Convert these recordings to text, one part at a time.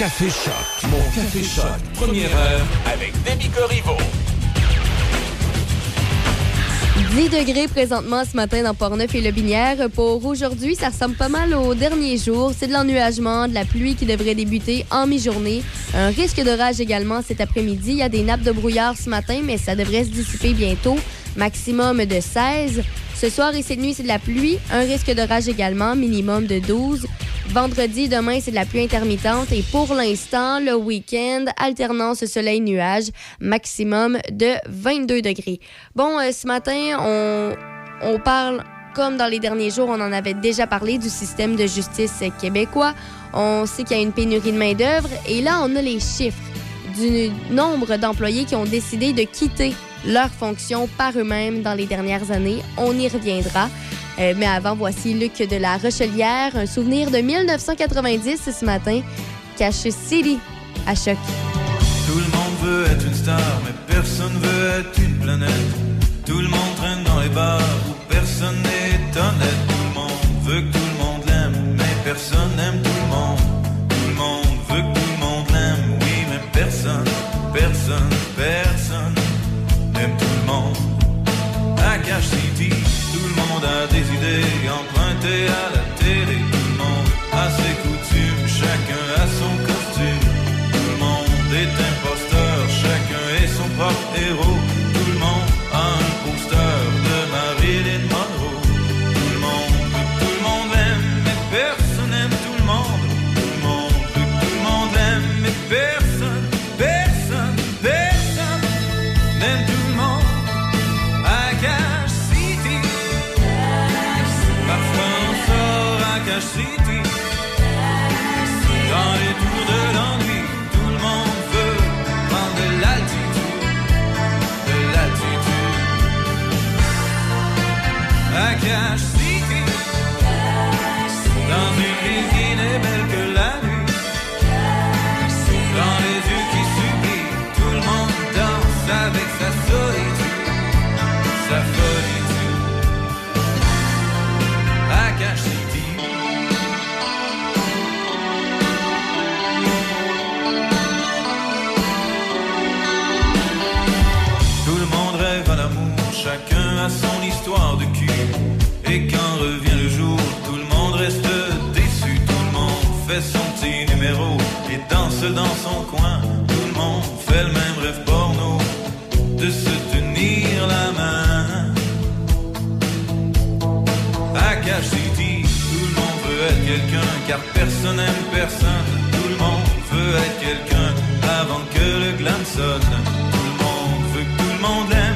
Café Choc. Mon Café Choc. Première heure avec Demi Corriveau. 10 degrés présentement ce matin dans Port-Neuf et Le Binière. Pour aujourd'hui, ça ressemble pas mal au dernier jour. C'est de l'ennuagement, de la pluie qui devrait débuter en mi-journée. Un risque d'orage également cet après-midi. Il y a des nappes de brouillard ce matin, mais ça devrait se dissiper bientôt. Maximum de 16. Ce soir et cette nuit, c'est de la pluie. Un risque d'orage également, minimum de 12. Vendredi, demain, c'est de la pluie intermittente. Et pour l'instant, le week-end, alternance soleil-nuage, maximum de 22 degrés. Bon, euh, ce matin, on, on parle, comme dans les derniers jours, on en avait déjà parlé, du système de justice québécois. On sait qu'il y a une pénurie de main-d'œuvre. Et là, on a les chiffres du nombre d'employés qui ont décidé de quitter leurs fonctions par eux-mêmes dans les dernières années. On y reviendra. Euh, mais avant, voici Luc de la Rochelière, un souvenir de 1990 ce matin. Cache City à choc. Tout le monde veut être une star, mais personne veut être une planète. Tout le monde traîne dans les bars où personne n'est honnête. Tout le monde veut que tout le monde l'aime, mais personne n'aime. Tout des idées empruntées à la télé. Tout le monde a ses coutumes, chacun a son costume. Tout le monde est imposteur, chacun est son propre dans son coin. Tout le monde fait le même rêve porno de se tenir la main. À Cash City, tout le monde veut être quelqu'un car personne n'aime personne. Tout le monde veut être quelqu'un avant que le glam sonne. Tout le monde veut que tout le monde l'aime,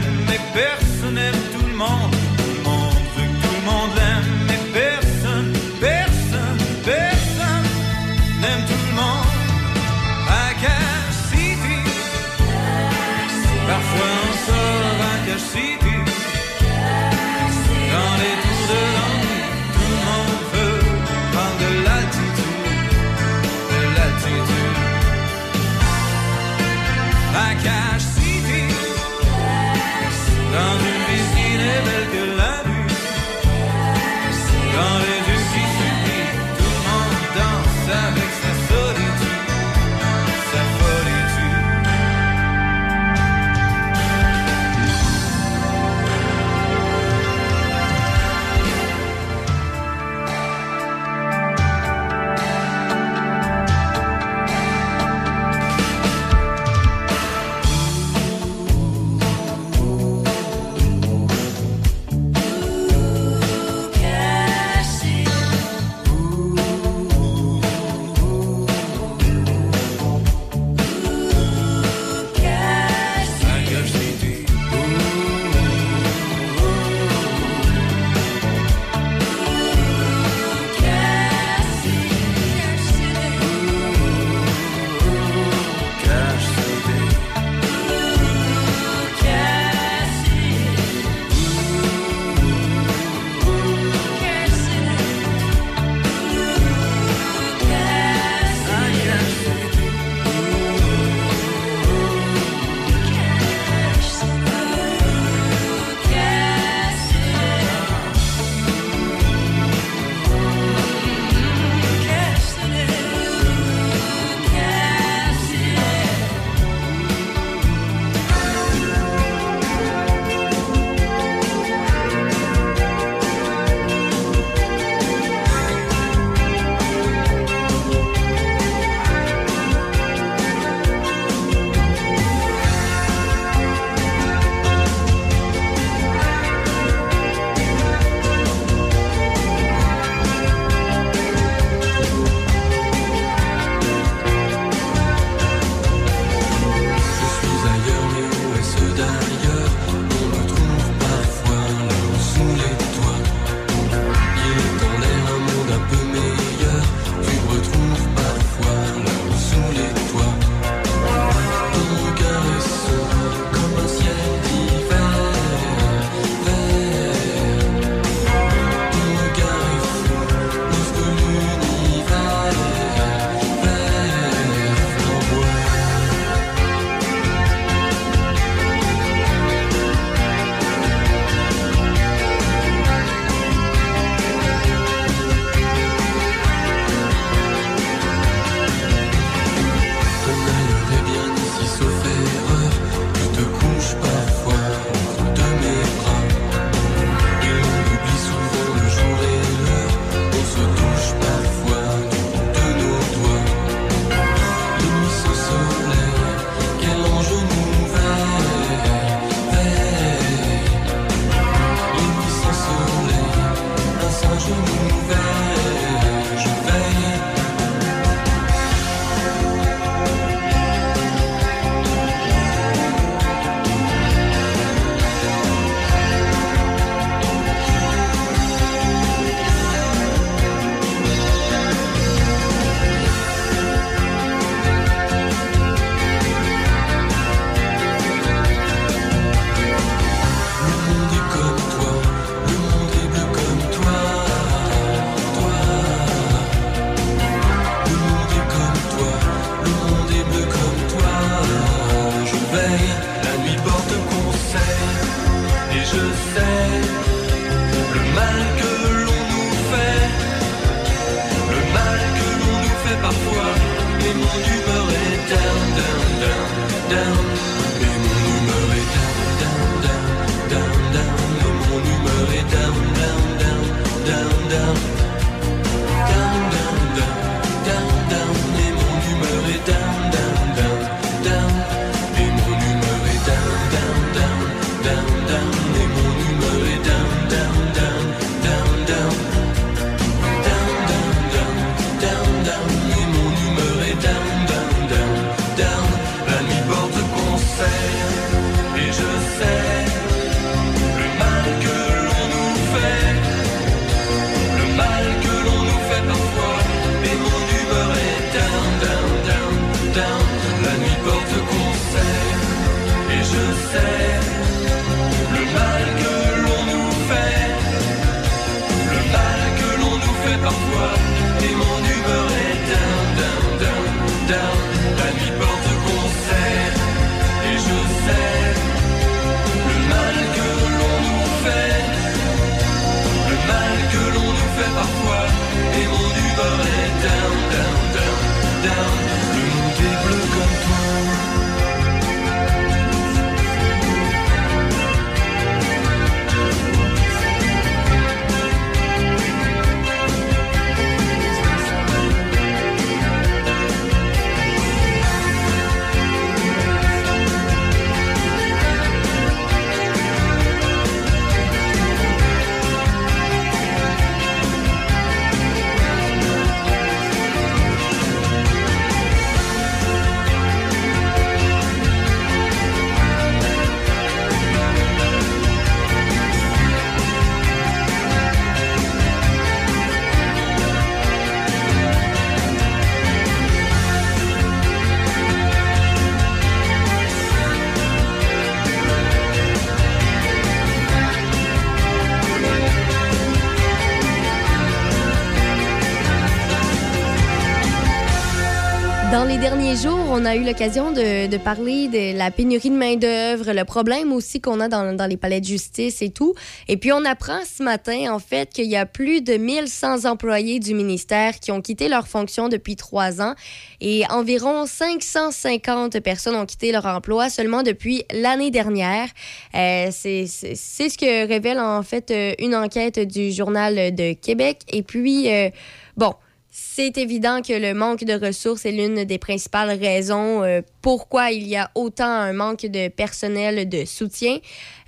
on a eu l'occasion de, parler de la pénurie de main-d'œuvre, le problème aussi qu'on a dans, les palais de justice et tout. Et puis, on apprend ce matin, en fait, qu'il y a plus de 1100 employés du ministère qui ont quitté leur fonction depuis trois ans et environ 550 personnes ont quitté leur emploi seulement depuis l'année dernière. Euh, c'est ce que révèle, en fait, euh, une enquête du Journal de Québec. Et puis, euh, bon, c'est évident que le manque de ressources est l'une des principales raisons euh, pourquoi il y a autant un manque de personnel de soutien.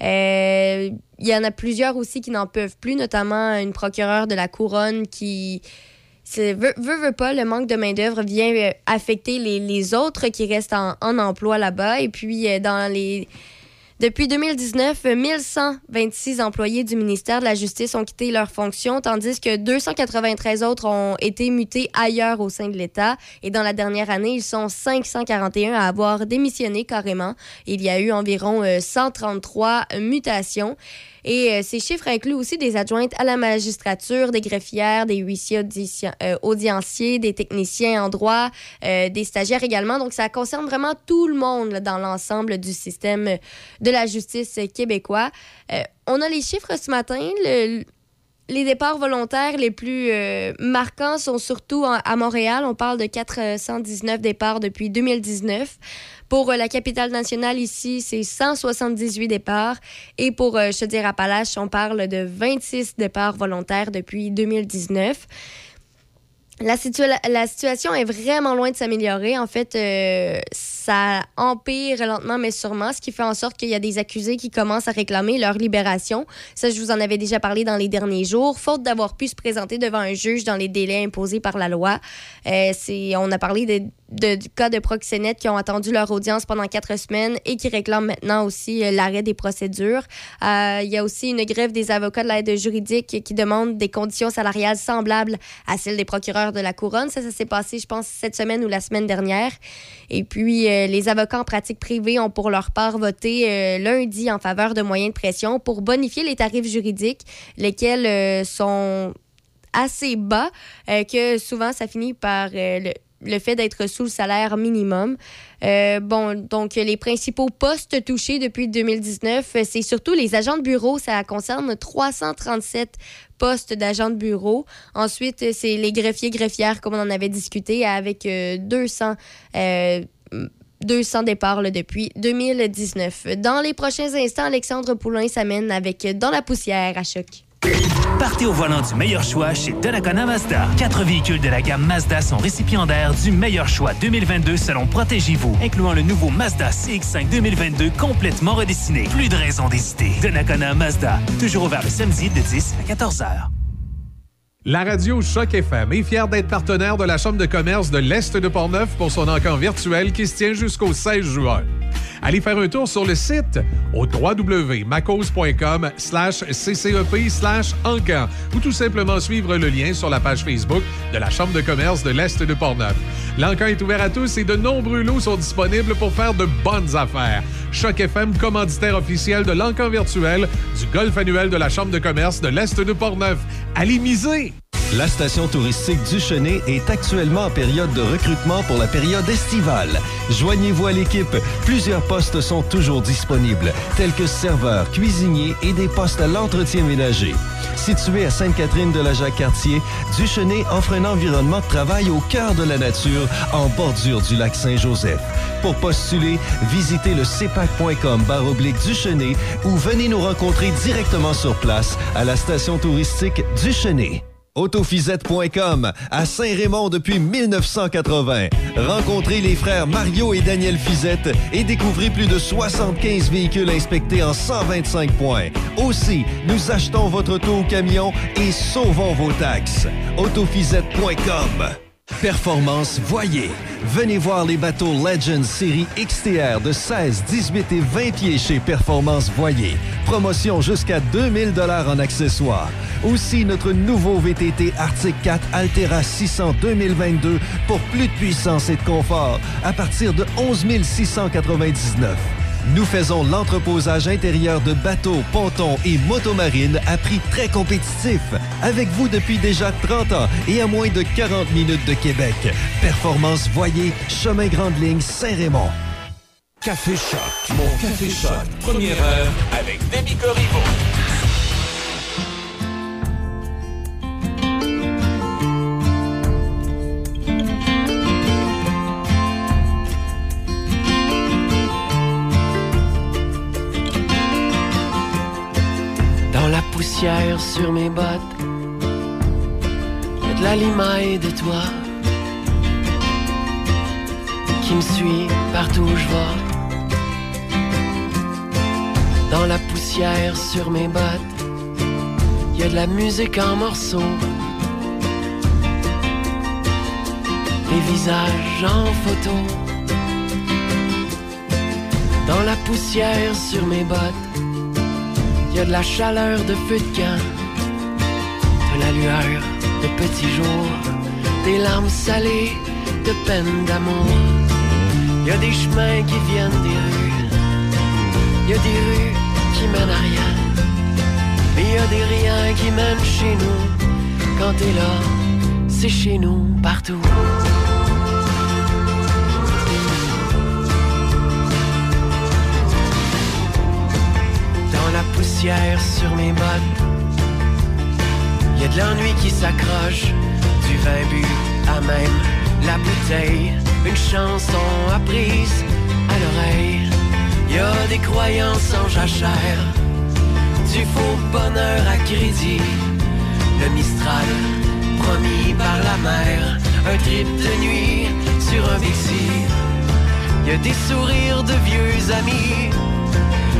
Euh, il y en a plusieurs aussi qui n'en peuvent plus, notamment une procureure de la couronne qui veut, veut, pas, le manque de main-d'œuvre vient euh, affecter les, autres qui restent en, en emploi là-bas. Et puis, dans les depuis 2019, 1126 employés du ministère de la Justice ont quitté leur fonction, tandis que 293 autres ont été mutés ailleurs au sein de l'État. Et dans la dernière année, ils sont 541 à avoir démissionné carrément. Il y a eu environ 133 euh, mutations. Et euh, ces chiffres incluent aussi des adjointes à la magistrature, des greffières, des huissiers euh, audienciers, des techniciens en droit, euh, des stagiaires également. Donc, ça concerne vraiment tout le monde dans l'ensemble du système de la justice québécois. on a les chiffres ce matin. Les départs volontaires les plus marquants sont surtout à Montréal. On parle de 419 départs depuis 2019. Pour euh, la capitale nationale ici, c'est 178 départs. Et pour euh, Chaudière-Appalaches, on parle de 26 départs volontaires depuis 2019. La, la, situation est vraiment loin de s'améliorer. En fait, euh, ça empire lentement mais sûrement, ce qui fait en sorte qu'il y a des accusés qui commencent à réclamer leur libération. Ça, je vous en avais déjà parlé dans les derniers jours, faute d'avoir pu se présenter devant un juge dans les délais imposés par la loi. Euh, on a parlé de, de, du cas de proxénètes qui ont attendu leur audience pendant quatre semaines et qui réclament maintenant aussi euh, l'arrêt des procédures. Euh, il y a aussi une grève des avocats de l'aide juridique qui demande des conditions salariales semblables à celles des procureurs de la couronne. Ça, ça s'est passé, je pense, cette semaine ou la semaine dernière. Et puis, euh, les avocats en pratique privée ont pour leur part voté lundi en faveur de moyens de pression pour bonifier les tarifs juridiques, lesquels sont assez bas, que souvent ça finit par le fait d'être sous le salaire minimum. Euh, bon, donc les principaux postes touchés depuis 2019, c'est surtout les agents de bureau. Ça concerne 337 postes d'agents de bureau. Ensuite, c'est les greffiers, greffières, comme on en avait discuté, avec 200 200 départs depuis 2019. Dans les prochains instants, Alexandre Poulain s'amène avec Dans la poussière à choc. Partez au volant du meilleur choix chez Donnacona Mazda. Quatre véhicules de la gamme Mazda sont récipiendaires du meilleur choix 2022 selon Protégez-vous, incluant le nouveau Mazda CX-5 2022 complètement redessiné. Plus de raison d'hésiter. Donnacona Mazda, toujours ouvert le samedi de 10 à 14 heures. La radio Choc FM est fière d'être partenaire de la Chambre de commerce de l'Est de Portneuf pour son encamp virtuel qui se tient jusqu'au 16 juin. Allez faire un tour sur le site au www.macos.com slash ccep slash encan ou tout simplement suivre le lien sur la page Facebook de la Chambre de commerce de l'Est de Portneuf. L'encan est ouvert à tous et de nombreux lots sont disponibles pour faire de bonnes affaires. Choc FM, commanditaire officiel de l'encan virtuel du golf annuel de la Chambre de commerce de l'Est de Portneuf. Allez miser! La station touristique du est actuellement en période de recrutement pour la période estivale. Joignez-vous à l'équipe. Plusieurs postes sont toujours disponibles, tels que serveurs, cuisiniers et des postes à l'entretien ménager. Situé à Sainte-Catherine de la Jacques-Cartier, Duchenet offre un environnement de travail au cœur de la nature, en bordure du lac Saint-Joseph. Pour postuler, visitez le cpac.com baroblique Duchenet ou venez nous rencontrer directement sur place à la station touristique Duchenet. Autofisette.com à Saint-Raymond depuis 1980. Rencontrez les frères Mario et Daniel Fizette et découvrez plus de 75 véhicules inspectés en 125 points. Aussi, nous achetons votre auto au camion et sauvons vos taxes. Autofisette.com Performance Voyer. Venez voir les bateaux Legends série XTR de 16, 18 et 20 pieds chez Performance Voyer. Promotion jusqu'à 2000 dollars en accessoires. Aussi notre nouveau VTT Arctic 4 Altera 600 2022 pour plus de puissance et de confort à partir de 11 699. Nous faisons l'entreposage intérieur de bateaux, pontons et motomarines à prix très compétitif. Avec vous depuis déjà 30 ans et à moins de 40 minutes de Québec. Performance Voyer, Chemin Grande Ligne, Saint-Raymond. Café Choc, mon Café Choc, première heure avec Demi Corriveau. Poussière sur mes bottes. de la limaille de toi qui me suit partout où je vais. Dans la poussière sur mes bottes, y a de la musique en morceaux. Des visages en photo. Dans la poussière sur mes bottes y a de la chaleur de feu de camp, de la lueur de petits jours, des larmes salées de peine d'amour. Y a des chemins qui viennent des rues, y a des rues qui mènent à rien, mais y a des riens qui mènent chez nous. Quand t'es là, c'est chez nous partout. Sur mes bottes. Y a de l'ennui qui s'accroche, du vin bu à même la bouteille. Une chanson apprise à l'oreille. Y a des croyances en jachère, du faux bonheur à crédit. Le Mistral, promis par la mer, un trip de nuit sur un Bixi. Y a des sourires de vieux amis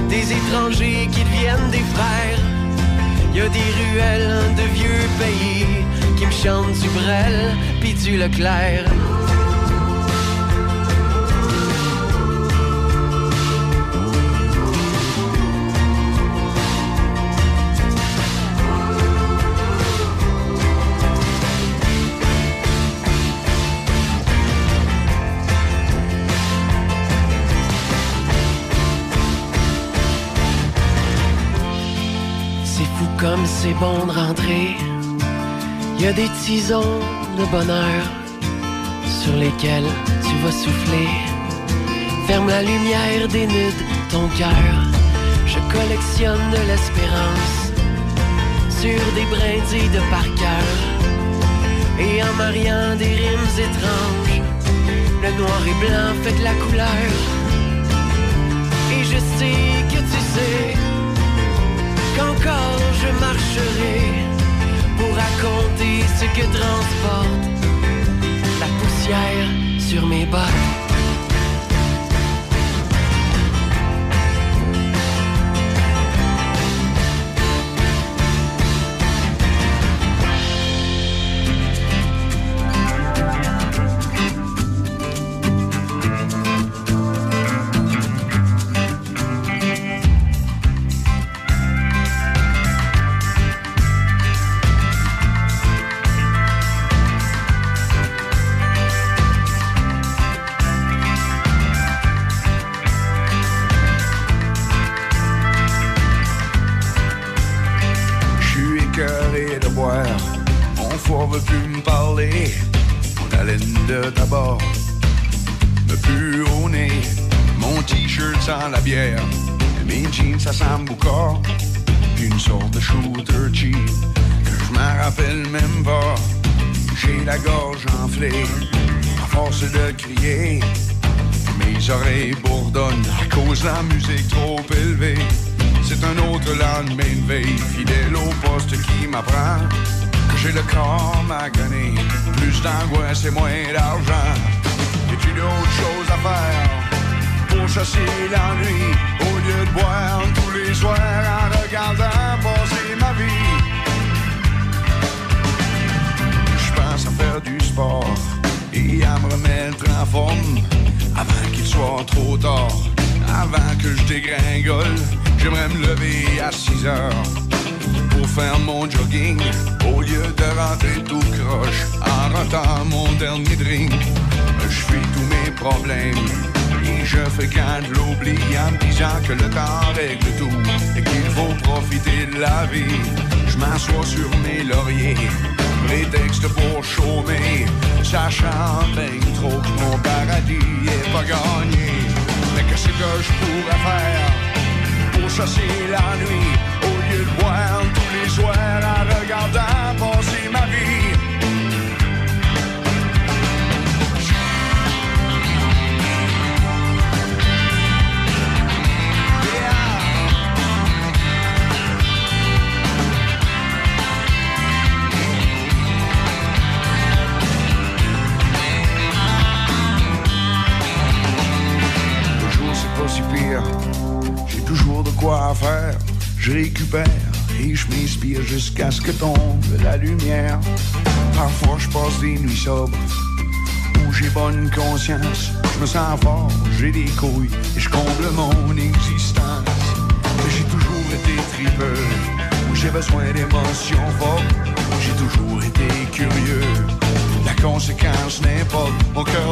des étrangers qui deviennent des frères. Y a des ruelles de vieux pays qui me chantent du Brel puis du Leclerc. C'est bon de rentrer. Y a des tisons de bonheur sur lesquels tu vas souffler. Ferme la lumière, dénude ton cœur. Je collectionne de l'espérance sur des brindilles de par cœur. Et en mariant des rimes étranges, le noir et blanc fait de la couleur. Et je sais que tu sais qu'encore je marcherai pour raconter ce que transporte la poussière sur mes bottes.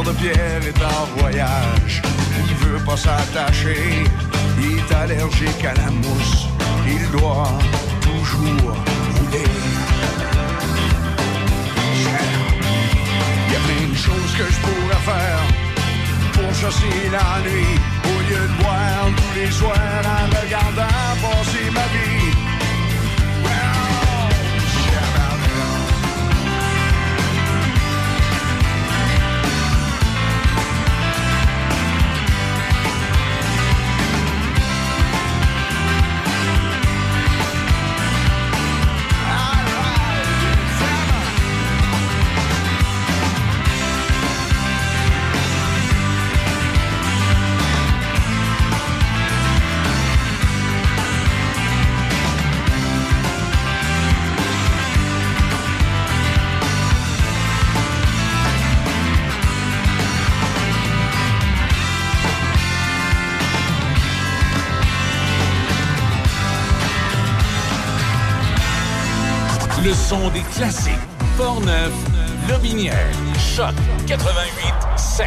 De pierre est en voyage veut pas s'attacher. Il est allergique à la mousse. Il doit toujours rouler. Il y a plein de choses que je pourrais faire pour chasser la nuit. Au lieu de boire tous les soirs en regardant passer ma vie. Des classiques. Portneuf, Lobinière, Choc 88 7.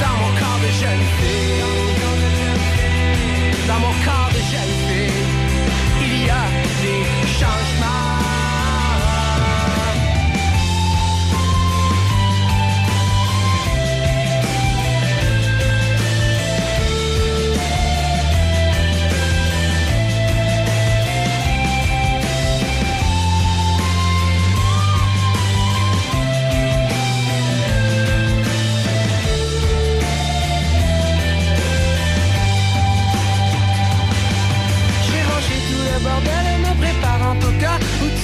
Dans mon corps de jeune fille, dans mon corps de jeune fille, il y a des changements.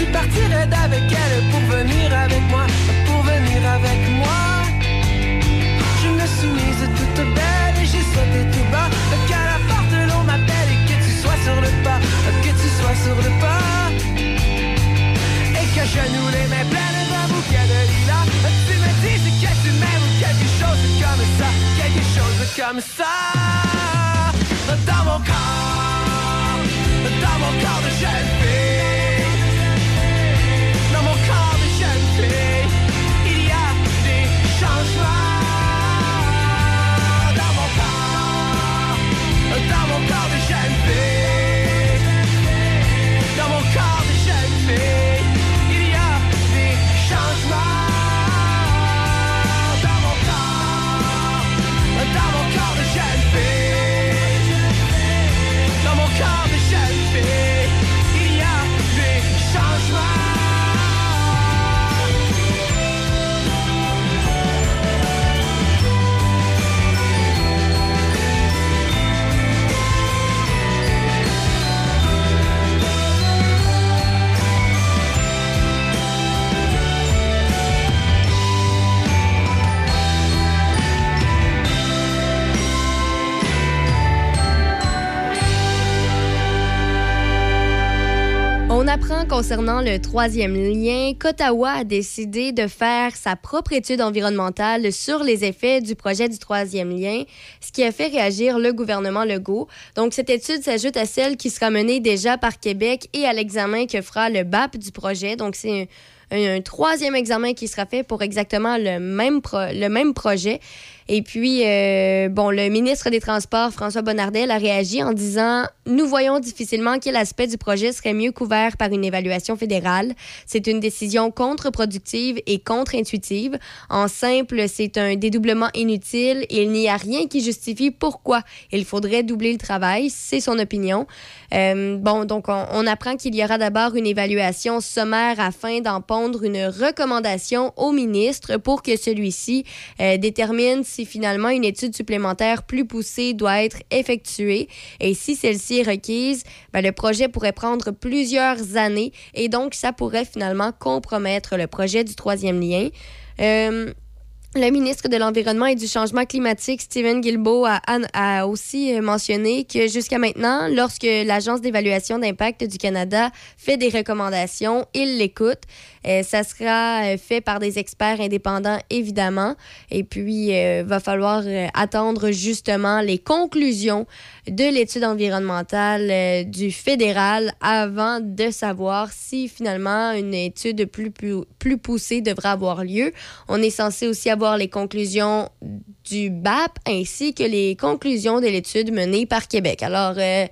Tu partirais d'avec elle pour venir avec moi, pour venir avec moi. Je me suis toute belle et j'ai sauté tout bas, qu'à la porte l'on m'appelle et que tu sois sur le pas, que tu sois sur le pas. Et que je nous les mains pleines d'un bouquet de lilas. Tu me dis que tu m'aimes ou quelque chose comme ça, quelque chose comme ça. Dans mon corps, dans mon corps de jeune concernant le troisième lien qu'Ottawa a décidé de faire sa propre étude environnementale sur les effets du projet du troisième lien, ce qui a fait réagir le gouvernement Legault. Donc, cette étude s'ajoute à celle qui sera menée déjà par Québec et à l'examen que fera le BAP du projet. Donc, c'est un, troisième examen qui sera fait pour exactement le même, le même projet. Et puis, euh, bon, le ministre des Transports, François Bonnardel, a réagi en disant Nous voyons difficilement quel aspect du projet serait mieux couvert par une évaluation fédérale. C'est une décision contre-productive et contre-intuitive. En simple, c'est un dédoublement inutile il n'y a rien qui justifie pourquoi il faudrait doubler le travail. C'est son opinion. Euh, bon, donc, on, on apprend qu'il y aura d'abord une évaluation sommaire afin d'en pondre une recommandation au ministre pour que celui-ci euh, détermine si finalement une étude supplémentaire plus poussée doit être effectuée. Et si celle-ci est requise, ben, le projet pourrait prendre plusieurs années et donc ça pourrait finalement compromettre le projet du troisième lien. Euh, le ministre de l'Environnement et du Changement climatique, Stephen Guilbeault, a, aussi euh, mentionné que jusqu'à maintenant, lorsque l'Agence d'évaluation d'impact du Canada fait des recommandations, il l'écoute. Euh, ça sera euh, fait par des experts indépendants, évidemment. Et puis, il va falloir euh, attendre justement les conclusions de l'étude environnementale euh, du fédéral avant de savoir si finalement une étude plus, plus, plus poussée devra avoir lieu. On est censé aussi avoir les conclusions du BAP ainsi que les conclusions de l'étude menée par Québec. Alors, euh,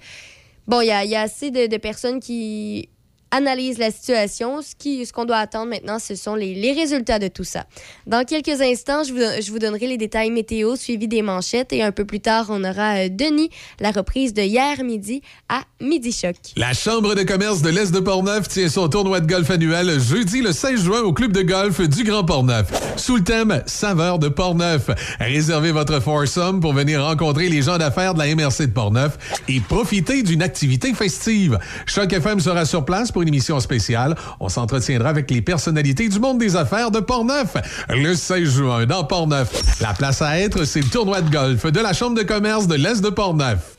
bon, il y a, assez de personnes qui analysent la situation. Ce qui- ce qu'on doit attendre maintenant, ce sont les, les résultats de tout ça. Dans quelques instants, je vous, je vous donnerai les détails météo suivis des manchettes et un peu plus tard, on aura euh, Denis, la reprise de hier midi à Midi Choc. La Chambre de commerce de l'Est de Portneuf tient son tournoi de golf annuel jeudi le 16 juin au club de golf du Grand Portneuf. Sous le thème Saveur de Portneuf. Réservez votre foursome pour venir rencontrer les gens d'affaires de la MRC de Portneuf et profiter d'une activité festive. Choc FM sera sur place pour une émission spéciale. On s'entretiendra avec les personnalités du monde des affaires de Portneuf. Le 16 juin dans Portneuf. La place à être, c'est le tournoi de golf de la Chambre de commerce de l'Est de Portneuf.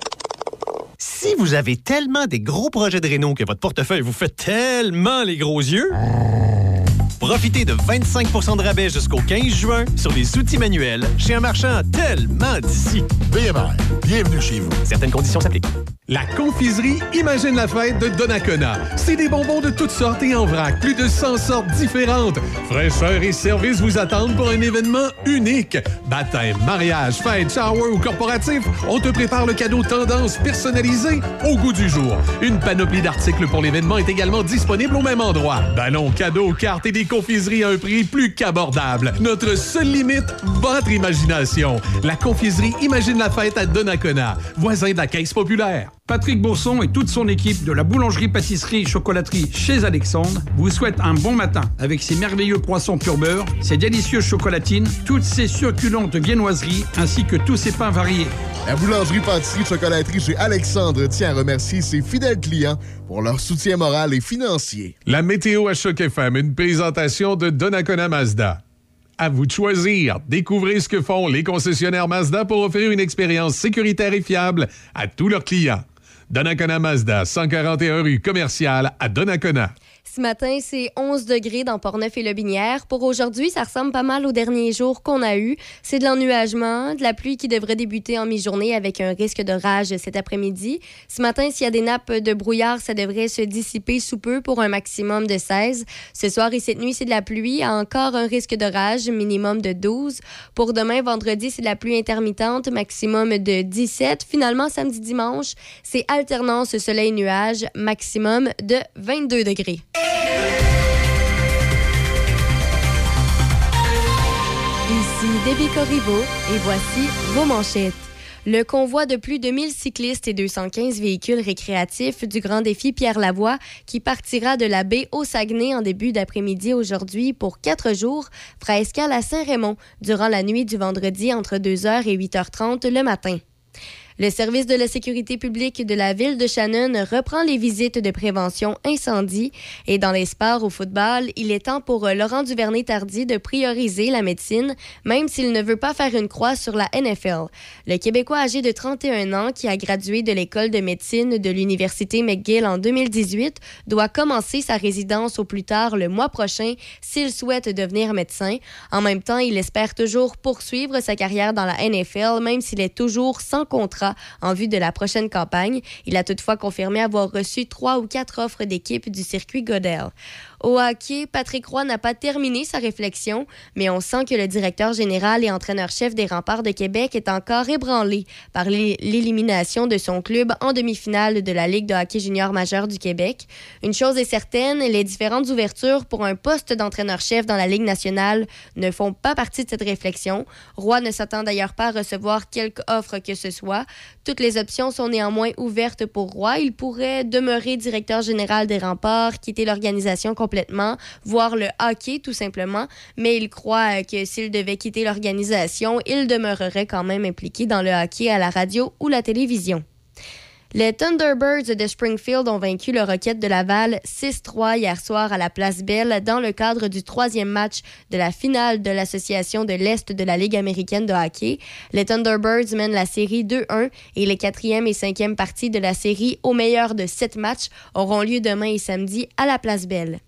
Si vous avez tellement des gros projets de réno que votre portefeuille vous fait tellement les gros yeux, profitez de 25% de rabais jusqu'au 15 juin sur les outils manuels chez un marchand tellement d'ici. BMR, bienvenue chez vous. Certaines conditions s'appliquent. La confiserie Imagine la fête de Donnacona. C'est des bonbons de toutes sortes et en vrac. Plus de 100 sortes différentes. Fraîcheur et service vous attendent pour un événement unique. Baptême, mariage, fête, shower ou corporatif, on te prépare le cadeau tendance personnalisé au goût du jour. Une panoplie d'articles pour l'événement est également disponible au même endroit. Ballons, cadeaux, cartes et des confiseries à un prix plus qu'abordable. Notre seule limite, votre imagination. La confiserie Imagine la fête à Donnacona, voisin de la Caisse populaire. Patrick Bourson et toute son équipe de la boulangerie-pâtisserie-chocolaterie chez Alexandre vous souhaitent un bon matin avec ses merveilleux croissants pur beurre, ses délicieuses chocolatines, toutes ses succulentes viennoiseries ainsi que tous ses pains variés. La boulangerie-pâtisserie-chocolaterie chez Alexandre tient à remercier ses fidèles clients pour leur soutien moral et financier. La météo à Choc FM, une présentation de Donnacona Mazda. À vous de choisir. Découvrez ce que font les concessionnaires Mazda pour offrir une expérience sécuritaire et fiable à tous leurs clients. Donnacona Mazda, 141 rue commerciale à Donnacona. Ce matin, c'est 11 degrés dans Portneuf et Lobinière. Pour aujourd'hui, ça ressemble pas mal aux derniers jours qu'on a eu. C'est de l'ennuagement, de la pluie qui devrait débuter en mi-journée avec un risque de rage cet après-midi. Ce matin, s'il y a des nappes de brouillard, ça devrait se dissiper sous peu pour un maximum de 16. Ce soir et cette nuit, c'est de la pluie, encore un risque de rage, minimum de 12. Pour demain, vendredi, c'est de la pluie intermittente, maximum de 17. Finalement, samedi, dimanche, c'est alternance soleil-nuage, maximum de 22 degrés. Ici Debbie Corriveau et voici vos manchettes. Le convoi de plus de 1000 cyclistes et 215 véhicules récréatifs du Grand Défi Pierre Lavoie, qui partira de la baie au Saguenay en début d'après-midi aujourd'hui pour quatre jours, fera escale à Saint-Raymond durant la nuit du vendredi entre 2h et 8h30 le matin. Le service de la sécurité publique de la ville de Shannon reprend les visites de prévention incendie et dans les sports au football, il est temps pour euh, Laurent Duvernay-Tardy de prioriser la médecine, même s'il ne veut pas faire une croix sur la NFL. Le Québécois âgé de 31 ans qui a gradué de l'école de médecine de l'Université McGill en 2018 doit commencer sa résidence au plus tard le mois prochain s'il souhaite devenir médecin. En même temps, il espère toujours poursuivre sa carrière dans la NFL, même s'il est toujours sans contrat en vue de la prochaine campagne. Il a toutefois confirmé avoir reçu trois ou quatre offres d'équipe du circuit Godel. Au hockey, Patrick Roy n'a pas terminé sa réflexion, mais on sent que le directeur général et entraîneur-chef des Remparts de Québec est encore ébranlé par l'élimination de son club en demi-finale de la Ligue de hockey junior majeur du Québec. Une chose est certaine, les différentes ouvertures pour un poste d'entraîneur-chef dans la Ligue nationale ne font pas partie de cette réflexion. Roy ne s'attend d'ailleurs pas à recevoir quelque offre que ce soit. Toutes les options sont néanmoins ouvertes pour Roy. Il pourrait demeurer directeur général des Remparts, quitter l'organisation complètement, voir le hockey tout simplement, mais il croit euh, que s'il devait quitter l'organisation, il demeurerait quand même impliqué dans le hockey à la radio ou la télévision. Les Thunderbirds de Springfield ont vaincu le Rocket de Laval 6-3 hier soir à la Place Belle dans le cadre du troisième match de la finale de l'Association de l'Est de la Ligue américaine de hockey. Les Thunderbirds mènent la série 2-1 et les quatrième et cinquième parties de la série au meilleur de sept matchs auront lieu demain et samedi à la Place Belle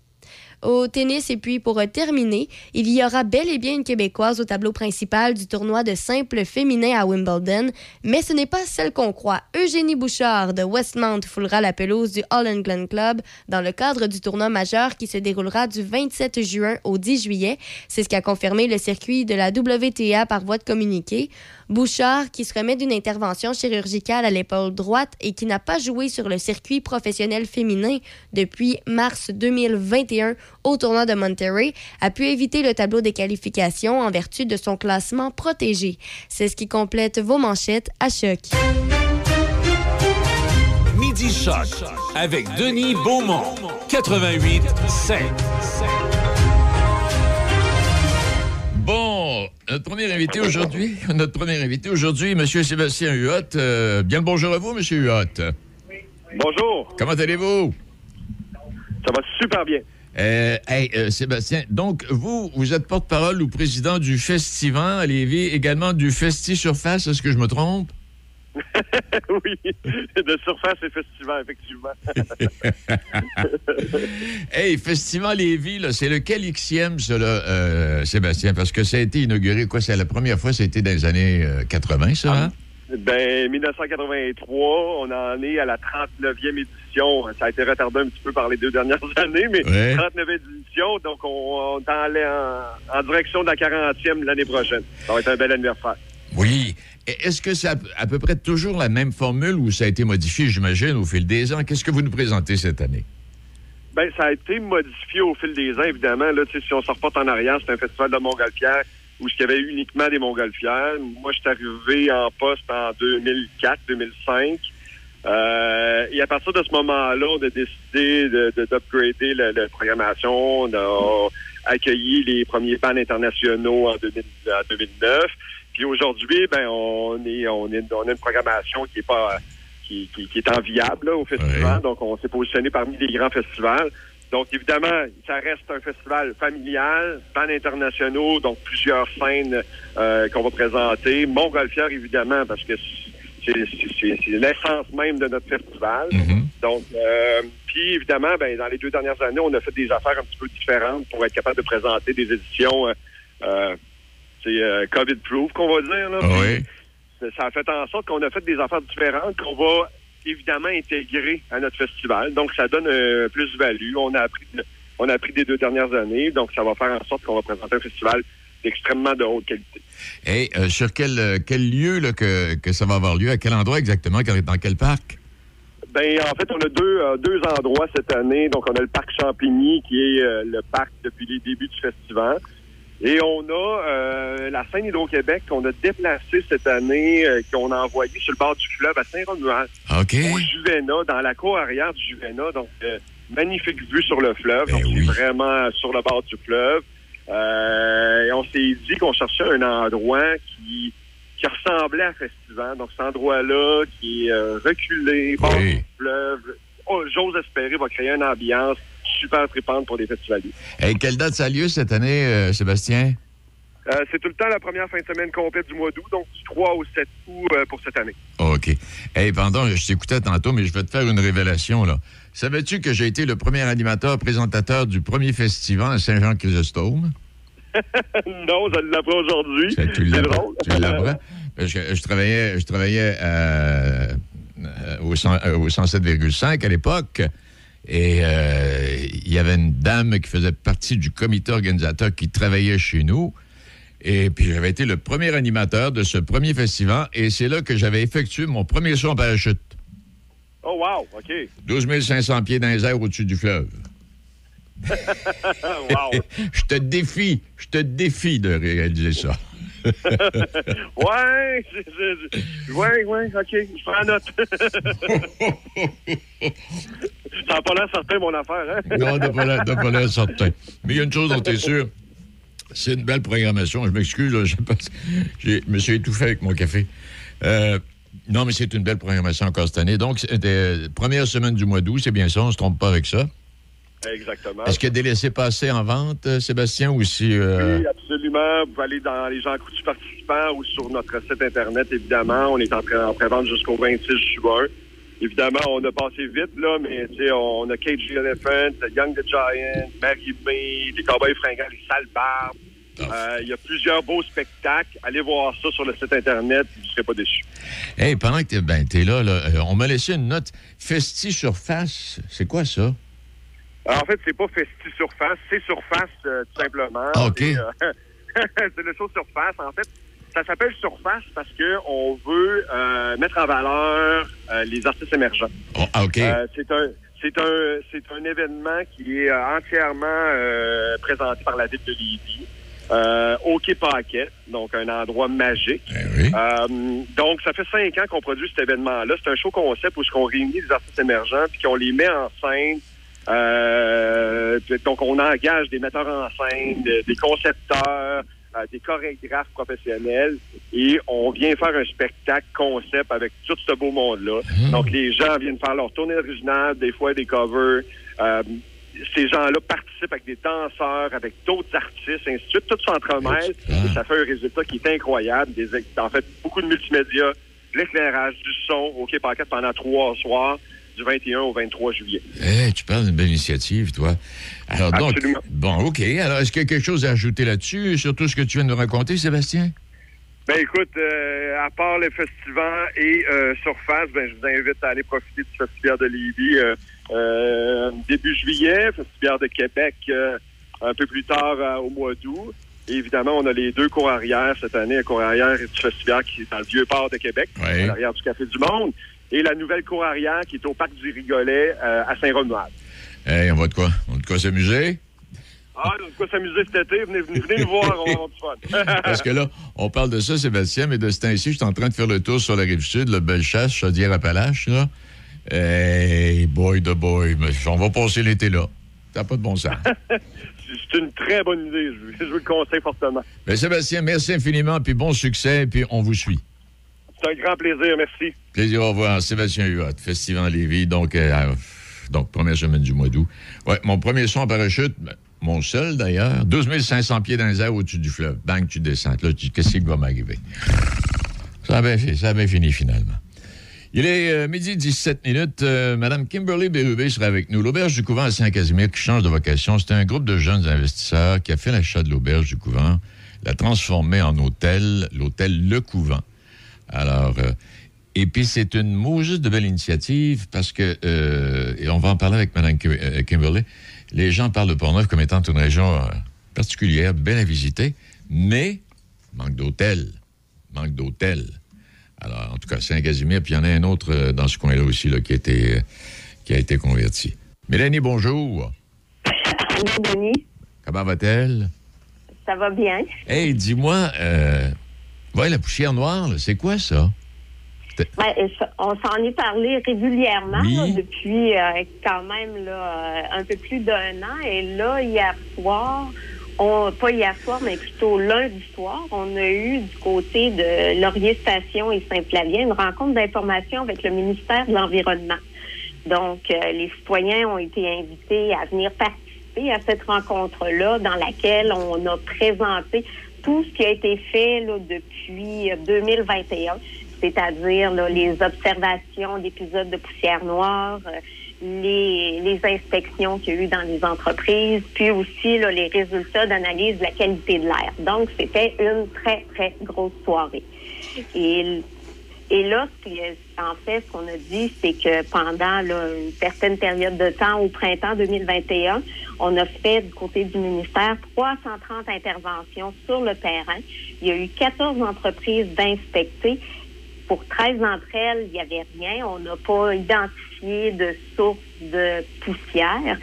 au tennis. Et puis, pour terminer, il y aura bel et bien une Québécoise au tableau principal du tournoi de simple féminin à Wimbledon, mais ce n'est pas celle qu'on croit. Eugénie Bouchard de Westmount foulera la pelouse du All England Club dans le cadre du tournoi majeur qui se déroulera du 27 juin au 10 juillet. C'est ce qu'a confirmé le circuit de la WTA par voie de communiqué. Bouchard, qui se remet d'une intervention chirurgicale à l'épaule droite et qui n'a pas joué sur le circuit professionnel féminin depuis mars 2021 au tournoi de Monterrey, a pu éviter le tableau des qualifications en vertu de son classement protégé. C'est ce qui complète vos manchettes à choc. Midi Choc avec Denis Beaumont, 88 5. Notre premier invité aujourd'hui, notre premier invité aujourd'hui, M. Sébastien Huot. Euh, bien le bonjour à vous, M. Huot. Bonjour. Comment allez-vous? Ça va super bien. Euh, hey, euh, Sébastien, donc vous, vous êtes porte-parole ou président du Festival à Lévis, également du Festi Surface, est-ce que je me trompe? oui, de surface et festival, effectivement. hey, Festival Lévis, c'est lequel Xème, là, euh, Sébastien? Parce que ça a été inauguré, quoi, c'est la première fois, c'était dans les années euh, 80, ça, hein? Ben, 1983, on en est à la 39e édition. Ça a été retardé un petit peu par les deux dernières années, mais Ouais. 39e édition, donc on, on en, en direction de la 40e l'année prochaine. Ça va être un bel anniversaire. Oui. Est-ce que c'est à, peu près toujours la même formule ou ça a été modifié, j'imagine, au fil des ans? Qu'est-ce que vous nous présentez cette année? Ben, ça a été modifié au fil des ans, évidemment. Là, si on se reporte en arrière, c'est un festival de montgolfière où il y avait uniquement des montgolfières. Moi, je suis arrivé en poste en 2004-2005. Euh, et à partir de ce moment-là, on a décidé de- de- d'upgrader la, programmation. On a accueilli les premiers panels internationaux en, 2000 en 2009. Puis aujourd'hui, ben, on est, on est, on a une programmation qui est pas, qui, qui, qui est enviable là, au festival. Donc, on s'est positionné parmi les grands festivals. Donc, évidemment, ça reste un festival familial, panels internationaux, donc plusieurs scènes euh, qu'on va présenter. Montgolfière, évidemment, parce que c'est l'essence même de notre festival. Donc, euh, puis évidemment, ben, dans les deux dernières années, on a fait des affaires un petit peu différentes pour être capable de présenter des éditions, euh, euh, c'est euh, COVID-proof, qu'on va dire. Là. Oui. Ça a fait en sorte qu'on a fait des affaires différentes qu'on va évidemment intégrer à notre festival. Donc, ça donne un plus-value. On a appris, on a appris des deux dernières années. Donc, ça va faire en sorte qu'on va présenter un festival d'extrêmement de haute qualité. Et euh, sur quel, euh, quel lieu là, que, que ça va avoir lieu? À quel endroit exactement? Dans quel parc? Ben, en fait, on a deux, euh, deux endroits cette année. Donc, on a le parc Champigny, qui est euh, le parc depuis les débuts du festival. Et on a euh, la scène Hydro-Québec qu'on a déplacée cette année, euh, qu'on a envoyée sur le bord du fleuve à Saint-Romuald. OK. Au Juvena, dans la cour arrière du Juvena. Donc, euh, magnifique vue sur le fleuve. donc, c'est vraiment sur le bord du fleuve. Euh, et on s'est dit qu'on cherchait un endroit qui, qui ressemblait à Festival. Donc, cet endroit-là qui est euh, reculé, bord du fleuve, oh, j'ose espérer, va créer une ambiance super tripante pour les festivaliers. Et quelle date ça a lieu cette année, euh, Sébastien? Euh, c'est tout le temps la première fin de semaine complète du mois d'août, donc du 3 au 7 août euh, pour cette année. OK. Hey, pardon, je t'écoutais tantôt, mais je vais te faire une révélation, là. Savais-tu que j'ai été le premier animateur présentateur du premier festival à Saint-Jean-Chrysostome? non, je l'apprends aujourd'hui. Tu l'apprends. Tu l'apprends? Que je travaillais, je travaillais euh, au, 100 au 107,5 à l'époque. Et euh, il y avait une dame qui faisait partie du comité organisateur qui travaillait chez nous. Et puis, j'avais été le premier animateur de ce premier festival. Et c'est là que j'avais effectué mon premier saut en parachute. Oh, wow, OK. 12 500 pieds dans les airs au-dessus du fleuve. wow. je te défie, je te défie de réaliser ça. ouais, ouais, ouais, OK, je prends note. ça n'a pas l'air certain, mon affaire, hein? Non, t'as pas l'air- t'as pas l'air certain. Mais il y a une chose dont tu es sûr. C'est une belle programmation. Je m'excuse, je je me suis étouffé avec mon café. Euh, non, mais c'est une belle programmation encore cette année. Donc, c'était euh, première semaine du mois d'août, c'est bien ça, on se trompe pas avec ça? Exactement. Est-ce qu'il y a des laissés-passer en vente, euh, Sébastien, ou si... euh, Oui, absolument. Vous pouvez aller dans les gens coutus participants ou sur notre site Internet, évidemment. On est en, pré- en pré-vente jusqu'au 26 juin. Évidemment, on a passé vite, là, mais tu sais, on a Cage the Elephant, Young the Giant, Mary May, les Cowboys fringants, les Sales Barbes. Euh, Il y a plusieurs beaux spectacles. Allez voir ça sur le site Internet, vous ne serez pas déçus. Hey, pendant que t'es ben, t'es là, là, on m'a laissé une note. Festi Surface, c'est quoi ça? En fait, c'est pas Festi Surface, c'est Surface, euh, tout simplement. Ah, OK. C'est, euh, c'est le show Surface. En fait, ça s'appelle Surface parce que on veut euh, mettre en valeur euh, les artistes émergents. ah, OK. Euh, c'est un c'est un c'est un événement qui est euh, entièrement euh, présenté par la ville de Lévis. Euh, au Paquet, donc un endroit magique. Euh, donc, ça fait cinq ans qu'on produit cet événement-là. C'est un show concept où on réunit des artistes émergents puis qu'on les met en scène. Euh, donc, on engage des metteurs en scène, de- des concepteurs, euh, des chorégraphes professionnels et on vient faire un spectacle concept avec tout ce beau monde-là. Donc, les gens viennent faire leur tournée originale, des fois des covers. Euh, ces gens-là participent avec des danseurs, avec d'autres artistes, ainsi de suite. Tout s'entremêle et ça fait un résultat qui est incroyable. Des, en fait, beaucoup de multimédia, l'éclairage, du son au Quai Pancarte pendant trois soirs du 21 au 23 juillet. Eh, tu parles d'une belle initiative, toi. Alors, donc, Absolument. bon, OK. Alors, est-ce qu'il y a quelque chose à ajouter là-dessus, sur tout ce que tu viens de nous raconter, Sébastien? Ben écoute, euh, à part les festivals et euh, Surface, ben, je vous invite à aller profiter du Festival de Lévis euh, début juillet, Festival de Québec un peu plus tard au mois d'août. Et évidemment, on a les deux cours arrière cette année, un cours arrière du festival qui est dans le Vieux-Port de Québec, Ouais. à l'arrière du Café du Monde, et la nouvelle cour arrière qui est au Parc du Rigolet euh, à Saint-Romuald. Eh, on va de quoi? On va de quoi s'amuser? Ah, on a de quoi s'amuser cet été, venez, venez, venez nous voir, on va avoir du fun. Parce que là, on parle de ça, Sébastien, mais de ce temps-ci, je suis en train de faire le tour sur la rive sud, le Bellechasse, Chaudière-Appalaches, là. Hey, boy de boy, mais on va passer l'été là. T'as pas de bon sens. C'est une très bonne idée, je, vous- je vous le conseille fortement. Mais Sébastien, merci infiniment, puis bon succès, puis on vous suit. C'est un grand plaisir, merci. Plaisir au revoir. Sébastien Huot, Festival Lévis, donc, euh, donc première semaine du mois d'août. Ouais, mon premier son en parachute, ben, mon seul d'ailleurs, 12 500 pieds dans les airs au-dessus du fleuve. Bang, tu descends. Là, tu dis, qu'est-ce qui va m'arriver? Ça a bien fait, ça a bien fini finalement. Il est euh, midi 17 minutes. Euh, Madame Kimberly Bérubé sera avec nous. L'Auberge du Couvent à Saint-Casimir qui change de vocation. C'est un groupe de jeunes investisseurs qui a fait l'achat de l'Auberge du Couvent, l'a transformé en hôtel, l'hôtel Le Couvent. Alors, euh, et puis c'est une mousse de belle initiative parce que, euh, et on va en parler avec Mme euh, Kimberly, les gens parlent de Portneuf comme étant une région particulière, belle à visiter, mais manque d'hôtels, manque d'hôtels. Alors, en tout cas, Saint-Casimir, puis il y en a un autre dans ce coin-là aussi là, qui, a été, qui a été converti. Mélanie, bonjour. Denis, Comment va-t-elle? ça va bien. Hey, dis-moi, euh, ouais, la poussière noire, c'est quoi ça? On s'en est parlé régulièrement Oui. là, depuis euh, quand même là, euh, un peu plus d'un an. Et là, hier soir, on, pas hier soir, mais plutôt lundi soir, on a eu du côté de Laurier Station et Saint-Flavien une rencontre d'information avec le ministère de l'Environnement. Donc, euh, les citoyens ont été invités à venir participer à cette rencontre-là dans laquelle on a présenté tout ce qui a été fait là, depuis euh, 2021, c'est-à-dire là, les observations d'épisodes de poussière noire, euh, les, les inspections qu'il y a eu dans les entreprises, puis aussi là, les résultats d'analyse de la qualité de l'air. Donc, c'était une très, très grosse soirée. Et là, en fait, ce qu'on a dit, c'est que pendant là, une certaine période de temps, au printemps 2021, on a fait du côté du ministère 330 interventions sur le terrain. Il y a eu 14 entreprises d'inspecter. Pour 13 d'entre elles, il n'y avait rien. On n'a pas identifié de source de poussière.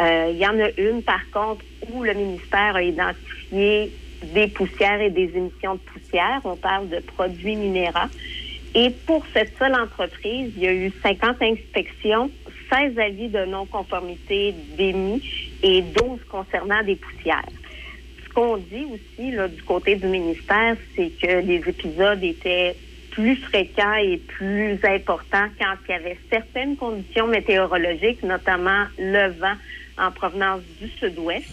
Euh, il y en a une, par contre, où le ministère a identifié des poussières et des émissions de poussière. On parle de produits minéraux. Et pour cette seule entreprise, il y a eu 50 inspections, 16 avis de non-conformité d'émis et 12 concernant des poussières. Ce qu'on dit aussi là, du côté du ministère, c'est que les épisodes étaient plus fréquents et plus importants quand il y avait certaines conditions météorologiques, notamment le vent en provenance du sud-ouest.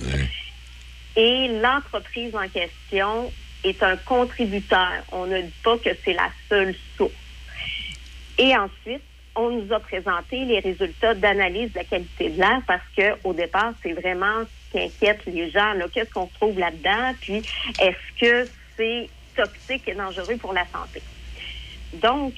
Et l'entreprise en question est un contributeur. On ne dit pas que c'est la seule source. Et ensuite, on nous a présenté les résultats d'analyse de la qualité de l'air parce que au départ, c'est vraiment ce qui inquiète les gens. Qu'est-ce qu'on trouve là-dedans? Puis, est-ce que c'est toxique et dangereux pour la santé? Donc,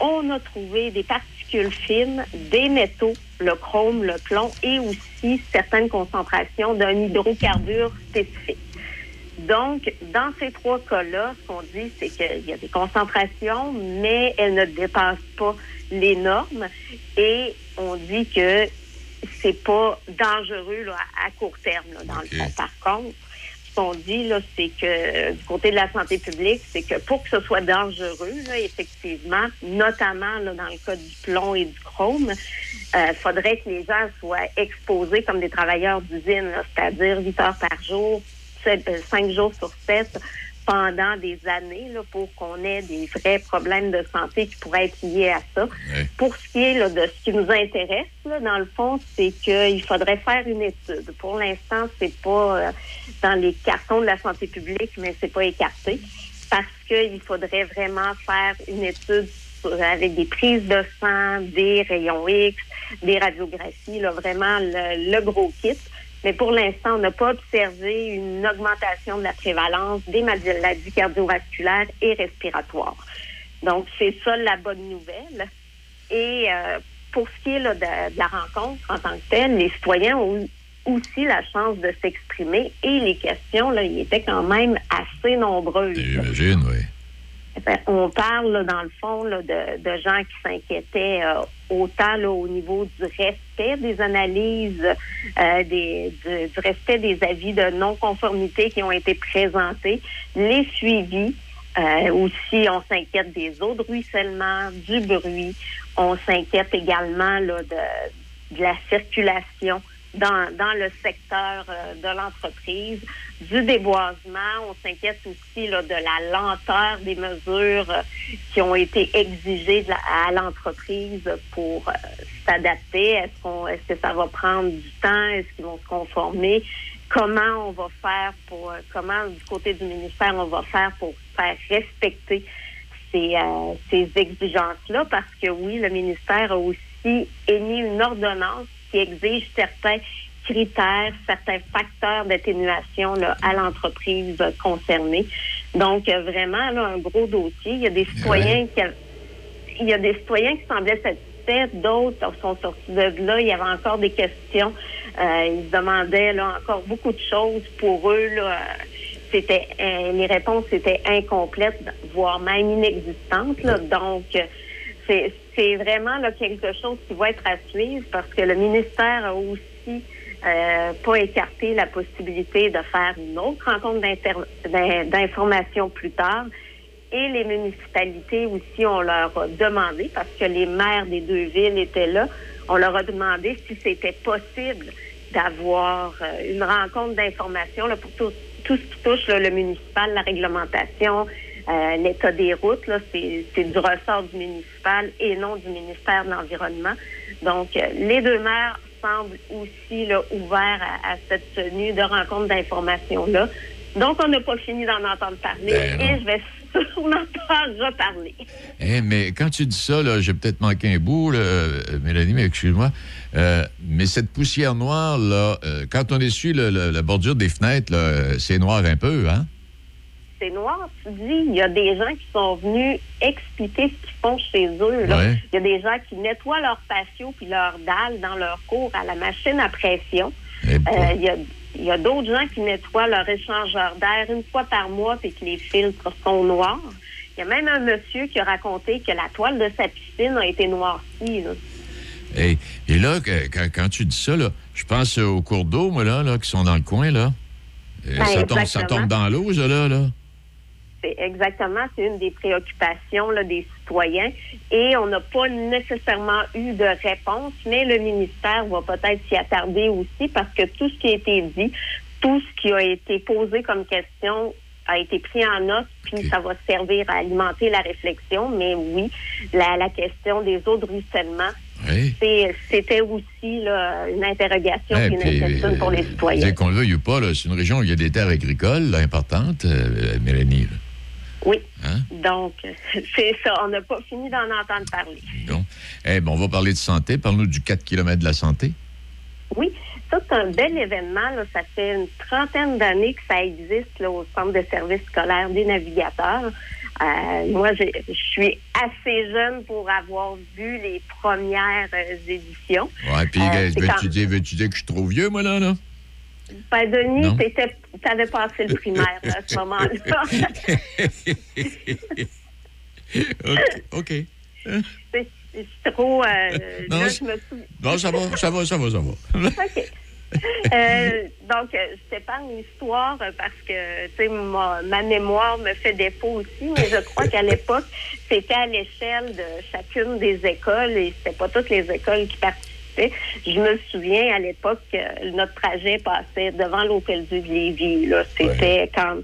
on a trouvé des particules fines, des métaux, le chrome, le plomb et aussi certaines concentrations d'un hydrocarbure spécifique. Donc, dans ces trois cas-là, ce qu'on dit, c'est qu'il y a des concentrations, mais elles ne dépassent pas les normes. Et on dit que c'est pas dangereux là, à court terme, là, dans le fond. Par contre, ce qu'on dit, là, c'est que euh, du côté de la santé publique, c'est que pour que ce soit dangereux, là, effectivement, notamment là, dans le cas du plomb et du chrome, il faudrait que les gens soient exposés comme des travailleurs d'usine, c'est-à-dire 8 heures par jour, 5 jours sur 7 pendant des années là, pour qu'on ait des vrais problèmes de santé qui pourraient être liés à ça. Pour ce qui est là, de ce qui nous intéresse, là, dans le fond, c'est qu'il faudrait faire une étude. Pour l'instant, c'est pas euh, dans les cartons de la santé publique, mais c'est pas écarté parce qu'il faudrait vraiment faire une étude avec des prises de sang, des rayons X, des radiographies, là, vraiment le, le gros kit. Mais pour l'instant, on n'a pas observé une augmentation de la prévalence des maladies cardiovasculaires et respiratoires. Donc, c'est ça la bonne nouvelle. Et euh, pour ce qui est là, de, de la rencontre en tant que telle, les citoyens ont aussi la chance de s'exprimer et les questions, là, ils étaient quand même assez nombreuses. J'imagine, oui. Ben, on parle, là, dans le fond, là, de, de gens qui s'inquiétaient euh, autant là, au niveau du respect des analyses, euh, du, respect des avis de non-conformité qui ont été présentés, les suivis. Euh, aussi, on s'inquiète des eaux de ruissellement, du bruit. On s'inquiète également là, de, la circulation dans, dans le secteur euh, de l'entreprise, du déboisement. On s'inquiète aussi là, de la lenteur des mesures euh, qui ont été exigées à l'entreprise pour euh, s'adapter. Est-ce qu'on, est-ce que ça va prendre du temps? Est-ce qu'ils vont se conformer? Comment on va faire pour, euh, comment du côté du ministère on va faire pour faire respecter ces, euh, ces exigences-là? Parce que oui, le ministère a aussi émis une ordonnance qui exige certains critères, certains facteurs d'atténuation à l'entreprise concernée. Donc, euh, vraiment, là, un gros dossier. Il y a des citoyens qui a- il y a des citoyens qui semblaient satisfaits, d'autres sont sortis de là. Il y avait encore des questions. Euh, ils se demandaient là, encore beaucoup de choses pour eux. Là, c'était euh, les réponses étaient incomplètes, voire même inexistantes. Là. Donc, c'est c'est vraiment là, quelque chose qui va être à suivre parce que le ministère a aussi euh, pas écarté la possibilité de faire une autre rencontre d'information plus tard. Et les municipalités aussi, on leur a demandé, parce que les maires des deux villes étaient là, on leur a demandé si c'était possible d'avoir euh, une rencontre d'information pour tout, tout ce qui touche là, le municipal, la réglementation, euh, l'état des routes. C'est c'est du ressort du municipal et non du ministère de l'Environnement. Donc, euh, les deux maires semblent aussi là, ouverts à, à cette tenue de rencontre d'information-là. Donc, on n'a pas fini d'en entendre parler Ben et je vais sûrement pas reparler. Eh, mais quand tu dis ça, j'ai peut-être manqué un bout, là, euh, Mélanie, mais excuse-moi. Euh, mais cette poussière noire, là, euh, quand on essuie le- le- la bordure des fenêtres, c'est noir un peu, hein? C'est noir, tu dis, il y a des gens qui sont venus expliquer ce qu'ils font chez eux. Ouais. Il y a des gens qui nettoient leur patio puis leur dalle dans leur cour à la machine à pression. Eh Euh, il y a, il y a d'autres gens qui nettoient leur échangeur d'air une fois par mois puis que les filtres sont noirs. Il y a même un monsieur qui a raconté que la toile de sa piscine a été noircie. là. Et, et là, quand, quand tu dis ça, là, je pense aux cours d'eau, moi, là, là, qui sont dans le coin, là. Euh, Ben, ça, tombe, ça exactement. tombe dans l'eau, ça, là, là. C'est exactement, c'est une des préoccupations là, des citoyens et on n'a pas nécessairement eu de réponse, mais le ministère va peut-être s'y attarder aussi parce que tout ce qui a été dit, tout ce qui a été posé comme question a été pris en note, puis ça va servir à alimenter la réflexion. Mais oui, la, la question des eaux de ruissellement, Oui. c'était aussi là, une interrogation Eh, puis une puis, inquiétude pour les euh, citoyens. dès qu'on le veuille ou pas, c'est une région où il y a des terres agricoles là, importantes, euh, Mélanie. là. Oui. Hein? Donc, c'est ça. On n'a pas fini d'en entendre parler. Donc, eh, ben, on va parler de santé. Parle-nous du 4 km de la santé. Oui, ça, c'est un bel événement. là. Ça fait une trentaine d'années que ça existe là, au Centre de services scolaires des navigateurs. Euh, moi, je suis assez jeune pour avoir vu les premières euh, éditions. Ouais, puis Euh, dire, veux-tu dire que je suis trop vieux, moi, là? là? Ben, Denis, t'avais passé le primaire à ce moment-là. OK. OK. c'est trop... euh, Non, là, je me souviens. Non, ça va, ça va, ça va, ça va. OK. Euh, donc, euh, je t'épargne l'histoire parce que, tu sais, ma, ma mémoire me fait défaut aussi, mais je crois qu'à l'époque, c'était à l'échelle de chacune des écoles et c'était pas toutes les écoles qui participaient. Je me souviens à l'époque que notre trajet passait devant l'Hôtel de Lévis. Là. C'était quand,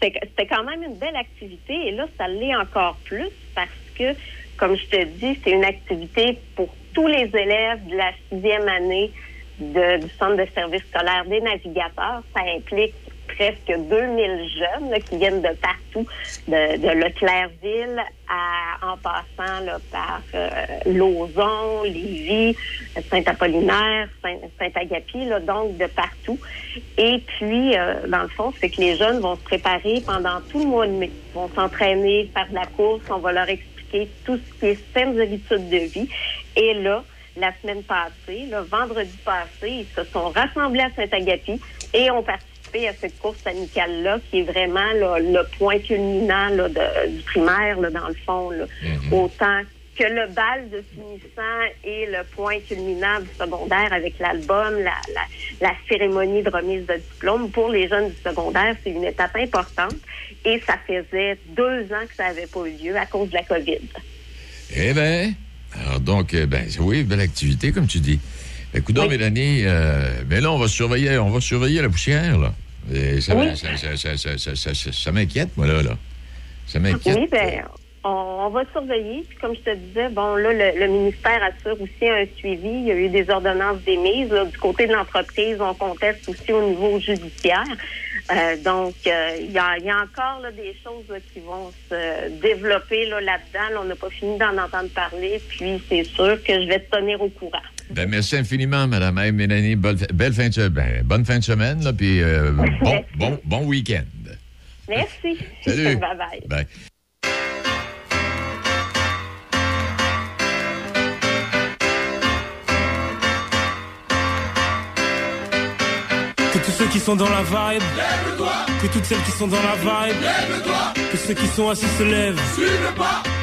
c'était, c'était quand même une belle activité et là, ça l'est encore plus parce que, comme je te dis, c'est une activité pour tous les élèves de la sixième année de- du Centre de services scolaires des navigateurs. Ça implique presque 2000 jeunes qui viennent de partout, de, de Leclercville en passant par euh, Lévis, Saint-Apollinaire, Saint- Saint-Agapi, donc de partout. Et puis, euh, dans le fond, c'est que les jeunes vont se préparer pendant tout le mois de mai. Ils vont s'entraîner, faire de la course, on va leur expliquer tout ce qui est saines habitudes de vie. Et là, la semaine passée, le vendredi passé, ils se sont rassemblés à Saint-Agapi et ont à cette course amicale-là, qui est vraiment là, le point culminant là, de- du primaire, là, dans le fond. Là. Autant que le bal de finissant et le point culminant du secondaire avec l'album, la, la, la cérémonie de remise de diplôme. Pour les jeunes du secondaire, c'est une étape importante et ça faisait deux ans que ça n'avait pas eu lieu à cause de la COVID. Eh bien, alors donc, euh, ben, oui, belle activité, comme tu dis. Écoute donc, Mélanie, euh, mais là, on va surveiller, on va surveiller la poussière, là. Et ça, Oui. m'inquiète, moi, là, là. Ça m'inquiète. Oui, ben, on, on va surveiller. Puis comme je te disais, bon, là, le, le ministère assure aussi un suivi. Il y a eu des ordonnances d'émises. Là, du côté de l'entreprise, on conteste aussi au niveau judiciaire. Euh, donc, euh, il y, a, il y a encore là, des choses là, qui vont se développer là, là-dedans. Là, on n'a pas fini d'en entendre parler. Puis, c'est sûr que je vais te tenir au courant. Ben, merci infiniment, Madame Hey, Mélanie. Bonne, belle fin de, se- ben, bonne fin de semaine, là, puis euh, bon, bon, bon week-end. Merci. Salut. Bye-bye. Bye. Que tous ceux qui sont dans la vibe, que toutes celles qui sont dans la vibe, que ceux qui sont assis se lèvent.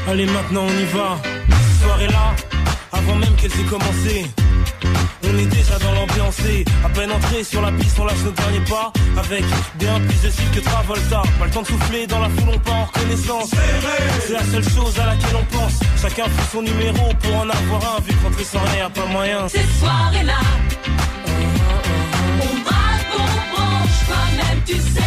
Allez, maintenant on y va. Cette soirée-là, avant même qu'elle ait commencé. On est déjà dans l'ambiance et à peine entré sur la piste, on lâche nos derniers pas avec bien plus de style que Travolta. Pas le temps de souffler dans la foule, on part en reconnaissance. C'est la seule chose à laquelle on pense. Chacun fait son numéro pour en avoir un, vu qu'entrer sans rien, pas moyen. Cette soirée-là, on braque, on branche, toi-même tu sais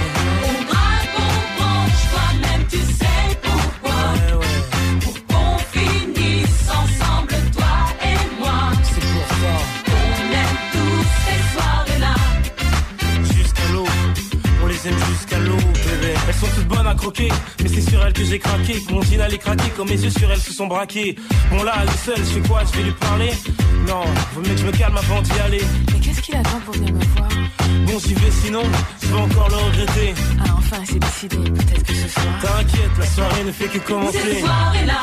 Elles sont toutes bonnes à croquer, mais c'est sur elles que j'ai craqué. Mon jean allait craquer, quand mes yeux sur elles se sont braqués. Bon là, elle est seule, je fais quoi? Je vais lui parler? Non, vaut mieux que je me calme avant d'y aller. Mais qu'est-ce qu'il attend pour venir me voir? Bon, j'y vais sinon, je vais encore le regretter. Ah, enfin, c'est décidé. Peut-être que ce soir. T'inquiète, la soirée ne fait que Cette commencer. soirée-là,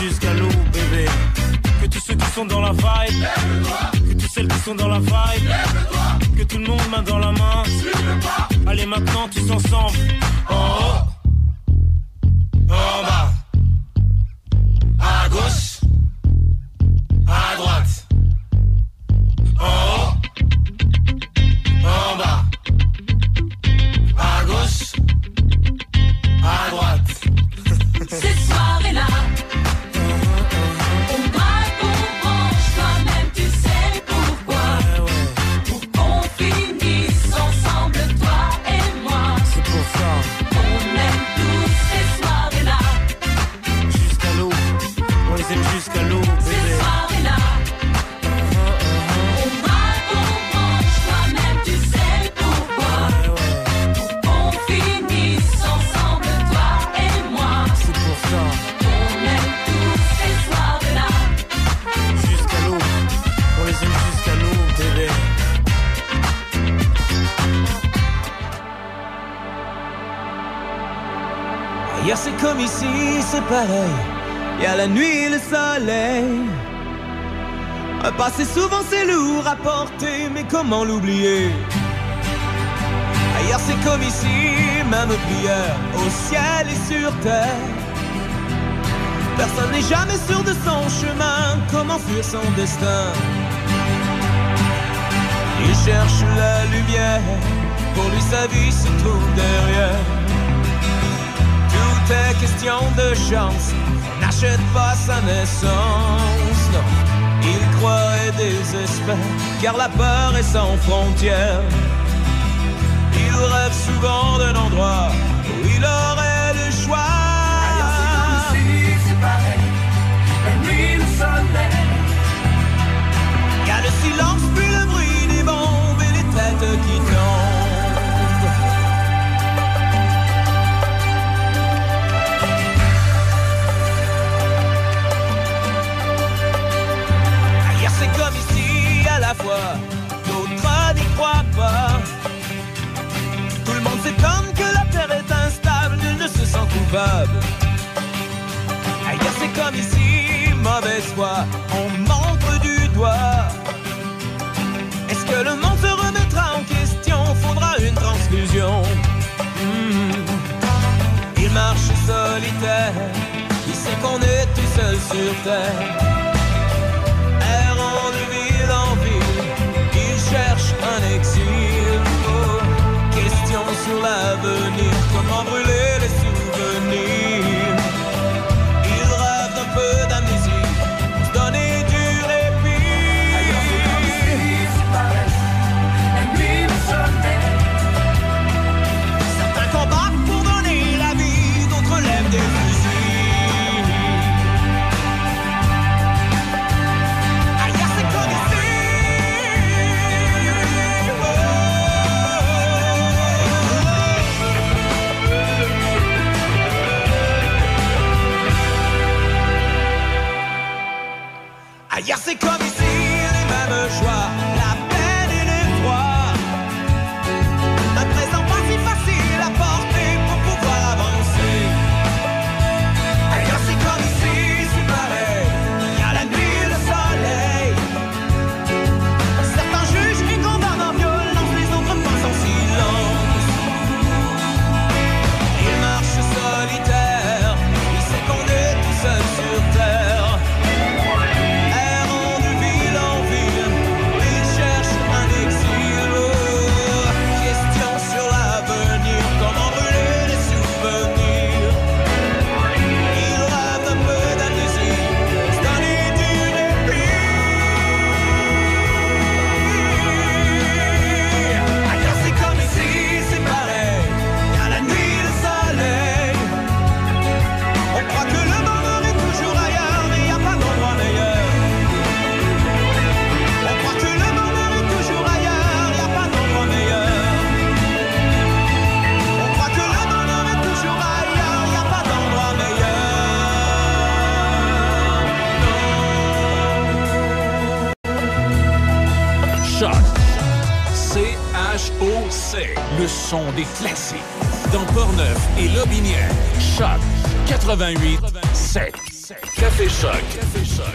jusqu'à l'eau, bébé. Que tous ceux qui sont dans la vibe, que toutes celles qui sont dans la vibe, que tout le monde main dans la main. Allez maintenant tous ensemble. En haut, en bas, à gauche, à droite. En haut, en bas, à gauche, à droite. Cette soirée-là, on braque, on branche, toi-même tu sais pourquoi. Pour qu'on finisse ensemble, toi et moi. C'est pour ça. On aime tous ces soirées-là. Jusqu'à l'eau, on les aime jusqu'à l'eau, c'est pareil. Y a la nuit le soleil. Un passé souvent c'est lourd à porter, mais comment l'oublier? Ailleurs c'est comme ici, même prière au ciel et sur terre. Personne n'est jamais sûr de son chemin, comment fuir son destin? Il cherche la lumière, pour lui sa vie se trouve derrière. Est question de chance, on n'achète pas sa naissance, non. Il croit et désespère, car la peur est sans frontières. Il rêve souvent d'un endroit où il aurait le choix. c'est pareil. La nuit, le soleil. A le silence, puis le bruit des bombes et les têtes qui tombent. D'autres n'y croient pas. Tout le monde s'étonne que la terre est instable, nul ne se sent coupable. Ailleurs c'est comme ici, mauvaise foi, on montre du doigt. Est-ce que le monde se remettra en question? Faudra une transfusion. Hmm. Il marche solitaire, il sait qu'on est tout seul sur terre. Le son des classiques. Dans Portneuf et Lobinière. Choc. 88 7. Café Choc. Café Choc.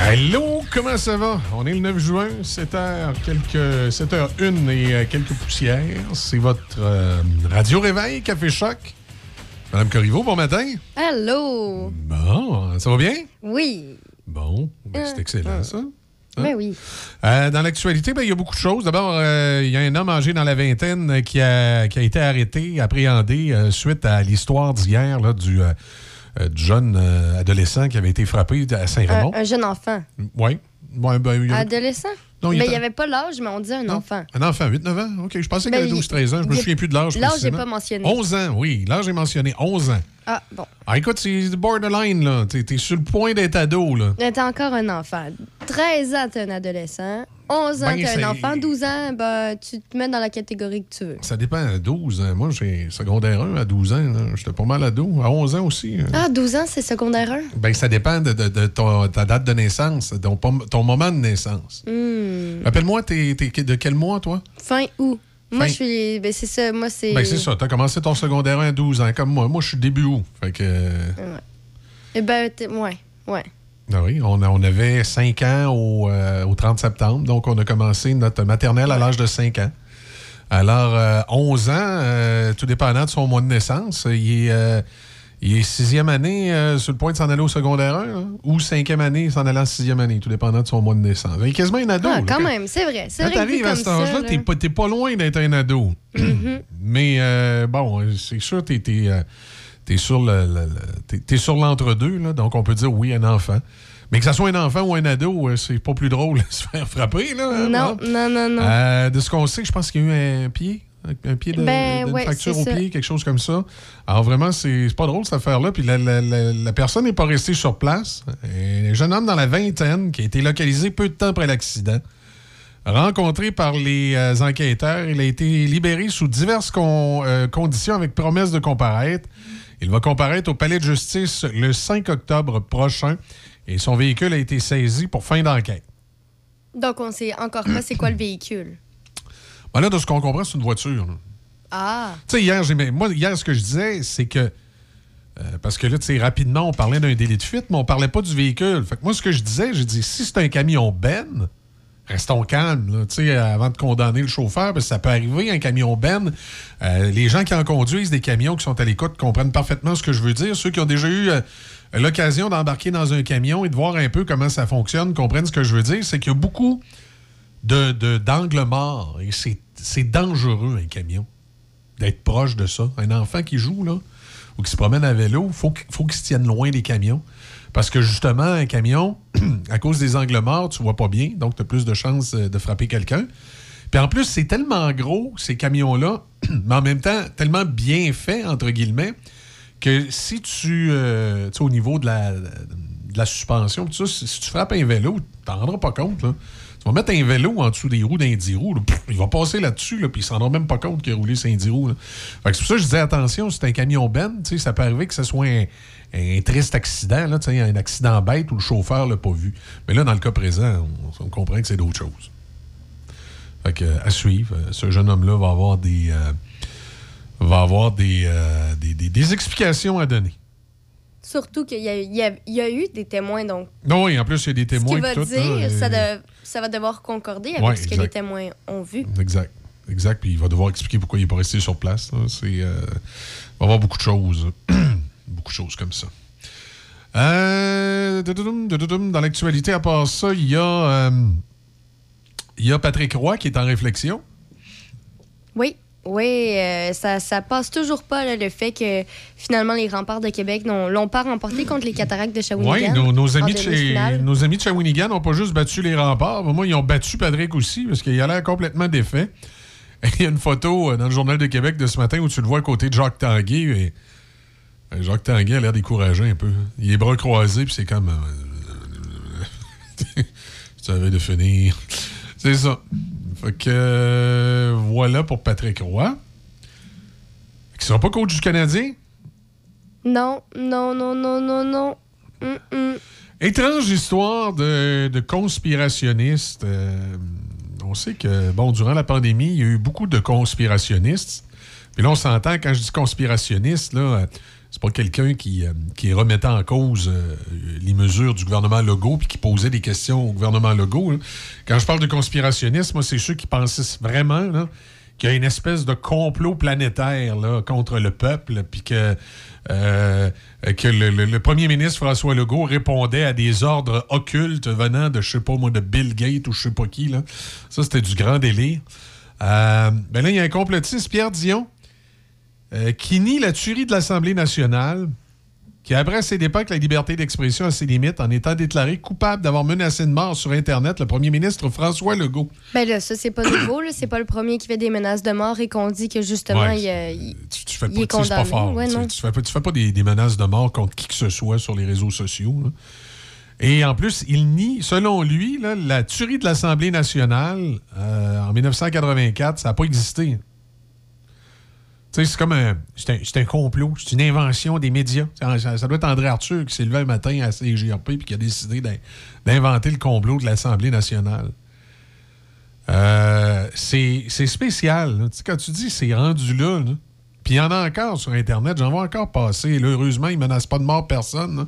Allô, comment ça va? On est le 9 juin, 7h, quelques, 7h01 et euh, quelques poussières. C'est votre euh, radio réveil, Café Choc. Madame Corriveau, bon matin. Allô? Bon, ça va bien? Oui. Bon, ben, c'est excellent ça. Hein? Ben oui. Euh, dans l'actualité, ben, il y a beaucoup de choses. D'abord, euh, il y a un homme âgé dans la vingtaine euh, qui a, qui a été arrêté, appréhendé euh, suite à l'histoire d'hier du, euh, euh, du jeune euh, adolescent qui avait été frappé à Un, Saint-Raymond. un jeune enfant. Oui. Ouais, ben, a- Adolescent? Non, il mais est il n'y en- avait pas l'âge, mais on dit un enfant. Un enfant, 8-9 ans? OK, je pensais qu'il Ben, avait il- 12-13 ans. Je me il- souviens plus de l'âge. l'âge n'est pas mentionné. 11 ans, oui. L'âge est mentionné. 11 ans. Ah, bon. Ah, écoute, c'est borderline, là. T'es, t'es sur le point d'être ado, là. T'es encore un enfant. 13 ans, t'es un adolescent. 11 ans, Ben, un enfant. 12 ans, ben, tu te mets dans la catégorie que tu veux. Ça dépend à 12. hein. Moi, j'ai secondaire 1 à 12 ans. J'étais pas mal ado. À 11 ans aussi. hein. Ah, 12 ans, c'est secondaire 1? Ben, ça dépend de, de- de ton- ta date de naissance, ton, ton moment de naissance. Hmm. Rappelle-moi, t'es de quel mois, toi? Fin août. Moi, je suis. Ben, c'est ça. Moi, c'est. Ben, c'est ça. T'as commencé ton secondaire 1 à 12 ans, comme moi. Moi, je suis début août. Fait que. Ouais. Eh ben, t'es- ouais. Ouais. Ah oui, on, a- on avait 5 ans au, euh, au 30 septembre, donc on a commencé notre maternelle à l'âge de 5 ans. Alors, euh, 11 ans, euh, tout dépendant de son mois de naissance, il est, euh, il est sixième année euh, sur le point de s'en aller au secondaire 1, hein, ou cinquième année s'en aller en sixième année, tout dépendant de son mois de naissance. Il est quasiment un ado. Ah, là. quand même, c'est vrai. C'est Quand t'arrives à cet âge-là, là- t'es pas, pas loin d'être un ado. Mhm. Mais euh, bon, c'est sûr, t'es t'es, sur le, le- le- t'es- sur l'entre-deux, là, donc on peut dire oui, un enfant. Mais que ça soit un enfant ou un ado, euh, c'est pas plus drôle de se faire frapper, là. hein, Non, non, non, non. Euh, de ce qu'on sait, je pense qu'il y a eu un pied. un- pied de, Ben, ouais, fracture au ça. pied, quelque chose comme ça. Alors vraiment, c'est pas drôle cette affaire-là. Puis la, la- la- la personne n'est pas restée sur place. Un jeune homme dans la vingtaine qui a été localisé peu de temps après l'accident. Rencontré par les euh, enquêteurs, il a été libéré sous diverses con- euh, conditions avec promesse de comparaître. Il va comparaître au palais de justice le 5 octobre prochain et son véhicule a été saisi pour fin d'enquête. Donc, on sait encore pas c'est quoi le véhicule. Ben là, de ce qu'on comprend, c'est une voiture. là. Ah. Tu sais, hier, j'ai- mais moi, hier, ce que je disais, c'est que. euh, parce que là, tu sais, rapidement, on parlait d'un délit de fuite, mais on parlait pas du véhicule. Fait que moi, ce que je disais, j'ai dit, si c'est un camion Ben, restons calmes, avant de condamner le chauffeur, parce que ça peut arriver, un camion Ben. Euh, les gens qui en conduisent des camions qui sont à l'écoute comprennent parfaitement ce que je veux dire. Ceux qui ont déjà eu euh, l'occasion d'embarquer dans un camion et de voir un peu comment ça fonctionne comprennent ce que je veux dire. C'est qu'il y a beaucoup de, de- d'angles morts et c'est, dangereux, un camion d'être proche de ça. Un enfant qui joue, ou qui se promène à vélo, faut, faut qu'il se tienne loin des camions. Parce que justement, un camion, à cause des angles morts, tu vois pas bien, donc tu as plus de chances euh, de frapper quelqu'un. Puis en plus, c'est tellement gros, ces camions-là, mais en même temps, tellement bien fait, entre guillemets, que si tu, euh, tu sais, au niveau de la, de la suspension, ça, si, tu frappes un vélo, tu t'en rendras pas compte. Là. Tu vas mettre un vélo en dessous des roues d'un 10 roues, il va passer là-dessus, là, puis il s'en rendra même pas compte qu'il a roulé sur un 10 roues. c'est pour ça que je disais, attention, c'est un camion Ben, ça peut arriver que ce soit un, un triste accident, là, un accident bête où le chauffeur l'a pas vu. Mais là, dans le cas présent, on, on comprend que c'est d'autres choses. Fait que, à suivre, euh, ce jeune homme-là va avoir des, euh, va avoir des, euh, des, des- des explications à donner. Surtout qu'il y y y a eu des témoins, donc Non, oui, en plus, il y a des ce témoins. qu'il va tout, dire, là, ça, de- ça va devoir concorder avec Ouais, ce que les témoins ont vu. Exact. Exact. Puis il va devoir expliquer pourquoi il n'est pas resté sur place. C'est, euh, il va y avoir beaucoup de choses. beaucoup de choses comme ça. Euh, dans l'actualité, à part ça, il y a, euh, il y a Patrick Roy qui est en réflexion. Oui, oui, euh, ça, ça passe toujours pas là, le fait que finalement les remparts de Québec l'ont pas remporté contre les cataractes de Oui, Shawinigan. nos, nos amis de chez, demi-finale. nos amis de Shawinigan n'ont pas juste battu les remparts. Moi, ils ont battu Patrick aussi, parce qu'il a l'air complètement défait. Il y a une photo dans le Journal de Québec de ce matin où tu le vois à côté de Jacques Tanguay. Et, Jacques Tanguay a l'air découragé un peu. Il les bras croisés, puis c'est comme. euh, tu avais de finir. C'est ça. Fait que euh, voilà pour Patrick Roy. Qui sera pas coach du Canadien? Non, non, non, non, non, non. Étrange histoire de, de conspirationnistes. Euh, on sait que, bon, durant la pandémie, il y a eu beaucoup de conspirationnistes. Puis là, on s'entend, quand je dis conspirationniste, là, euh, c'est pas quelqu'un qui, euh, qui remettait en cause euh, les mesures du gouvernement Legault puis qui posait des questions au gouvernement Legault. Quand je parle de conspirationniste, moi, c'est ceux qui pensent vraiment qu'il y a une espèce de complot planétaire contre le peuple, puis que, euh, que le, premier ministre François Legault répondait à des ordres occultes venant de, je sais pas moi, de Bill Gates ou je sais pas qui. Là. Ça, c'était du grand délire. Ben là, il y a un complotiste, Pierre Dion, euh, qui nie la tuerie de l'Assemblée nationale, qui après ses dépens que la liberté d'expression a ses limites en étant déclaré coupable d'avoir menacé de mort sur Internet le premier ministre François Legault. Ben là, ça, c'est pas nouveau. C'est pas le premier qui fait des menaces de mort et qu'on dit que justement, Ouais, il, euh, il- Tu fais il est pas, tu c'est pas condamné. fort. Ouais, tu, sais, non. tu fais pas, tu fais pas des, des menaces de mort contre qui que ce soit sur les réseaux sociaux. là. Et en plus, il nie, selon lui, là, la tuerie de l'Assemblée nationale euh, en 1984, ça n'a pas existé. C'est comme un, c'est un, un complot, c'est une invention des médias. Ça, doit être André Arthur qui s'est levé un matin à CGRP et qui a décidé d'in- d'inventer le complot de l'Assemblée nationale. Euh, c'est spécial. quand tu dis c'est rendu là, puis il y en a encore sur Internet, j'en vois encore passer. Là, heureusement, ils ne menacent pas de mort personne.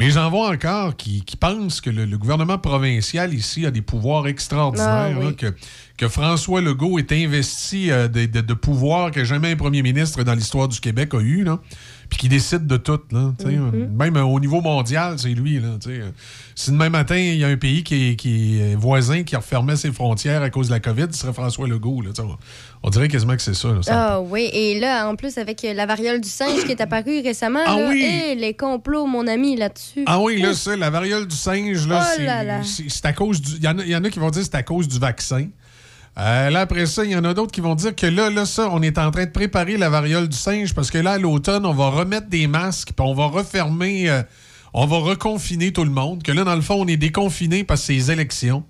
Mais j'en vois encore qui, qui pensent que le, le gouvernement provincial ici a des pouvoirs extraordinaires, Ah, oui. que, que François Legault est investi euh, de, de- de pouvoirs que jamais un premier ministre dans l'histoire du Québec a eu, là, puis qui décide de tout. Là. Mm-hmm. Même euh, au niveau mondial, c'est lui. Là, si demain matin, il y a un pays qui est, qui est voisin qui refermait ses frontières à cause de la COVID, ce serait François Legault. Là, on, dirait quasiment que c'est ça. Ah oui, et là, en plus, avec la variole du singe qui est apparue récemment, Ah là, oui! les complots, mon ami, là-dessus. Ah oui, là, ça, la variole du singe, là, Oh c'est- là là. c'est c'est à cause du. Il y, en a- il y en a qui vont dire que c'est à cause du vaccin. Euh, là, après ça, il y en a d'autres qui vont dire que là, là, ça, on est en train de préparer la variole du singe parce que là, à l'automne, on va remettre des masques, puis on va refermer, euh, on va reconfiner tout le monde. Que là, dans le fond, on est déconfiné parce que c'est les élections.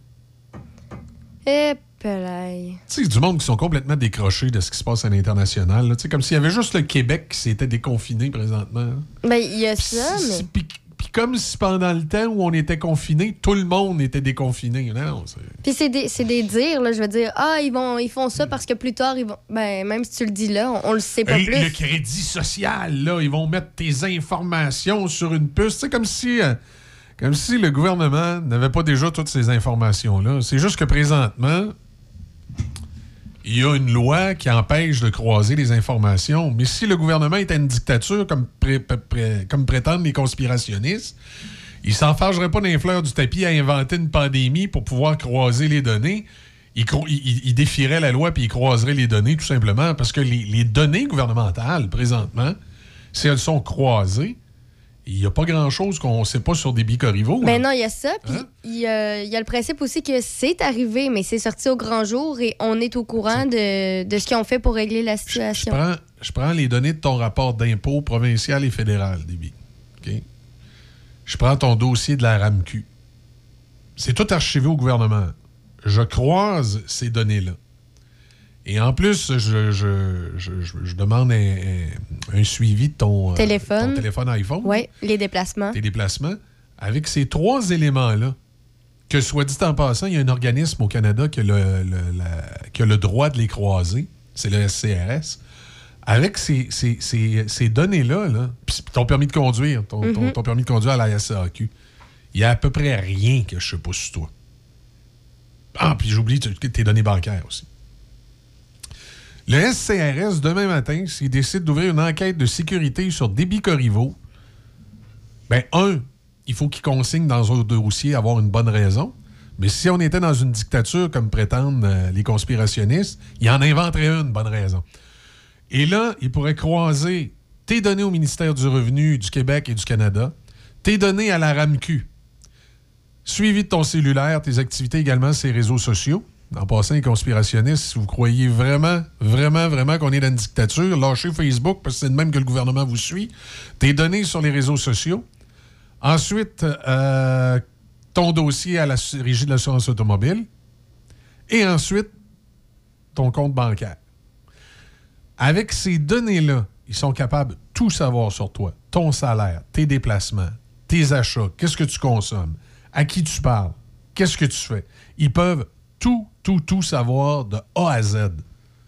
Eh, pelaille. Tu sais, du monde qui sont complètement décrochés de ce qui se passe à l'international. Tu sais, comme s'il y avait juste le Québec qui s'était déconfiné présentement. Ben, il y a ça, mais. Puis puis comme si pendant le temps où on était confiné, tout le monde était déconfiné. Non, Puis c'est des, des dires, là. Je veux dire, ah, ils, vont, ils font ça parce que plus tard, ils vont. Ben, même si tu le dis là, on, on le sait pas Hey, plus. Le crédit social, là, ils vont mettre tes informations sur une puce. C'est comme si, euh, comme si le gouvernement n'avait pas déjà toutes ces informations-là. C'est juste que présentement, il y a une loi qui empêche de croiser les informations. Mais si le gouvernement était une dictature, comme, pré- pré- pré- comme prétendent les conspirationnistes, il s'enfargerait pas d'un fleur du tapis à inventer une pandémie pour pouvoir croiser les données. Il, il- défierait la loi puis il croiserait les données tout simplement parce que les données gouvernementales, présentement, si elles sont croisées, il n'y a pas grand-chose qu'on ne sait pas sur des bicorrivaux. Ben là. non, il y a ça. Puis Hein? il y, a- il y a le principe aussi que c'est arrivé, mais c'est sorti au grand jour et on est au courant de, de ce qu'ils ont fait pour régler la Je situation. prends, je prends les données de ton rapport d'impôt provincial et fédéral, Déby. Je prends ton dossier de la RAMQ. C'est tout archivé au gouvernement. Je croise ces données-là. Et en plus, je, je- je- je- demande un, suivi de ton, euh, Téléphone. ton téléphone iPhone, Oui, les déplacements. tes déplacements. Avec ces trois éléments-là, que soit dit en passant, il y a un organisme au Canada qui a le, le- la- qui a le droit de les croiser. C'est le SCRS. Avec ces, ces- ces- ces données-là, là, ton permis de conduire, ton, ton- Mhm. ton permis de conduire à la SAQ, il y a à peu près rien que je sais pas sur toi. Ah, puis j'oublie tes données bancaires aussi. Le SCRS, demain matin, s'il décide d'ouvrir une enquête de sécurité sur débit Corriveau, ben, un, il faut qu'il consigne dans un dossier avoir une bonne raison. Mais si on était dans une dictature, comme prétendent euh, les conspirationnistes, il en inventerait une bonne raison. Et là, il pourrait croiser tes données au ministère du Revenu du Québec et du Canada, tes données à la RAMQ, suivi de ton cellulaire, tes activités également sur les réseaux sociaux. En passant, les conspirationnistes, si vous croyez vraiment, vraiment, vraiment qu'on est dans une dictature, lâchez Facebook parce que c'est de même que le gouvernement vous suit. Tes données sur les réseaux sociaux. Ensuite, euh, ton dossier à la Régie de l'assurance automobile. Et ensuite, ton compte bancaire. Avec ces données-là, ils sont capables de tout savoir sur toi. Ton salaire, tes déplacements, tes achats, qu'est-ce que tu consommes, à qui tu parles, qu'est-ce que tu fais. Ils peuvent tout, tout, tout savoir de A à Z.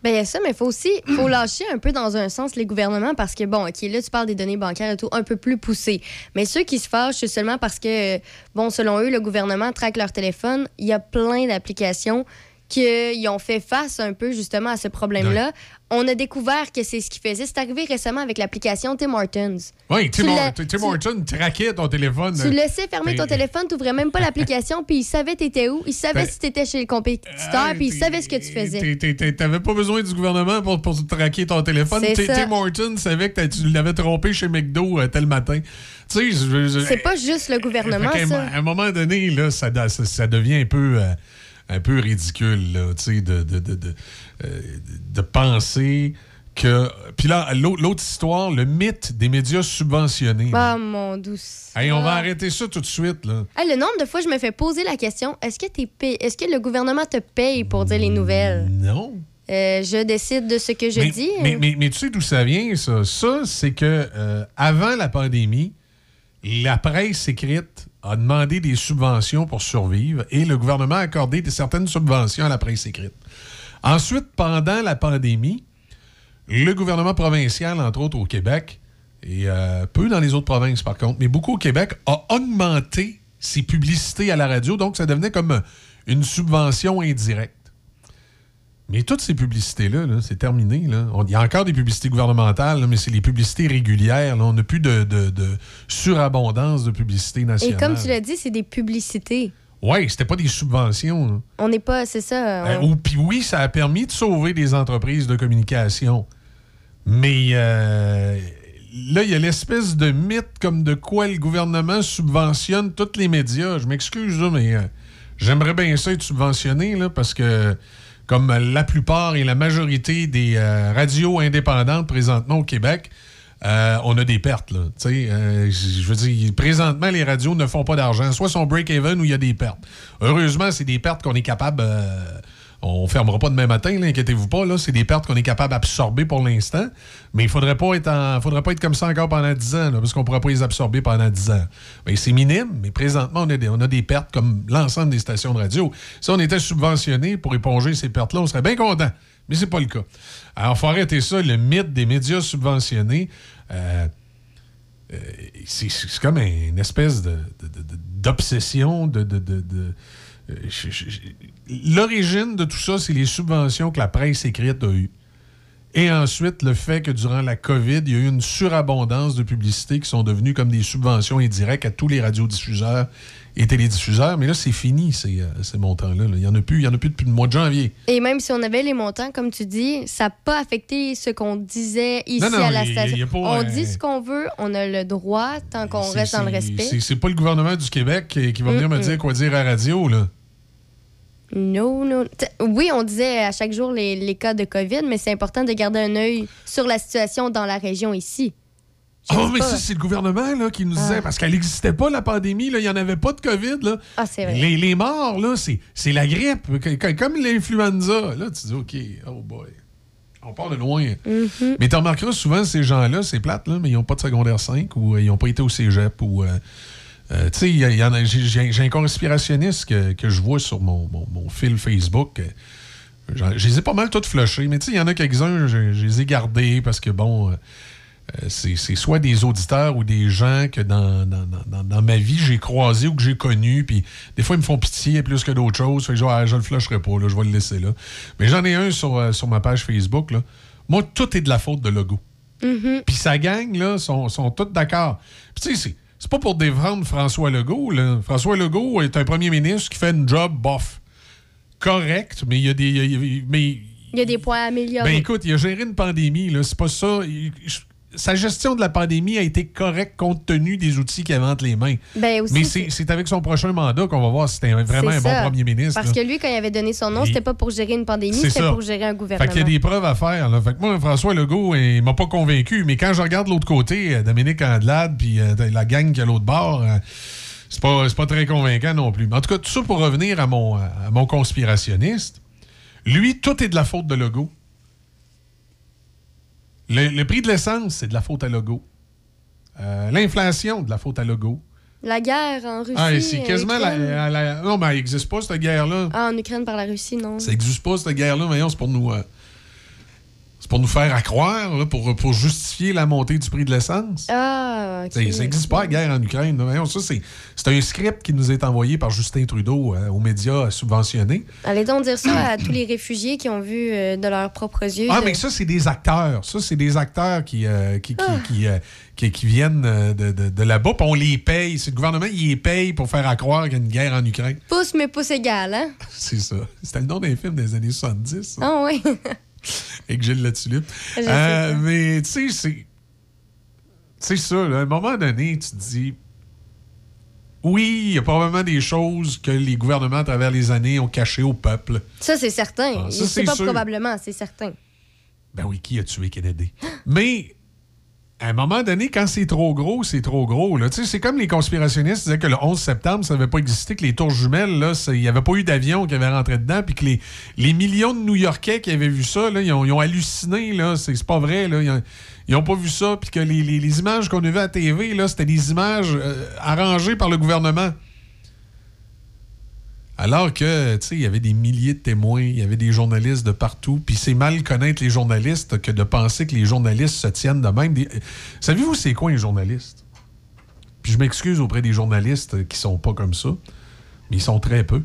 Ben, il y a ça, mais il faut aussi faut lâcher un peu dans un sens les gouvernements parce que, bon, OK, là, tu parles des données bancaires et tout, un peu plus poussées. Mais ceux qui se fâchent, c'est seulement parce que, bon, selon eux, le gouvernement traque leur téléphone. Il y a plein d'applications qu'ils ont fait face un peu justement à ce problème-là. On a découvert que c'est ce qu'ils faisaient. C'est arrivé récemment avec l'application Tim Hortons. Oui, Tim, l'as- Hort- Tim tu- Horton traquait ton téléphone. Tu laissais fermer ton Ben, téléphone, tu ouvrais même pas l'application, puis il savait t'étais où, il savait Ben- si t'étais chez le compétiteur, puis il savait ce que tu faisais. T'avais pas besoin du gouvernement pour, pour traquer ton téléphone. Tim Horton savait que tu l'avais trompé chez McDo euh, tel matin. Tu sais, C'est pas juste le gouvernement, ça. À un moment donné, là, ça devient un peu, euh, un peu ridicule là, tu sais, de, de, de, de, euh, de penser que. Puis là, l'au- l'autre histoire, le mythe des médias subventionnés. Ah, mon douce. Hey, on va arrêter ça tout de suite, là. Hey, le nombre de fois je me fais poser la question est-ce que, t'es pay- est-ce que le gouvernement te paye pour dire les nouvelles? Non. Euh, Je décide de ce que je mais, dis. Mais, mais- mais tu sais d'où ça vient, ça? Ça, c'est que euh, avant la pandémie, la presse écrite a demandé des subventions pour survivre et le gouvernement a accordé certaines subventions à la presse écrite. Ensuite, pendant la pandémie, le gouvernement provincial, entre autres au Québec, et euh, peu dans les autres provinces par contre, mais beaucoup au Québec, a augmenté ses publicités à la radio, donc ça devenait comme une subvention indirecte. Mais toutes ces publicités-là, là, c'est terminé. là. Il y a encore des publicités gouvernementales, là, mais c'est les publicités régulières. On n'a plus de, de- de surabondance de publicités Et nationales. comme tu l'as dit, c'est des publicités. Oui, c'était pas des subventions. là. On n'est pas, c'est ça. On- ou- Puis oui, ça a permis de sauver des entreprises de communication. Mais euh, là, il y a l'espèce de mythe comme de quoi le gouvernement subventionne tous les médias. Je m'excuse, mais euh, j'aimerais bien ça être subventionné, là, parce que comme la plupart et la majorité des euh, radios indépendantes présentement au Québec, euh, on a des pertes. Euh, je veux dire, présentement, les radios ne font pas d'argent. Soit son break-even ou il y a des pertes. Heureusement, c'est des pertes qu'on est capable. On fermera pas demain matin, inquiétez-vous pas. Là, c'est des pertes qu'on est capable d'absorber pour l'instant. Mais il faudrait pas être en- faudrait pas être comme ça encore pendant 10 ans, parce qu'on pourra pas les absorber pendant 10 ans. Mais c'est minime, mais présentement, on a des, pertes comme l'ensemble des stations de radio. Si on était subventionné pour éponger ces pertes-là, on serait bien content. Mais c'est pas le cas. Alors, faut arrêter ça, le mythe des médias subventionnés. euh, euh, c'est comme une espèce d'obsession, de. de, euh, L'origine de tout ça, c'est les subventions que la presse écrite a eues. Et ensuite, le fait que durant la COVID, il y a eu une surabondance de publicités qui sont devenues comme des subventions indirectes à tous les radiodiffuseurs et télédiffuseurs. Mais là, c'est fini, ces, euh, ces montants-là. là. Il n'y en a plus, il y en a plus depuis le mois de janvier. Et même si on avait les montants, comme tu dis, ça n'a pas affecté ce qu'on disait ici Non, non, à la il y a- station. il y a pas, on euh, dit ce qu'on veut, on a le droit tant qu'on reste dans le respect. c'est- pas le gouvernement du Québec qui, qui va venir me dire quoi dire à la radio, là. Non, non. Oui, on disait à chaque jour les, les cas de COVID, mais c'est important de garder un œil sur la situation dans la région ici. Je Oh, mais pas- ça, c'est le gouvernement là, qui nous disait, Ah. parce qu'elle n'existait pas, la pandémie, il n'y en avait pas de COVID. Là. Ah, c'est vrai. Les, les morts, là, c'est, c'est la grippe, comme l'influenza. Là, tu dis, OK, oh boy. On part de loin. Mhm. Mais tu remarqueras souvent, ces gens-là, c'est plate, là, mais ils n'ont pas de secondaire 5 ou euh, ils n'ont pas été au cégep. ou euh, euh, Tu sais, il y a- il y en a- j'ai, un conspirationniste que, que je vois sur mon, mon- mon fil Facebook. euh, Je les ai pas mal toutes flushés, mais tu sais, il y en a quelques-uns, je, je les ai gardés parce que, bon, euh, euh, c'est, c'est soit des auditeurs ou des gens que dans, dans, dans- dans- ma vie, j'ai croisé ou que j'ai connu. Puis des fois, ils me font pitié plus que d'autres choses. Fait que genre, ah, je le flusherai pas, là, je vais le laisser là. Mais j'en ai un sur, euh, sur ma page Facebook. Là. Moi, tout est de la faute de Logo. Mhm. Puis sa gang, là, sont, sont toutes d'accord. Puis tu sais, c'est, pas pour défendre François Legault. Là. François Legault est un premier ministre qui fait une job bof. Correct, mais il y a des. il y a- il y a- mais Il y a des points à améliorer. ben écoute, il a géré une pandémie, là, c'est pas ça. Il- je- sa gestion de la pandémie a été correcte compte tenu des outils qu'il avait entre les mains. Ben aussi, Mais c'est- avec son prochain mandat qu'on va voir si c'était vraiment un bon premier ministre. Parce là. que lui, quand il avait donné son nom, c'était pas pour gérer une pandémie, C'est c'était pour gérer un Fait gouvernement. qu'il y a des preuves à faire. Là. Fait que moi, François Legault, il m'a pas convaincu. Mais quand je regarde l'autre côté, euh, Dominique Andelade, puis euh, la gang qui est à l'autre bord, euh, c'est pas, c'est pas très convaincant non plus. Mais en tout cas, tout ça pour revenir à mon, à mon conspirationniste. Lui, tout est de la faute de Legault. Le, le prix de l'essence, c'est de la faute à Legault. Euh, L'inflation, de la faute à Legault. La guerre en Russie. Ah, c'est en quasiment la- Non, mais elle n'existe pas, cette guerre-là. Ah, en Ukraine par la Russie, non. Ça n'existe pas, cette guerre-là. Voyons, c'est pour nous. euh, c'est pour nous faire à croire, là, pour, pour justifier la montée du prix de l'essence. Ah, ok. Ça n'existe pas la guerre en Ukraine. là. Voyons, ça, c'est, un script qui nous est envoyé par Justin Trudeau euh, aux médias subventionnés. Allez donc dire ça à tous les réfugiés qui ont vu euh, de leurs propres yeux. Ah, de- mais ça, c'est des acteurs. Ça, c'est des acteurs qui, euh, qui, qui, Ah. qui, euh, qui- qui viennent de, de- de là-bas, puis on les paye. C'est le gouvernement, il les paye pour faire à croire qu'il y a une guerre en Ukraine. Pouce, mais pouce égal, hein? C'est ça. C'était le nom d'un film des années 70. ça. Ah, oui. avec Gilles Latulippe. Je sais Euh, ça. mais tu sais, c'est. C'est ça, là, à un moment donné, tu te dis. Oui, il y a probablement des choses que les gouvernements à travers les années ont cachées au peuple. ça, c'est certain. Ah, ça, c'est c'est pas sûr. probablement, c'est certain. Ben oui, qui a tué Kennedy? Mais à un moment donné, quand c'est trop gros, c'est trop gros. C'est comme les conspirationnistes disaient que le 11 septembre, ça n'avait pas existé, que les tours jumelles, il n'y avait pas eu d'avion qui avait rentré dedans, puis que les, les millions de New-Yorkais qui avaient vu ça, ils, ont, halluciné. là. C'est pas vrai. Ils n'ont pas vu ça, puis que les, les- images qu'on a vues à TV, là, c'était des images euh, arrangées par le gouvernement. Alors que, tu sais, il y avait des milliers de témoins, il y avait des journalistes de partout, puis c'est mal connaître les journalistes que de penser que les journalistes se tiennent de même. Des- Savez-vous c'est quoi un journaliste? Puis je m'excuse auprès des journalistes qui sont pas comme ça, mais ils sont très peu.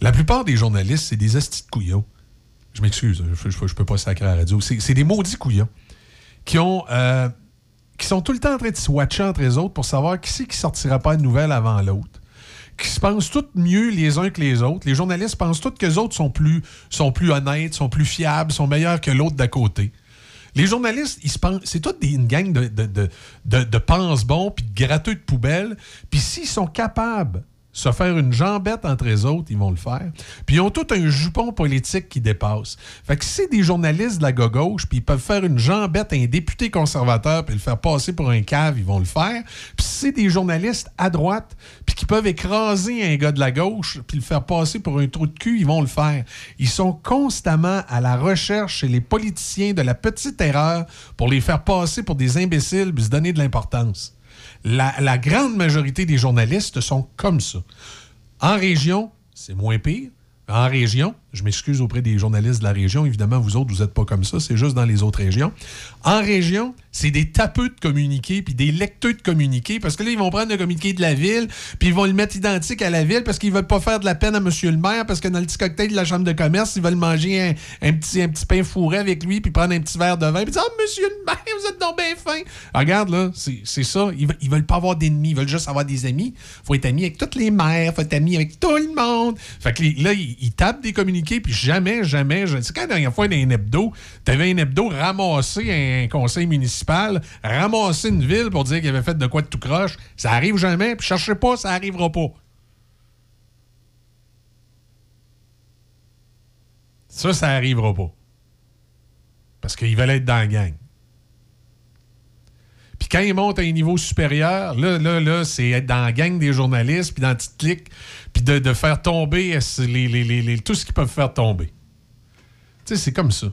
La plupart des journalistes, c'est des astis de. Je m'excuse, je, je- peux pas sacrer à la radio. C'est des maudits couillons euh, qui sont tout le temps en train de se watcher entre les autres pour savoir qui c'est qui sortira pas de nouvelles avant l'autre qui se pensent tous mieux les uns que les autres. Les journalistes pensent tous que les autres sont plus, sont plus honnêtes, sont plus fiables, sont meilleurs que l'autre d'à côté. Les journalistes, ils se pensent, c'est toute une gang de, de, de, de, pense-bons puis de gratteux de poubelles. Puis s'ils sont capables se faire une jambette entre les autres, ils vont le faire. Puis ils ont tout un jupon politique qui dépasse. Fait que si c'est des journalistes de la gauche, puis ils peuvent faire une jambette à un député conservateur puis le faire passer pour un cave, ils vont le faire. Puis si c'est des journalistes à droite, puis qui peuvent écraser un gars de la gauche puis le faire passer pour un trou de cul, ils vont le faire. Ils sont constamment à la recherche chez les politiciens de la petite erreur pour les faire passer pour des imbéciles puis se donner de l'importance. La, grande majorité des journalistes sont comme ça. En région, c'est moins pire. En région, je m'excuse auprès des journalistes de la région, évidemment, vous autres, vous n'êtes pas comme ça, c'est juste dans les autres régions. En région, c'est des tapeux de communiqués puis des lecteurs de communiqués parce que là, ils vont prendre le communiqué de la ville puis ils vont le mettre identique à la ville parce qu'ils veulent pas faire de la peine à monsieur le maire parce que dans le petit cocktail de la chambre de commerce, ils veulent manger un, petit, un petit pain fourré avec lui puis prendre un petit verre de vin puis dire « Ah, monsieur le maire, vous êtes donc bien fin! » Regarde, là, c'est ça. Ils, ils veulent pas avoir d'ennemis, ils veulent juste avoir des amis. faut être ami avec toutes les maires, faut être ami avec tout le monde. Fait que là, ils tapent des communiqués puis jamais, jamais... je- C'est quand la dernière fois, dans un hebdo, t'avais un hebdo ramassé un conseil municipal, ramassé une ville pour dire qu'il avait fait de quoi de tout croche. Ça arrive jamais, puis cherchez pas, ça arrivera pas. Ça, ça arrivera pas. Parce qu'ils veulent être dans la gang. Quand ils montent à un niveau supérieur, là, là, là, c'est être dans la gang des journalistes, puis dans la petite clique, puis de, de faire tomber les, les- les- les- tout ce qu'ils peuvent faire tomber. Tu sais, c'est comme ça.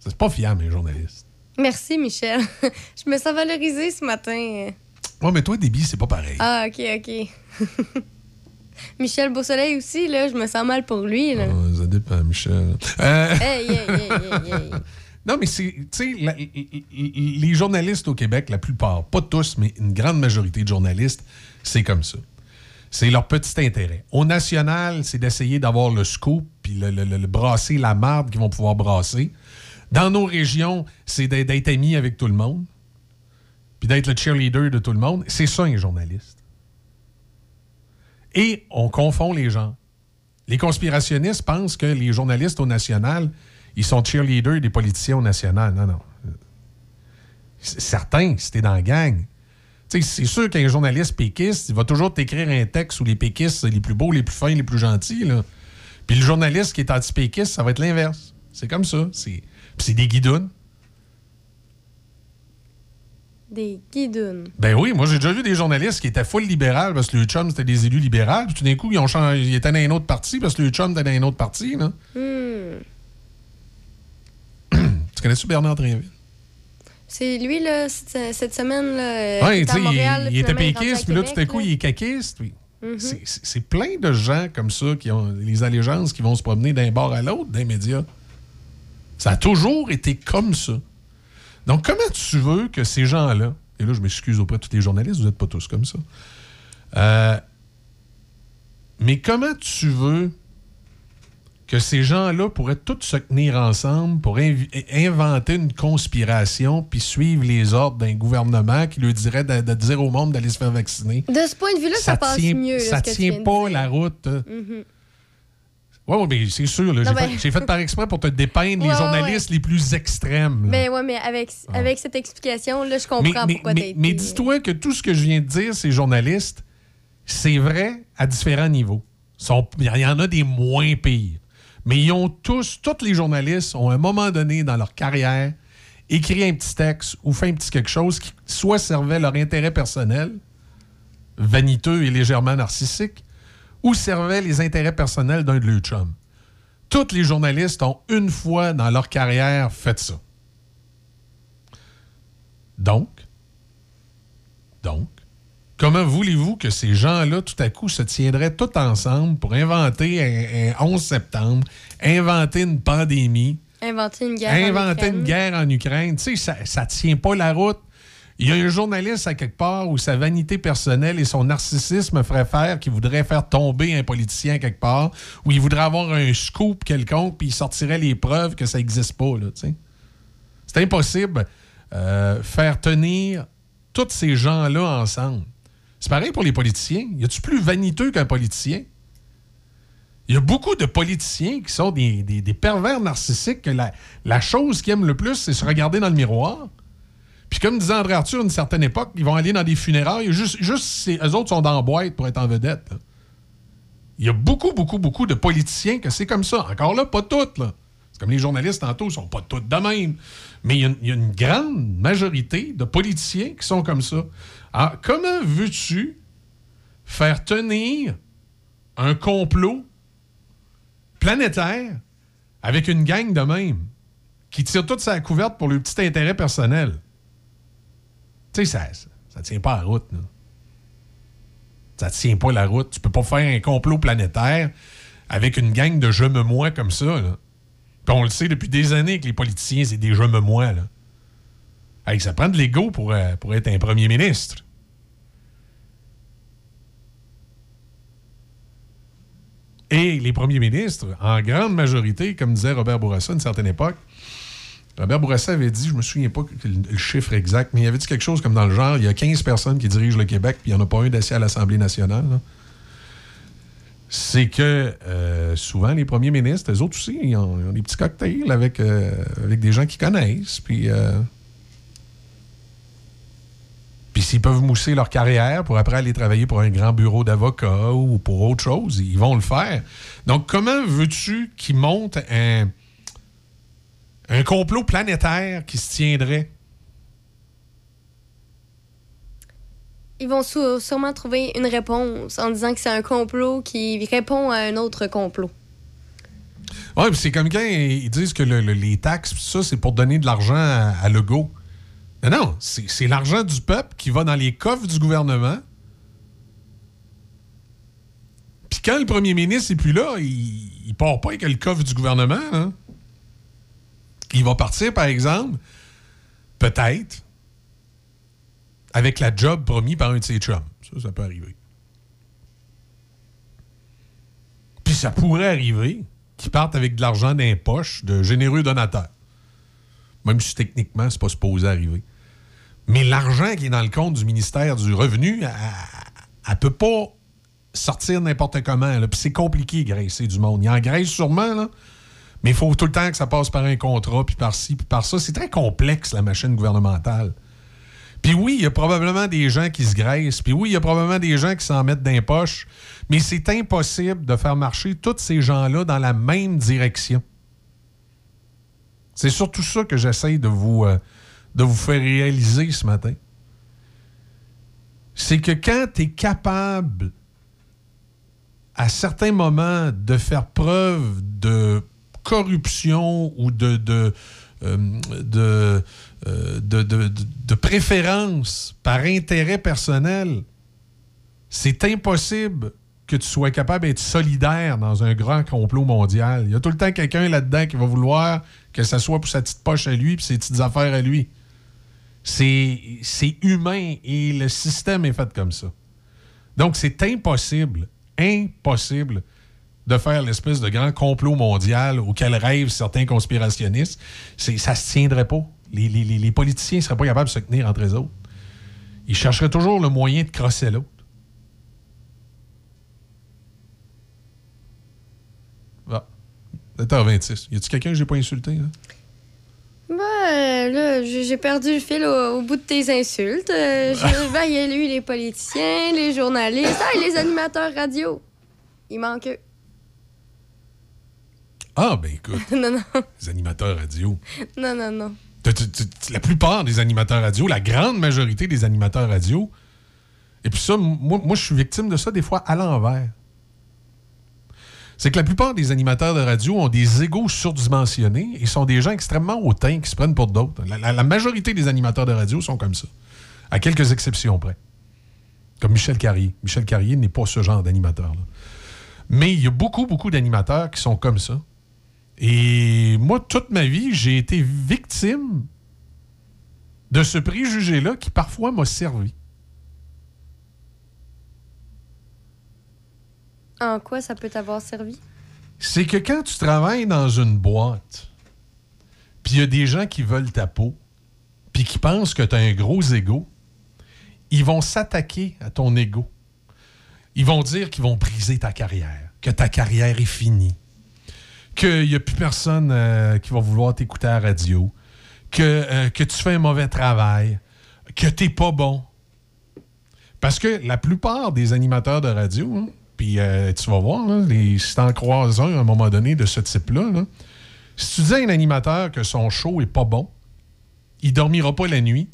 C'est pas fiable, les journalistes. Merci, Michel. je me sens valorisée ce matin. Ouais, mais toi, Déby, c'est pas pareil. Ah, OK, OK. Michel Beausoleil aussi, là, je me sens mal pour lui. Là. Ah, ça dépend, Michel. Euh, Hey, hey, hey, hey, hey. Non, mais c'est, tu sais, les journalistes au Québec, la plupart, pas tous, mais une grande majorité de journalistes, c'est comme ça. C'est leur petit intérêt. Au national, c'est d'essayer d'avoir le scoop puis le, le- brasser la marde qu'ils vont pouvoir brasser. Dans nos régions, c'est d'être, d'être ami avec tout le monde puis d'être le cheerleader de tout le monde. C'est ça, un journaliste. Et on confond les gens. Les conspirationnistes pensent que les journalistes au national, ils sont cheerleaders des politiciens au national. Non, non. Certains, si t'es dans la gang. Tu sais, c'est sûr qu'un journaliste péquiste, il va toujours t'écrire un texte où les péquistes, les plus beaux, les plus fins, les plus gentils. Là. Puis le journaliste qui est anti-péquiste, ça va être l'inverse. C'est comme ça. C'est, puis c'est des guidounes. Des guidounes. Ben oui, moi j'ai déjà vu des journalistes qui étaient full libéral parce que le chum c'était des élus libéraux, puis tout d'un coup ils ont changé, ils étaient dans un autre parti parce que le chum était dans un autre parti. Là. Hmm. Tu connais-tu Bernard Drinville? C'est lui, là, cette, semaine, là, euh, est tu à Montréal. il, il était péquiste, puis là, tout à coup, là. il est caquiste. puis Mhm. c'est plein de gens comme ça qui ont les allégeances qui vont se promener d'un bord à l'autre des médias. Ça a toujours été comme ça. Donc, comment tu veux que ces gens-là, et là, je m'excuse auprès de tous les journalistes, vous n'êtes pas tous comme ça, Euh, mais comment tu veux que ces gens-là pourraient tous se tenir ensemble pour inventer une conspiration puis suivre les ordres d'un gouvernement qui lui dirait de, de dire au monde d'aller se faire vacciner? De ce point de vue-là, ça, passe tient, mieux. là, ça tient pas la route. hein. Mhm. Oui, ouais, mais c'est sûr. J'ai ben- fait, par exprès pour te dépeindre Ouais, les ouais, journalistes les plus extrêmes. là. Ben ouais, mais avec, avec cette explication, là, je comprends mais mais- pourquoi mais- mais dis-toi que tout ce que je viens de dire, ces journalistes, c'est vrai à différents niveaux. Il y en a des moins pires. Mais ils ont tous, tous les journalistes ont à un moment donné dans leur carrière écrit un petit texte ou fait un petit quelque chose qui soit servait leur intérêt personnel, vaniteux et légèrement narcissique, ou servait les intérêts personnels d'un de leurs chums. Tous les journalistes ont une fois dans leur carrière fait ça. Donc, donc, comment voulez-vous que ces gens-là, tout à coup, se tiendraient tous ensemble pour inventer un, un 11 septembre, inventer une pandémie, Inventer une guerre. en Ukraine. une guerre en Ukraine? Tu sais, ça, ça tient pas la route. Il y a un journaliste à quelque part où sa vanité personnelle et son narcissisme ferait faire qu'il voudrait faire tomber un politicien quelque part, où il voudrait avoir un scoop quelconque, puis il sortirait les preuves que ça n'existe pas. C'est impossible euh, faire tenir tous ces gens-là ensemble. C'est pareil pour les politiciens. Y a-tu plus vaniteux qu'un politicien? Il y a beaucoup de politiciens qui sont des, des- pervers narcissiques que la, chose qu'ils aiment le plus, c'est se regarder dans le miroir. Puis comme disait André Arthur à une certaine époque, ils vont aller dans des funérailles, juste, juste si eux autres sont dans la boîte pour être en vedette. Il y a beaucoup, beaucoup, beaucoup de politiciens que c'est comme ça. Encore là, pas toutes. C'est comme les journalistes tantôt, ils sont pas toutes de même. Mais il y, a une grande majorité de politiciens qui sont comme ça. Alors, comment veux-tu faire tenir un complot planétaire avec une gang de même qui tire toute sa couverte pour le petit intérêt personnel? Tu sais, ça, ça, tient pas la route. là. Ça tient pas la route. Tu peux pas faire un complot planétaire avec une gang de je me moi comme ça. là. On le sait depuis des années que les politiciens, c'est des je me moi. Hey, ça prend de l'ego pour, euh, pour être un premier ministre. Et les premiers ministres, en grande majorité, comme disait Robert Bourassa à une certaine époque, Robert Bourassa avait dit, je me souviens pas le, chiffre exact, mais il avait dit quelque chose comme dans le genre, il y a 15 personnes qui dirigent le Québec, puis il n'y en a pas un d'assis à l'Assemblée nationale. C'est que euh, souvent, les premiers ministres, eux autres aussi, ils ont, des petits cocktails avec, euh, avec des gens qui connaissent, puis... puis s'ils peuvent mousser leur carrière pour après aller travailler pour un grand bureau d'avocat ou pour autre chose, ils vont le faire. Donc, comment veux-tu qu'ils montent un, un complot planétaire qui se tiendrait? Ils vont sûrement trouver une réponse en disant que c'est un complot qui répond à un autre complot. Oui, puis c'est comme quand ils disent que le- le- les taxes, ça, c'est pour donner de l'argent à, à Legault. Non, non, c'est l'argent du peuple qui va dans les coffres du gouvernement. Puis quand le premier ministre n'est plus là, il, il part pas avec le coffre du gouvernement. hein. Il va partir, par exemple, peut-être, avec la job promis par un de ses chums. Ça, ça peut arriver. Puis ça pourrait arriver qu'ils partent avec de l'argent dans les poches de généreux donateurs. Même si techniquement, c'est pas supposé arriver. Mais l'argent qui est dans le compte du ministère du Revenu, elle, elle peut pas sortir n'importe comment. Puis c'est compliqué graisser du monde. Il engraisse sûrement, là. Mais il faut tout le temps que ça passe par un contrat, puis par ci, puis par ça. C'est très complexe, la machine gouvernementale. Puis oui, il y a probablement des gens qui se graissent. Puis oui, il y a probablement des gens qui s'en mettent dans les poches. Mais c'est impossible de faire marcher tous ces gens-là dans la même direction. C'est surtout ça que j'essaye de vous, euh, de vous faire réaliser ce matin. C'est que quand tu es capable, à certains moments, de faire preuve de corruption ou euh, euh, de- de- préférence par intérêt personnel, c'est impossible que tu sois capable d'être solidaire dans un grand complot mondial. Il y a tout le temps quelqu'un là-dedans qui va vouloir que ça soit pour sa petite poche à lui puis ses petites affaires à lui. C'est humain et le système est fait comme ça. Donc, c'est impossible, impossible de faire l'espèce de grand complot mondial auquel rêvent certains conspirationnistes. Ça se tiendrait pas. Les politiciens ne seraient pas capables de se tenir entre eux autres. Ils chercheraient toujours le moyen de crosser l'autre. Ah. 7h26. Y a-tu quelqu'un que j'ai pas insulté? Là? Ben, là, j'ai perdu le fil au, au bout de tes insultes. Euh, je ben, il y a lui, les politiciens, les journalistes, ah, et les animateurs radio. Il manque eux. Ah, ben écoute, non, non. les animateurs radio. Non, non, non. La plupart des animateurs radio, la grande majorité des animateurs radio, et puis ça, moi, moi je suis victime de ça des fois à l'envers. C'est que la plupart des animateurs de radio ont des égaux surdimensionnés et sont des gens extrêmement hautains qui se prennent pour d'autres. La, majorité des animateurs de radio sont comme ça, à quelques exceptions près. Comme Michel Carrier. Michel Carrier n'est pas ce genre d'animateur-là. Mais il y a beaucoup, beaucoup d'animateurs qui sont comme ça. Et moi, toute ma vie, j'ai été victime de ce préjugé-là qui parfois m'a servi. En quoi ça peut t'avoir servi? C'est que quand tu travailles dans une boîte, puis il y a des gens qui veulent ta peau, puis qui pensent que tu as un gros ego, ils vont s'attaquer à ton ego. Ils vont dire qu'ils vont briser ta carrière, que ta carrière est finie, qu'il n'y a plus personne euh, qui va vouloir t'écouter à la radio, que, euh, que tu fais un mauvais travail, que tu pas bon. Parce que la plupart des animateurs de radio, hein, puis euh, tu vas voir, là, les, si t'en croises un à un moment donné de ce type-là, là, si tu dis à un animateur que son show est pas bon, il dormira pas la nuit,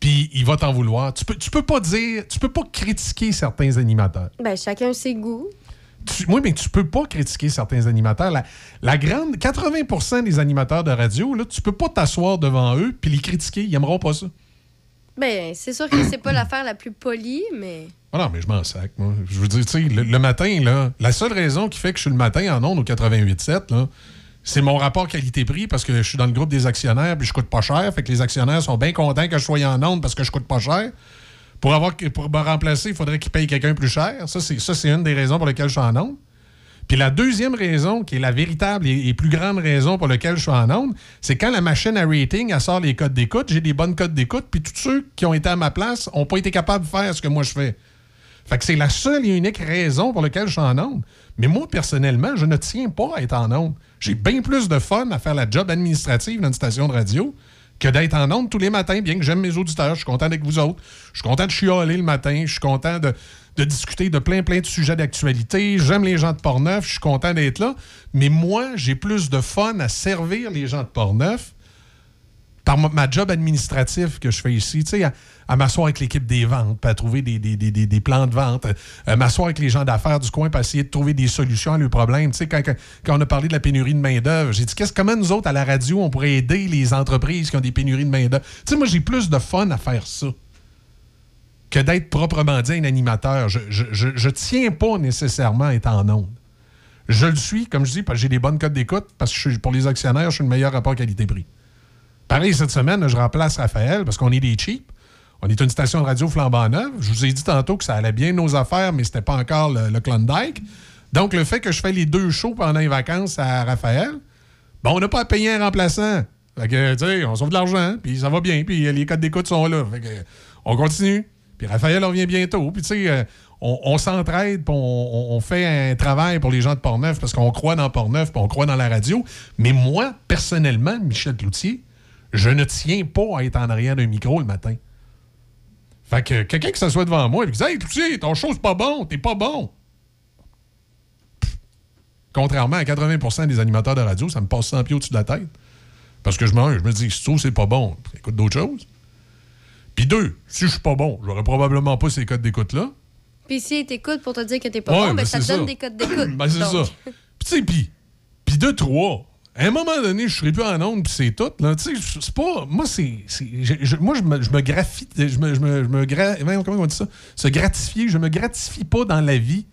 puis il va t'en vouloir. Tu peux, tu peux pas dire, tu peux pas critiquer certains animateurs. Ben, chacun ses goûts. Tu- oui, mais tu peux pas critiquer certains animateurs. La, la grande 80% des animateurs de radio, là, tu peux pas t'asseoir devant eux puis les critiquer. Ils aimeront pas ça. Ben, c'est sûr que c'est pas l'affaire la plus polie, mais. Ah non, mais je m'en sac, moi. Je veux dire, tu sais, le, matin, là, la seule raison qui fait que je suis le matin en ondes au 88.7, là, c'est mon rapport qualité-prix parce que je suis dans le groupe des actionnaires puis je coûte pas cher. Fait que les actionnaires sont bien contents que je sois en ondes parce que je coûte pas cher. Pour, avoir, pour me remplacer, il faudrait qu'ils payent quelqu'un plus cher. Ça, c'est, une des raisons pour lesquelles je suis en ondes. Puis la deuxième raison, qui est la véritable et, plus grande raison pour laquelle je suis en ondes, c'est quand la machine à rating, elle sort les codes d'écoute, j'ai des bonnes codes d'écoute, puis tous ceux qui ont été à ma place n'ont pas été capables de faire ce que moi je fais. Fait que c'est la seule et unique raison pour laquelle je suis en onde. Mais moi, personnellement, je ne tiens pas à être en onde. J'ai bien plus de fun à faire la job administrative dans une station de radio que d'être en onde tous les matins, bien que j'aime mes auditeurs. Je suis content avec vous autres. Je suis content de chialer le matin. Je suis content de, de discuter de plein, plein de sujets d'actualité. J'aime les gens de Portneuf. Je suis content d'être là. Mais moi, j'ai plus de fun à servir les gens de Portneuf par ma, job administratif que je fais ici, tu sais, à, à m'asseoir avec l'équipe des ventes, à trouver des, plans de vente, euh, m'asseoir avec les gens d'affaires du coin, puis essayer de trouver des solutions à leurs problèmes. Tu sais, quand, on a parlé de la pénurie de main-d'œuvre, j'ai dit, qu'est-ce comment nous autres, à la radio, on pourrait aider les entreprises qui ont des pénuries de main-d'œuvre? Tu sais, moi, j'ai plus de fun à faire ça que d'être proprement dit un animateur. Je, je, je- je tiens pas nécessairement à être en onde. Je le suis, comme je dis, parce que j'ai des bonnes codes d'écoute, parce que pour les actionnaires, je suis le meilleur rapport qualité-prix. Pareil, cette semaine, je remplace Raphaël parce qu'on est des cheap. On est une station de radio flambant neuve. Je vous ai dit tantôt que ça allait bien nos affaires, mais c'était pas encore le, le Klondike. Donc, le fait que je fais les deux shows pendant les vacances à Raphaël, ben, on n'a pas à payer un remplaçant. Fait que, on sauve de l'argent, puis ça va bien, puis les codes d'écoute sont là. Fait que, on continue. Puis Raphaël revient bientôt. Puis, euh, on, s'entraide, puis on fait un travail pour les gens de Portneuf parce qu'on croit dans Portneuf, puis on croit dans la radio. Mais moi, personnellement, Michel Cloutier, je ne tiens pas à être en arrière d'un micro le matin. Fait que quelqu'un qui s'assoit devant moi et qui dit Hey, Cloutier, ton show, c'est pas bon, t'es pas bon. Pff. Contrairement à 80% des animateurs de radio, ça me passe 100 pieds au-dessus de la tête. Parce que je me, je me dis, si tu c'est pas bon, écoute d'autres choses. Puis deux, si je suis pas bon, j'aurais probablement pas ces codes d'écoute-là. Puis si t'écoutes pour te dire que t'es pas Ouais, bon, ben ben ça te donne ça. des codes d'écoute. Ben, c'est ça. Puis tu sais, puis, puis de trois, à un moment donné, je serai plus en onde, puis c'est tout. Là. C'est pas... Moi, c'est... moi, je me, je. Je me... Je me, je me comment on dit ça? Se gratifier. Je me gratifie pas dans la vie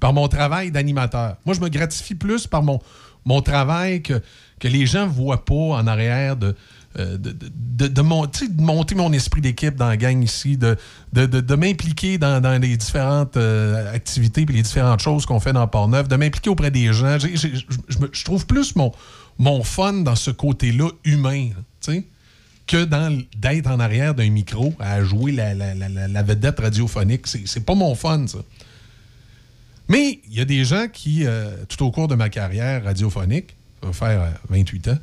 par mon travail d'animateur. Moi, je me gratifie plus par mon, mon travail que, que les gens voient pas en arrière de... euh, de, de, de- monter mon esprit d'équipe dans la gang ici, de, de, m'impliquer dans, dans les différentes euh, activités et les différentes choses qu'on fait dans Port-Neuf, de m'impliquer auprès des gens. Je trouve plus mon, mon fun dans ce côté-là humain, tu que d'être en arrière d'un micro à jouer la, vedette radiophonique. C'est pas mon fun, ça. Mais il y a des gens qui, euh, tout au cours de ma carrière radiophonique, ça va faire euh, 28 ans,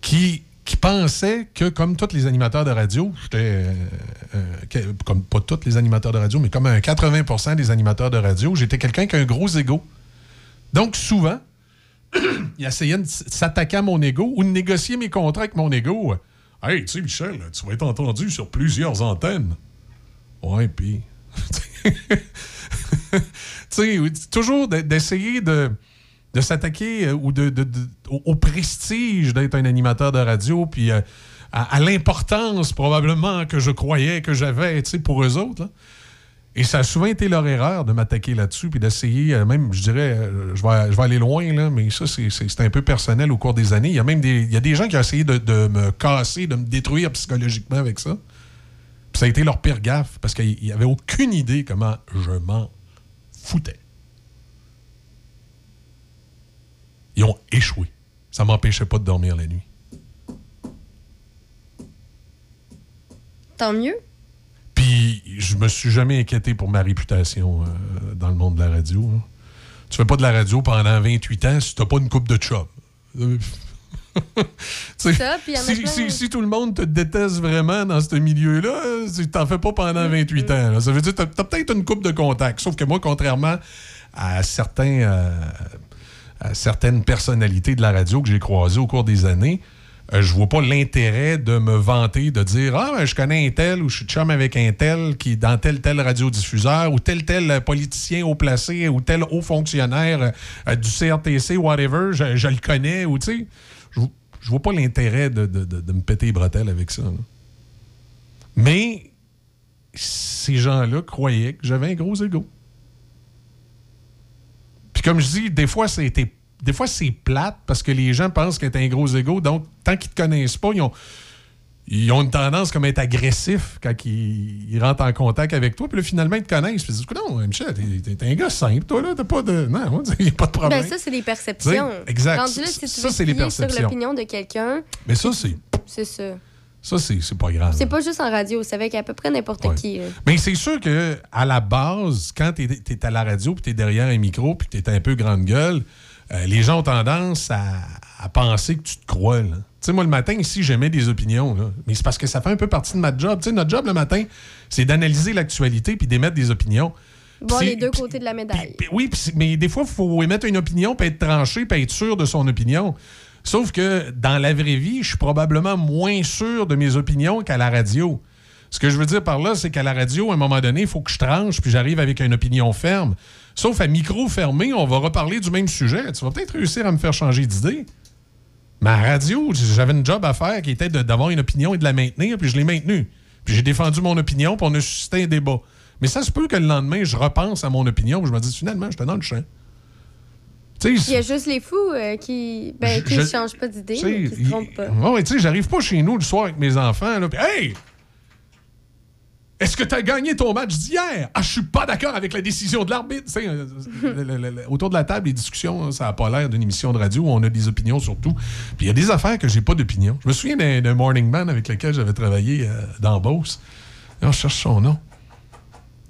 qui, pensaient que, comme tous les animateurs de radio, j'étais, euh, euh, comme pas tous les animateurs de radio, mais comme un 80% des animateurs de radio, j'étais quelqu'un qui a un gros ego. Donc, souvent, il essayait de s'attaquer à mon ego ou de négocier mes contrats avec mon ego. Hey, tu sais, Michel, tu vas être entendu sur plusieurs antennes. Ouais, puis. tu sais, toujours de- d'essayer de, de s'attaquer euh, ou de, de- au, prestige d'être un animateur de radio, puis euh, à, l'importance probablement que je croyais que j'avais, tu sais, pour eux autres. Et ça a souvent été leur erreur de m'attaquer là-dessus, puis d'essayer, euh, même, je dirais, euh, je vais, je vais aller loin, là, mais ça, c'est- un peu personnel au cours des années. Il y a même des, il y a des gens qui ont essayé de, de me casser, de me détruire psychologiquement avec ça. Puis ça a été leur pire gaffe, parce qu'ils n'avaient aucune idée comment je m'en foutais. Ils ont échoué. Ça m'empêchait pas de dormir la nuit. Tant mieux. Puis je me suis jamais inquiété pour ma réputation euh, dans le monde de la radio. hein. Tu fais pas de la radio pendant 28 ans si t'as pas une coupe de chum. Si, si- si tout le monde te déteste vraiment dans ce milieu-là, tu t'en fais pas pendant 28 ans. là. Ça veut dire que t'as as, peut-être une coupe de contact. Sauf que moi, contrairement à certains euh, à certaines personnalités de la radio que j'ai croisées au cours des années, euh, je vois pas l'intérêt de me vanter, de dire Ah, je connais un tel ou je suis chum avec un tel qui dans tel tel radiodiffuseur ou tel tel politicien haut placé ou tel haut fonctionnaire euh, du CRTC, whatever, je, je le connais ou tu sais. Je, je vois pas l'intérêt de, de- de- me péter les bretelles avec ça. Mais ces gens-là croyaient que j'avais un gros ego. Puis comme je dis, des fois, c'était. Des fois, c'est plate parce que les gens pensent que t'as un gros ego. Donc, tant qu'ils te connaissent pas, ils ont, ils ont une tendance comme à être agressifs quand ils, ils rentrent en contact avec toi. Puis là, finalement, ils te connaissent. Puis ils disent Non, Michel, t'es- t'es un gars simple, toi, là. T'as pas de. Non, il n'y a pas de problème. Ben, ça, c'est des perceptions. Tu sais, exact. Rendu là, si tu Ça, c'est les sur perceptions. l'opinion de quelqu'un, Mais ça, c'est. c'est ça. Ça, c'est c'est pas grave. C'est pas juste en radio, c'est avec à peu près n'importe qui. là. Mais c'est sûr que à la base, quand tu es, à la radio puis tu es derrière un micro puis tu es un peu grande gueule, euh, les gens ont tendance à, à penser que tu te crois. Tu sais, moi, le matin, ici, j'émets des opinions. là. Mais c'est parce que ça fait un peu partie de ma job. Tu sais, notre job le matin, c'est d'analyser l'actualité puis d'émettre des opinions. Voir les deux côtés de la médaille. oui, mais des fois, il faut émettre une opinion, puis être tranché, puis être sûr de son opinion. Sauf que dans la vraie vie, je suis probablement moins sûr de mes opinions qu'à la radio. Ce que je veux dire par là, c'est qu'à la radio, à un moment donné, il faut que je tranche, puis j'arrive avec une opinion ferme. Sauf à micro fermé, on va reparler du même sujet. Tu vas peut-être réussir à me faire changer d'idée. La radio, j'avais une job à faire qui était d'avoir une opinion et de la maintenir, puis je l'ai maintenue. Puis j'ai défendu mon opinion, puis on a suscité un débat. Mais ça se peut que le lendemain, je repense à mon opinion, puis je me dis finalement, j'étais dans le champ. Il y a juste les fous euh, qui ben, qui Je- ne changent pas d'idée, qui se trompent pas. Ouais, tu sais, j'arrive pas chez nous le soir avec mes enfants, là, puis hey! Est-ce que tu as gagné ton match d'hier? Ah, je suis pas d'accord avec la décision de l'arbitre. Euh, autour de la table, les discussions, hein, ça n'a pas l'air d'une émission de radio où on a des opinions sur tout. Puis il y a des affaires que j'ai pas d'opinion. Je me souviens d'un morning man avec lequel j'avais travaillé euh, dans Beauce. On cherche son nom.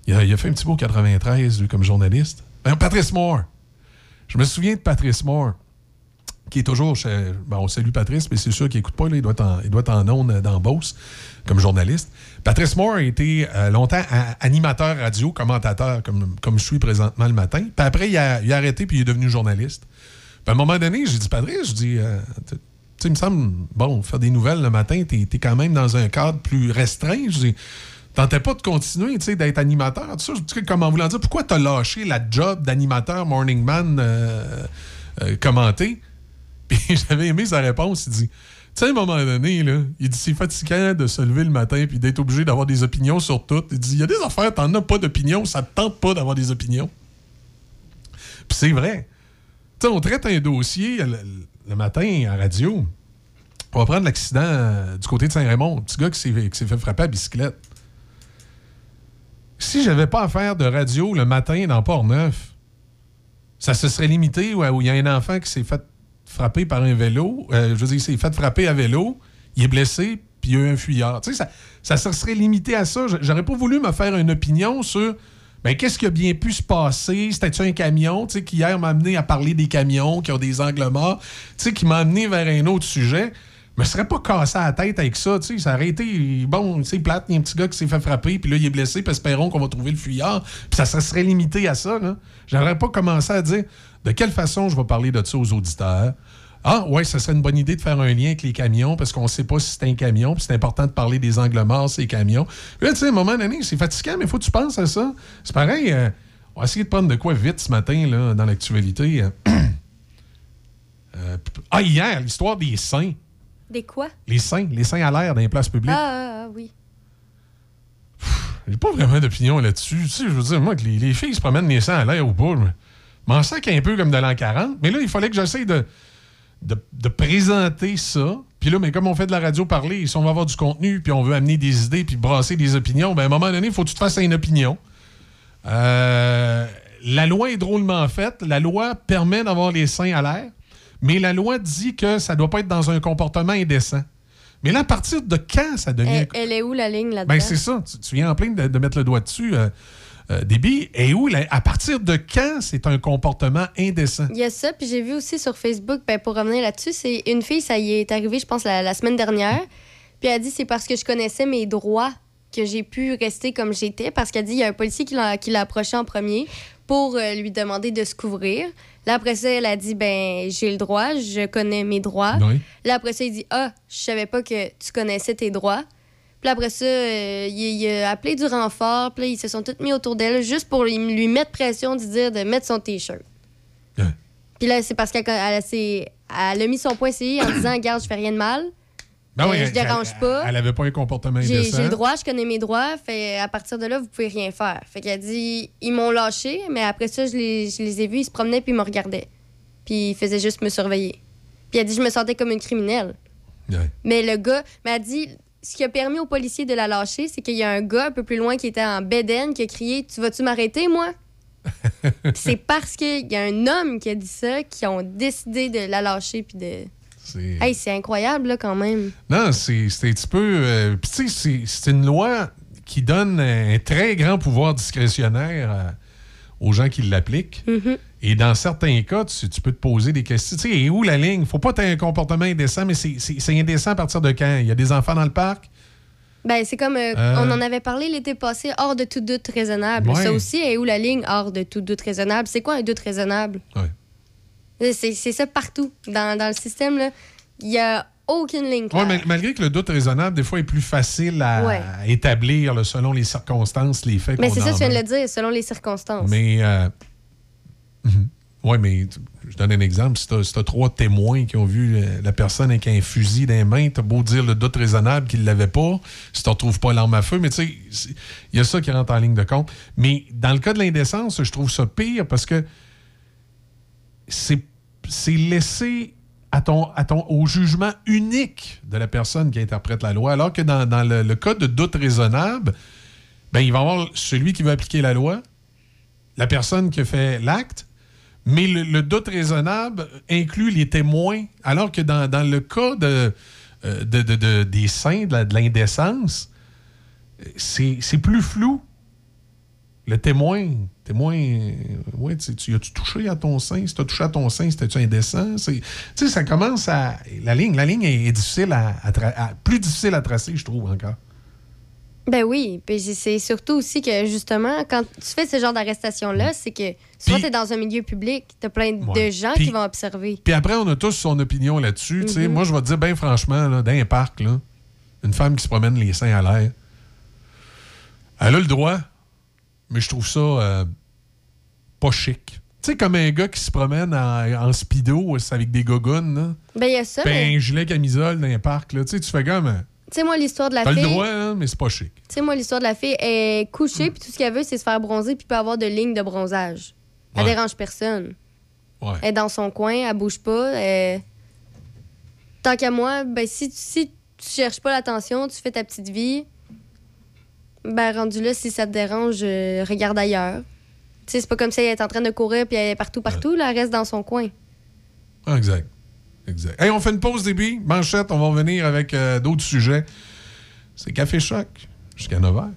Il a, fait un petit beau 93, lui, comme journaliste. Ben, Patrice Moore. Je me souviens de Patrice Moore qui est toujours. Bon, on salue Patrice, mais c'est sûr qu'il n'écoute pas. il, doit être en, il doit être en euh, dans Beauce comme journaliste. Patrice Moore a été euh, longtemps animateur radio, commentateur, comme, comme je suis présentement le matin. Puis après, il a, il a arrêté puis il est devenu journaliste. Puis à un moment donné, j'ai dit Patrice, je dis. euh, tu il me semble, bon, faire des nouvelles le matin, t'es es quand même dans un cadre plus restreint. Je dis, tentais pas de continuer, tu sais, d'être animateur, tout ça. Je dis, comment voulant dire, pourquoi t'as lâché la job d'animateur Morning Man euh, commenté? Puis j'avais aimé sa réponse. Il dit, tu sais, à un moment donné, là, il dit, c'est fatigant de se lever le matin puis d'être obligé d'avoir des opinions sur tout. Il dit, il y a des affaires, t'en as pas d'opinion, ça te tente pas d'avoir des opinions. Puis c'est vrai. Tu sais, on traite un dossier le, matin à radio. On va prendre l'accident euh, du côté de Saint-Raymond. Petit gars qui s'est fait frapper à bicyclette. Si j'avais pas à faire de radio le matin dans Port-Neuf, ça se serait limité où il y a un enfant qui s'est fait frapper par un vélo. euh, je veux dire, il s'est fait frapper à vélo, il est blessé, puis il y a eu un fuyard. Ça, ça se serait limité à ça. J'aurais pas voulu me faire une opinion sur ben, qu'est-ce qui a bien pu se passer? C'était-tu un camion, tu sais, qui hier m'a amené à parler des camions qui ont des angles morts, tu sais, qui m'a amené vers un autre sujet. Me serais pas cassé la tête avec ça, tu sais. Ça aurait été, bon, sais, plate, il y a un petit gars qui s'est fait frapper, puis là, il est blessé, puis espérons qu'on va trouver le fuyard. Puis ça se serait limité à ça, là. J'aurais pas commencé à dire de quelle façon je vais parler de ça aux auditeurs? Ah, ouais, ça serait une bonne idée de faire un lien avec les camions parce qu'on sait pas si c'est un camion, puis c'est important de parler des angles morts, ces camions. Puis là, tu sais, à un moment donné, c'est fatigant, mais faut que tu penses à ça. C'est pareil, euh, on va essayer de prendre de quoi vite ce matin, là, dans l'actualité. Euh, ah, hier, l'histoire des seins. Des quoi? Les seins, les seins à l'air dans les places publiques. Ah, ah, ah, oui. J'ai pas vraiment d'opinion là-dessus. Tu sais, je veux dire, moi, que les, les filles se promènent les seins à l'air ou pas, je m'en sac un peu comme de l'an 40. Mais là, il fallait que j'essaye de, de, de présenter ça. Puis là, mais comme on fait de la radio parler, si on va avoir du contenu, puis on veut amener des idées, puis brasser des opinions, ben à un moment donné, il faut que tu te fasses une opinion. Euh, la loi est drôlement faite. La loi permet d'avoir les seins à l'air, mais la loi dit que ça doit pas être dans un comportement indécent. Mais là, à partir de quand ça devient... Elle, elle est où la ligne là-dedans? Ben, c'est ça. Tu, tu viens en plein de, de mettre le doigt dessus, euh, euh. Et où, à partir de quand c'est un comportement indécent? Il y a ça, puis j'ai vu aussi sur Facebook, ben, pour revenir là-dessus, c'est une fille, ça y est arrivé, je pense, la, la semaine dernière. Puis elle a dit c'est parce que je connaissais mes droits que j'ai pu rester comme j'étais. Parce qu'elle dit il y a un policier qui l'a qui l'a approché en premier pour euh, lui demander de se couvrir. Là, après ça, elle a dit ben j'ai le droit, je connais mes droits. Oui. Là, après ça, il dit ah, je savais pas que tu connaissais tes droits. Puis après ça, euh, il, il a appelé du renfort. Puis là, ils se sont tous mis autour d'elle juste pour lui, lui mettre pression de dire de mettre son T-shirt. Puis là, c'est parce qu'elle elle, a- c'est- elle a mis son point en disant Regarde, je fais rien de mal. Ben oui, je elle- dérange elle- pas. Elle avait pas un comportement J'ai le droit, je connais mes droits. Fait à partir de là, vous pouvez rien faire. Fait qu'elle dit Ils m'ont lâché, mais après ça, je les, je les ai vus, ils se promenaient puis ils me regardaient. Puis ils faisaient juste me surveiller. Puis elle dit Je me sentais comme une criminelle. Mais le gars m'a dit ce qui a permis aux policiers de la lâcher, c'est qu'il y a un gars un peu plus loin qui était en bédaine qui a crié Tu vas-tu m'arrêter, moi C'est parce qu'il y a un homme qui a dit ça qui ont décidé de la lâcher. Puis de. C'est- Hey, c'est incroyable, là, quand même. Non, c'est un petit peu. euh, Puis tu sais, c'est- une loi qui donne un très grand pouvoir discrétionnaire à- aux gens qui l'appliquent. Mhm. Et dans certains cas, tu, tu peux te poser des questions. Tu sais, et où la ligne? Faut pas être un comportement indécent, mais c'est- indécent à partir de quand? Il y a des enfants dans le parc? Ben, c'est comme. euh, Euh. On en avait parlé l'été passé, hors de tout doute raisonnable. Ouais. Ça aussi, est où la ligne hors de tout doute raisonnable? C'est quoi un doute raisonnable? Ouais. C'est c'est ça partout. Dans, dans le système, là, il n'y a aucune ligne Ouais, claire. mais malgré que le doute raisonnable, des fois, est plus facile à, Ouais. établir là, selon les circonstances, les faits Mais c'est ça, tu viens de le dire, selon les circonstances. Mais, euh, mhm. ouais, mais je donne un exemple. Si tu as, trois témoins qui ont vu euh, la personne avec un fusil dans les mains, tu beau dire le doute raisonnable qu'il ne l'avait pas, si tu ne retrouves pas l'arme à feu, mais tu sais, il y a ça qui rentre en ligne de compte. Mais dans le cas de l'indécence, je trouve ça pire parce que c'est laissé à au jugement unique de la personne qui interprète la loi, alors que dans, le, cas de doute raisonnable, ben, il va y avoir celui qui va appliquer la loi, la personne qui fait l'acte, mais le, doute raisonnable inclut les témoins, alors que dans, le cas de, euh, de- de- de- des saints, de l'indécence, c'est plus flou. Le témoin, témoin, ouais, tu, as-tu touché à ton sein? Si tu as touché à ton sein, c'était-tu indécent? Tu sais, ça commence à. La ligne, la ligne est, difficile à, à tra- à- plus difficile à tracer, je trouve, encore. Ben oui, puis c'est- surtout aussi que justement, quand tu fais ce genre d'arrestation-là, c'est que soit tu es dans un milieu public, tu as plein de Ouais. gens qui vont observer. Puis après, on a tous son opinion là-dessus. Mhm. Moi, je vais te dire, bien franchement, là, dans un parc, là, une femme qui se promène les seins à l'air, elle a le droit, mais je trouve ça euh, pas chic. Tu sais, comme un gars qui se promène en, en speedo avec des gogoons, là, Ben il y a ça, mais un gilet camisole dans un parc. Là, tu sais, tu fais comme. euh, tu sais, moi, l'histoire de la T'as le fille. droit, hein, mais c'est pas chic. Tu sais, moi, l'histoire de la fille elle est couchée, puis tout ce qu'elle veut, c'est se faire bronzer, puis pas avoir de ligne de bronzage. Elle Ouais. dérange personne. Ouais. Elle est dans son coin, elle bouge pas. elle- Tant qu'à moi, ben, si, si tu cherches pas l'attention, tu fais ta petite vie, ben, rendu là, si ça te dérange, euh, regarde ailleurs. Tu sais, c'est pas comme si elle est en train de courir, puis elle est partout, partout, là, elle reste dans son coin. Ah, exact. Exact. Hey, on fait une pause début. Manchette, on va revenir avec euh, d'autres sujets. C'est Café Choc jusqu'à 9h.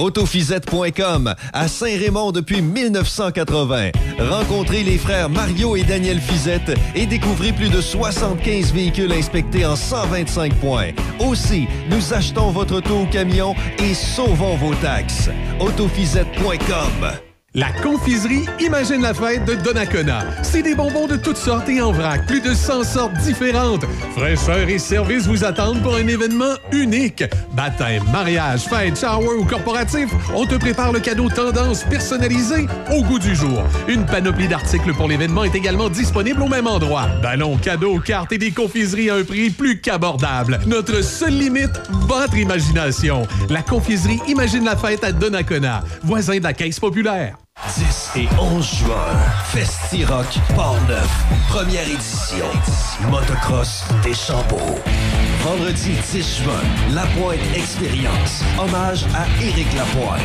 Autofisette.com à Saint-Raymond depuis 1980. Rencontrez les frères Mario et Daniel Fizette et découvrez plus de 75 véhicules inspectés en 125 points. Aussi, nous achetons votre auto au camion et sauvons vos taxes. Autofisette.com La confiserie Imagine la fête de Donnacona. C'est des bonbons de toutes sortes et en vrac. Plus de 100 sortes différentes. Fraîcheur et service vous attendent pour un événement unique. Baptême, mariage, fête, shower ou corporatif, on te prépare le cadeau tendance personnalisé au goût du jour. Une panoplie d'articles pour l'événement est également disponible au même endroit. Ballons, cadeaux, cartes et des confiseries à un prix plus qu'abordable. Notre seule limite, votre imagination. La confiserie Imagine la fête à Donnacona, voisin de la Caisse populaire. 10 et 11 juin, Festi-Rock Port-Neuf, première édition. Motocross des Champeaux. Vendredi 10 juin, La Pointe Expérience. Hommage à Éric Lapointe.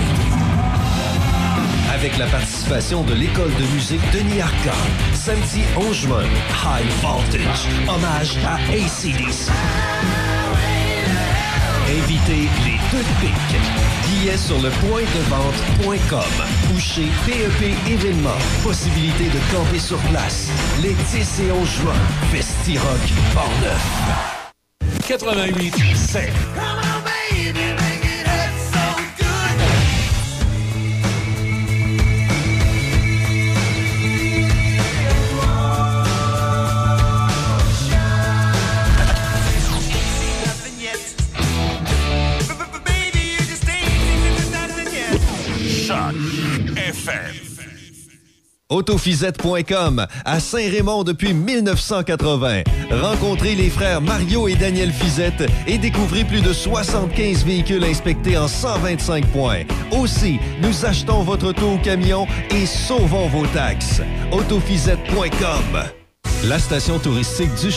Avec la participation de l'école de musique Denis Arcand. Samedi 11 juin, High Voltage. Hommage à ACDC. Invitez les deux pics. Billets sur le point de vente.com ou chez PEP Événements. Possibilité de camper sur place. Les 10 et 11 juin, Festi-Rock Port-Neuf. 88 7. FM. Autofisette.com à Saint-Raymond depuis 1980. Rencontrez les frères Mario et Daniel Fizette et découvrez plus de 75 véhicules inspectés en 125 points. Aussi, nous achetons votre auto au camion et sauvons vos taxes. Autofisette.com La station touristique du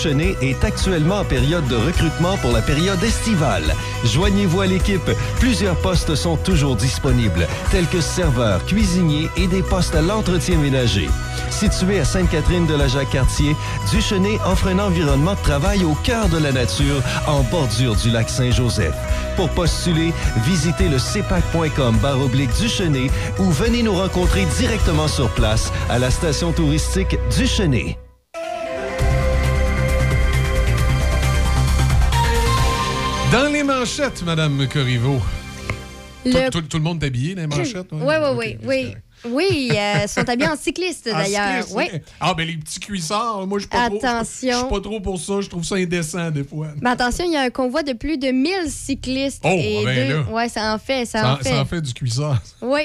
est actuellement en période de recrutement pour la période estivale. Joignez-vous à l'équipe. Plusieurs postes sont toujours disponibles, tels que serveurs, cuisiniers et des postes à l'entretien ménager. Situé à Sainte-Catherine de la Jacques-Cartier, Duchenet offre un environnement de travail au cœur de la nature, en bordure du lac Saint-Joseph. Pour postuler, visitez le cepac.com baroblique Duchenet ou venez nous rencontrer directement sur place à la station touristique Duchenet. Manchettes, Madame Corriveau. Le- Tout, tout- tout le monde est habillé dans les manchettes? Oui, oui, oui, oui. Oui, euh, sont habillés en cycliste d'ailleurs. Oui. Ah, ben les petits cuissards, moi, je suis pas trop. Attention. Je suis pas trop pour ça. Je trouve ça indécent, des fois. Mais attention, il y a un convoi de plus de 1000 cyclistes. Oh, et ben deux... là. Ouais, ça en fait, ça, Ça, en fait. ça en fait du cuissard. Oui.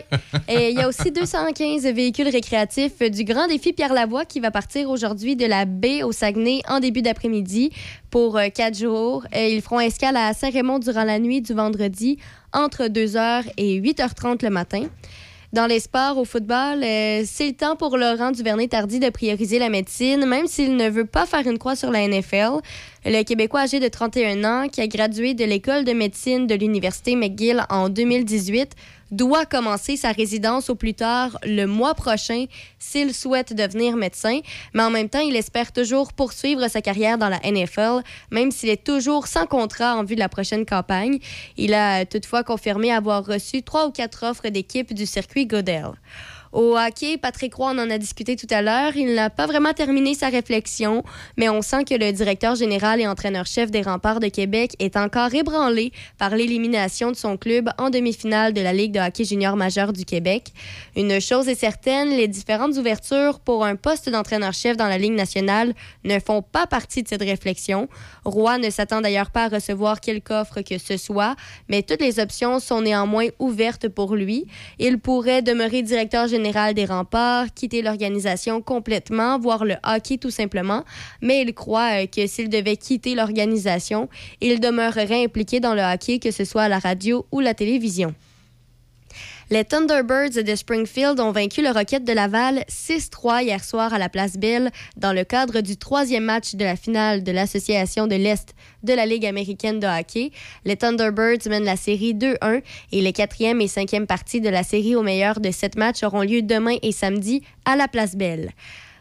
Et il y a aussi 215 véhicules récréatifs du Grand Défi Pierre Lavoie qui va partir aujourd'hui de la baie au Saguenay en début d'après-midi pour euh, quatre jours. Et ils feront escale à Saint-Raymond durant la nuit du vendredi entre 2h et 8h30 le matin. Dans les sports, au football, euh, c'est le temps pour Laurent Duvernay-Tardy de prioriser la médecine, même s'il ne veut pas faire une croix sur la NFL. Le Québécois âgé de 31 ans, qui a gradué de l'école de médecine de l'Université McGill en 2018, doit commencer sa résidence au plus tard le mois prochain s'il souhaite devenir médecin. Mais en même temps, il espère toujours poursuivre sa carrière dans la NFL, même s'il est toujours sans contrat en vue de la prochaine campagne. Il a toutefois confirmé avoir reçu trois ou quatre offres d'équipe du circuit Godel. Au hockey, Patrick Roy, en a discuté tout à l'heure. Il n'a pas vraiment terminé sa réflexion, mais on sent que le directeur général et entraîneur-chef des Remparts de Québec est encore ébranlé par l'élimination de son club en demi-finale de la Ligue de hockey junior majeur du Québec. Une chose est certaine, les différentes ouvertures pour un poste d'entraîneur-chef dans la Ligue nationale ne font pas partie de cette réflexion. Roy ne s'attend d'ailleurs pas à recevoir quelque offre que ce soit, mais toutes les options sont néanmoins ouvertes pour lui. Il pourrait demeurer directeur général des remparts, quitter l'organisation complètement, voire le hockey tout simplement, mais il croit euh, que s'il devait quitter l'organisation, il demeurerait impliqué dans le hockey, que ce soit à la radio ou la télévision. Les Thunderbirds de Springfield ont vaincu le Rocket de Laval 6-3 hier soir à la Place Belle dans le cadre du troisième match de la finale de l'Association de l'Est de la Ligue américaine de hockey. Les Thunderbirds mènent la série 2-1 et les quatrième et cinquième parties de la série au meilleur de sept matchs auront lieu demain et samedi à la Place Belle.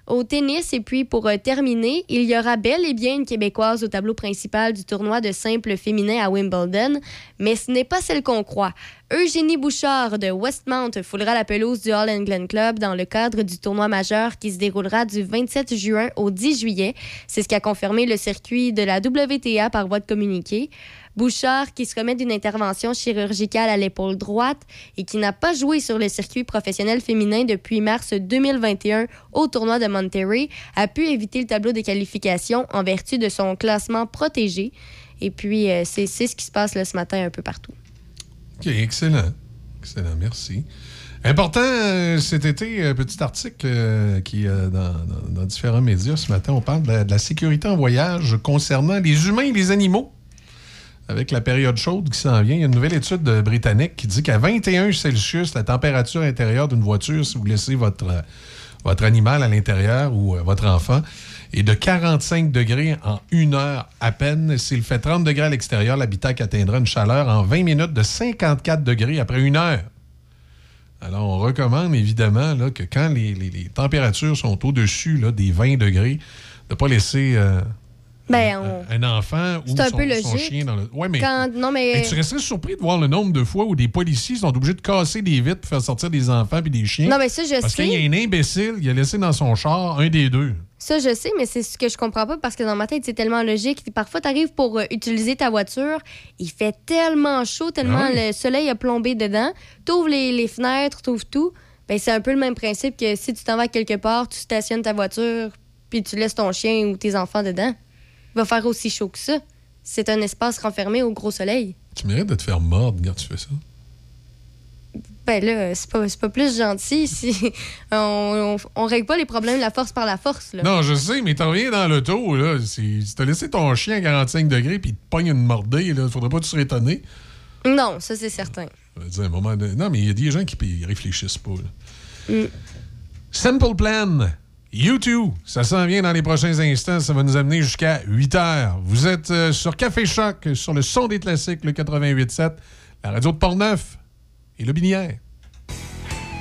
Au tennis, et puis pour euh, terminer, il y aura bel et bien une Québécoise au tableau principal du tournoi de simple féminin à Wimbledon, mais ce n'est pas celle qu'on croit. Eugénie Bouchard de Westmount foulera la pelouse du All England Club dans le cadre du tournoi majeur qui se déroulera du 27 juin au 10 juillet. C'est ce qu'a confirmé le circuit de la WTA par voie de communiqué. Bouchard, qui se remet d'une intervention chirurgicale à l'épaule droite et qui n'a pas joué sur le circuit professionnel féminin depuis mars 2021 au tournoi de Monterrey, a pu éviter le tableau de qualification en vertu de son classement protégé. Et puis, euh, c'est ce qui se passe là, ce matin un peu partout. OK, excellent. Excellent, merci. Important euh, cet été, un petit article euh, qui euh, dans, dans- différents médias ce matin. On parle de la sécurité en voyage concernant les humains et les animaux. Avec la période chaude qui s'en vient, il y a une nouvelle étude de britannique qui dit qu'à 21 Celsius, la température intérieure d'une voiture, si vous laissez votre, euh, votre animal à l'intérieur ou euh, votre enfant, est de 45 degrés en une heure à peine. S'il fait 30 degrés à l'extérieur, l'habitacle atteindra une chaleur en 20 minutes de 54 degrés après une heure. Alors, on recommande évidemment que quand les, températures sont au-dessus des 20 degrés, de ne pas laisser euh, Ben, on- un enfant ou un son, peu son logique. chien dans le. Ouais, mais. Quand- non, mais- tu resterais surpris de voir le nombre de fois où des policiers sont obligés de casser des vitres pour faire sortir des enfants puis des chiens? Non, mais ça, je Parce sais. qu'il y a un imbécile, il a laissé dans son char un des deux. Ça, je sais, mais c'est ce que je comprends pas parce que dans ma tête, c'est tellement logique. Parfois, tu arrives pour euh, utiliser ta voiture, il fait tellement chaud, tellement Ah le soleil a plombé dedans. Tu ouvres les, les fenêtres, tu ouvres tout. Ben, c'est un peu le même principe que si tu t'en vas quelque part, tu stationnes ta voiture, puis tu laisses ton chien ou tes enfants dedans. Il va faire aussi chaud que ça. C'est un espace renfermé au gros soleil. Tu mérites de te faire mordre quand tu fais ça. Ben là, c'est pas, pas plus gentil si on, on, on règle pas les problèmes la force par la force. Là. Non, je sais, mais t'en reviens dans l'auto, là. Si t'as laissé ton chien à 45 degrés puis il te pogne une mordée, là, faudrait pas que tu serais étonné. Non, ça c'est certain. Dire, un moment Non, mais il y a des gens qui ils réfléchissent pas. là. Mm. Simple Plan. YouTube, ça s'en vient dans les prochains instants. Ça va nous amener jusqu'à 8 heures. Vous êtes euh, sur Café Choc, sur le son des classiques, le 88.7, la radio de Portneuf et le Binière.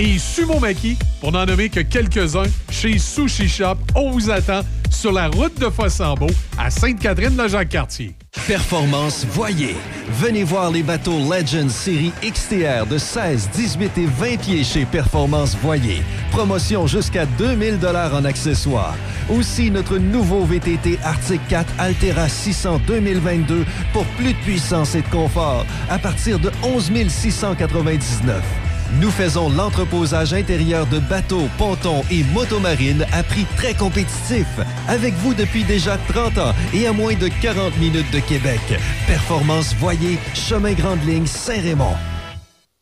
et sumo maki, pour n'en nommer que quelques-uns, chez Sushi Shop. On vous attend sur la route de Fossambeau à Sainte-Catherine-la-Jacques-Cartier. Performance Voyer. Venez voir les bateaux Legends série XTR de 16, 18 et 20 pieds chez Performance Voyer. Promotion jusqu'à 2000 dollars en accessoires. Aussi notre nouveau VTT Arctic 4 Altera 600 2022 pour plus de puissance et de confort à partir de 11 699. Nous faisons l'entreposage intérieur de bateaux, pontons et motomarines à prix très compétitif. Avec vous depuis déjà 30 ans et à moins de 40 minutes de Québec. Performance Voyer, Chemin Grande Ligne, Saint-Raymond.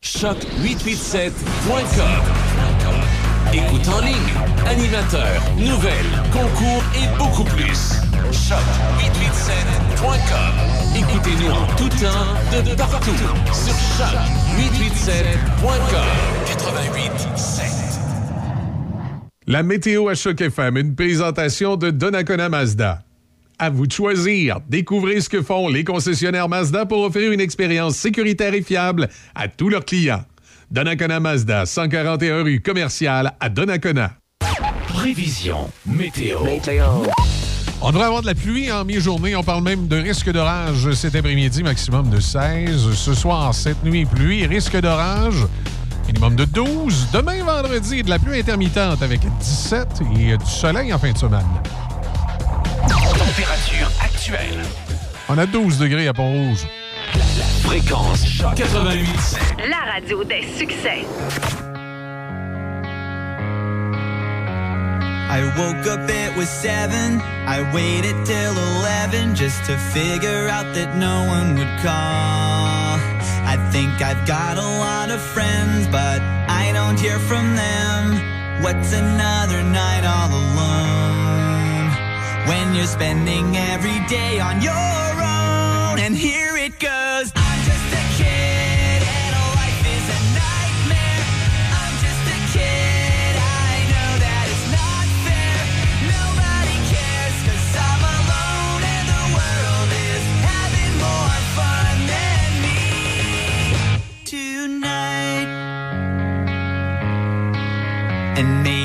Choc887.com. Écoute en ligne, animateur, nouvelles, concours et beaucoup plus. Choc887.com. Écoutez-nous en tout temps, de partout, sur choc887.com. 88.7. La météo à Choc FM, une présentation de Donnacona Mazda. À vous de choisir. Découvrez ce que font les concessionnaires Mazda pour offrir une expérience sécuritaire et fiable à tous leurs clients. Donnacona Mazda, 141 rue commerciale à Donnacona. Prévision météo. On devrait avoir de la pluie en mi-journée. On parle même de risque d'orage cet après-midi, maximum de 16. Ce soir, cette nuit, pluie, risque d'orage, minimum de 12. Demain, vendredi, de la pluie intermittente avec 17 et du soleil en fin de semaine. Température actuelle. On a 12 degrés à Pont-Rouge. La Fréquence Choc 88 La radio des succès. I woke up, it was seven. I waited till eleven just to figure out that no one would call. I think I've got a lot of friends, but I don't hear from them. What's another night all alone? When you're spending every day on your own, and here it goes. And maybe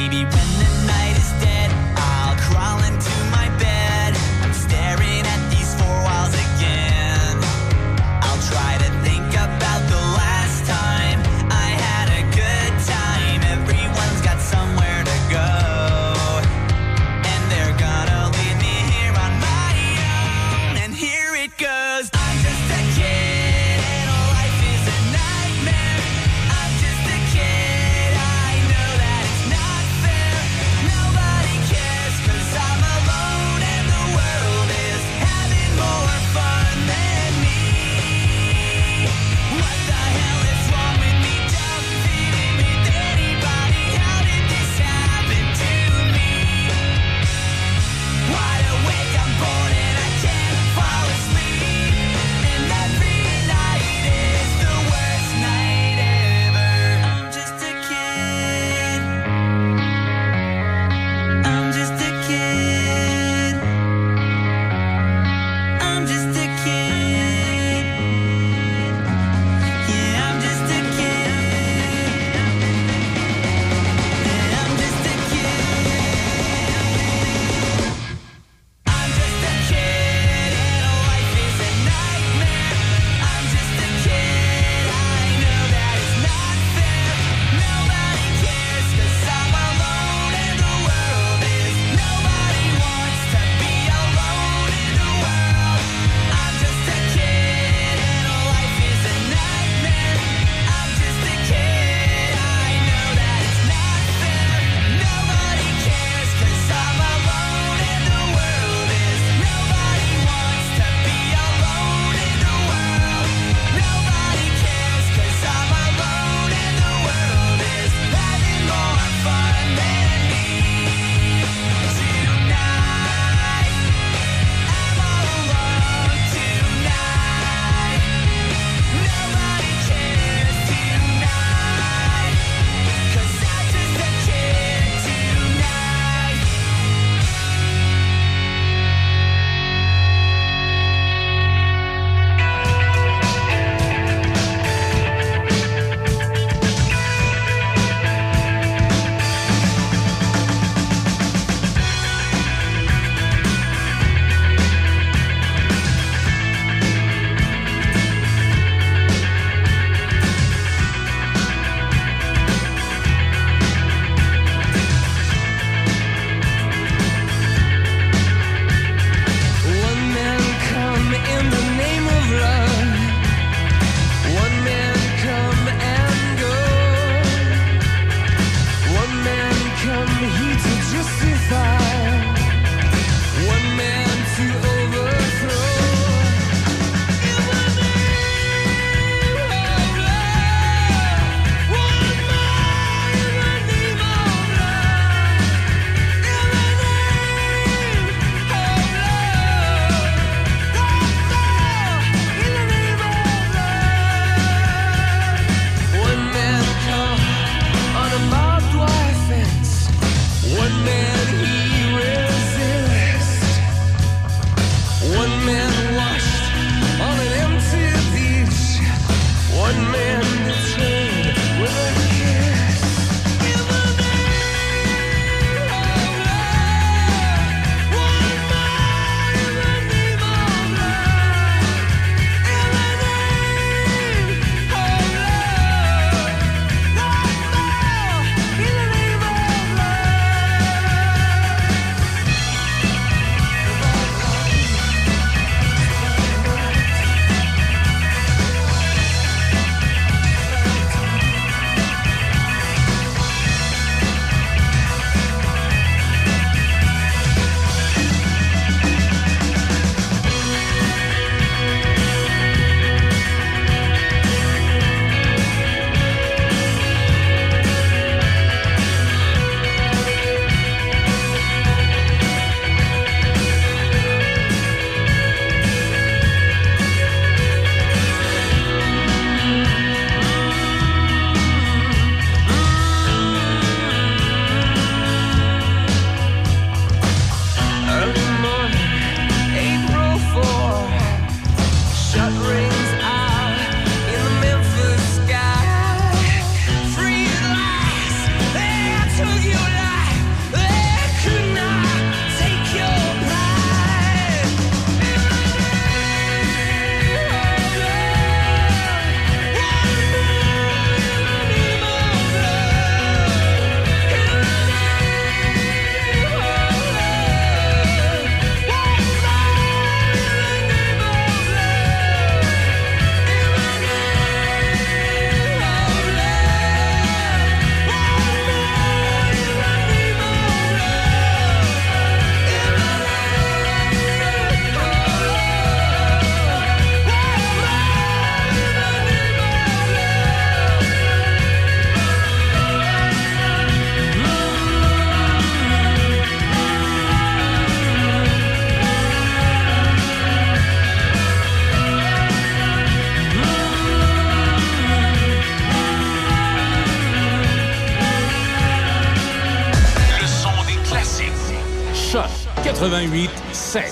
88 7.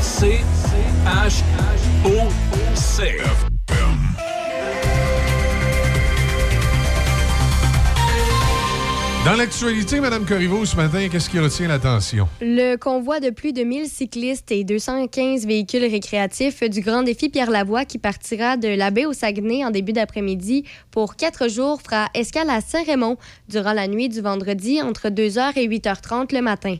C H O C. Dans l'actualité, Mme Corriveau, ce matin, qu'est-ce qui retient l'attention? Le convoi de plus de 1000 cyclistes et 215 véhicules récréatifs du Grand Défi Pierre Lavoie qui partira de la baie au Saguenay en début d'après-midi pour quatre jours fera escale à Saint-Raymond durant la nuit du vendredi entre 2h et 8h30 le matin.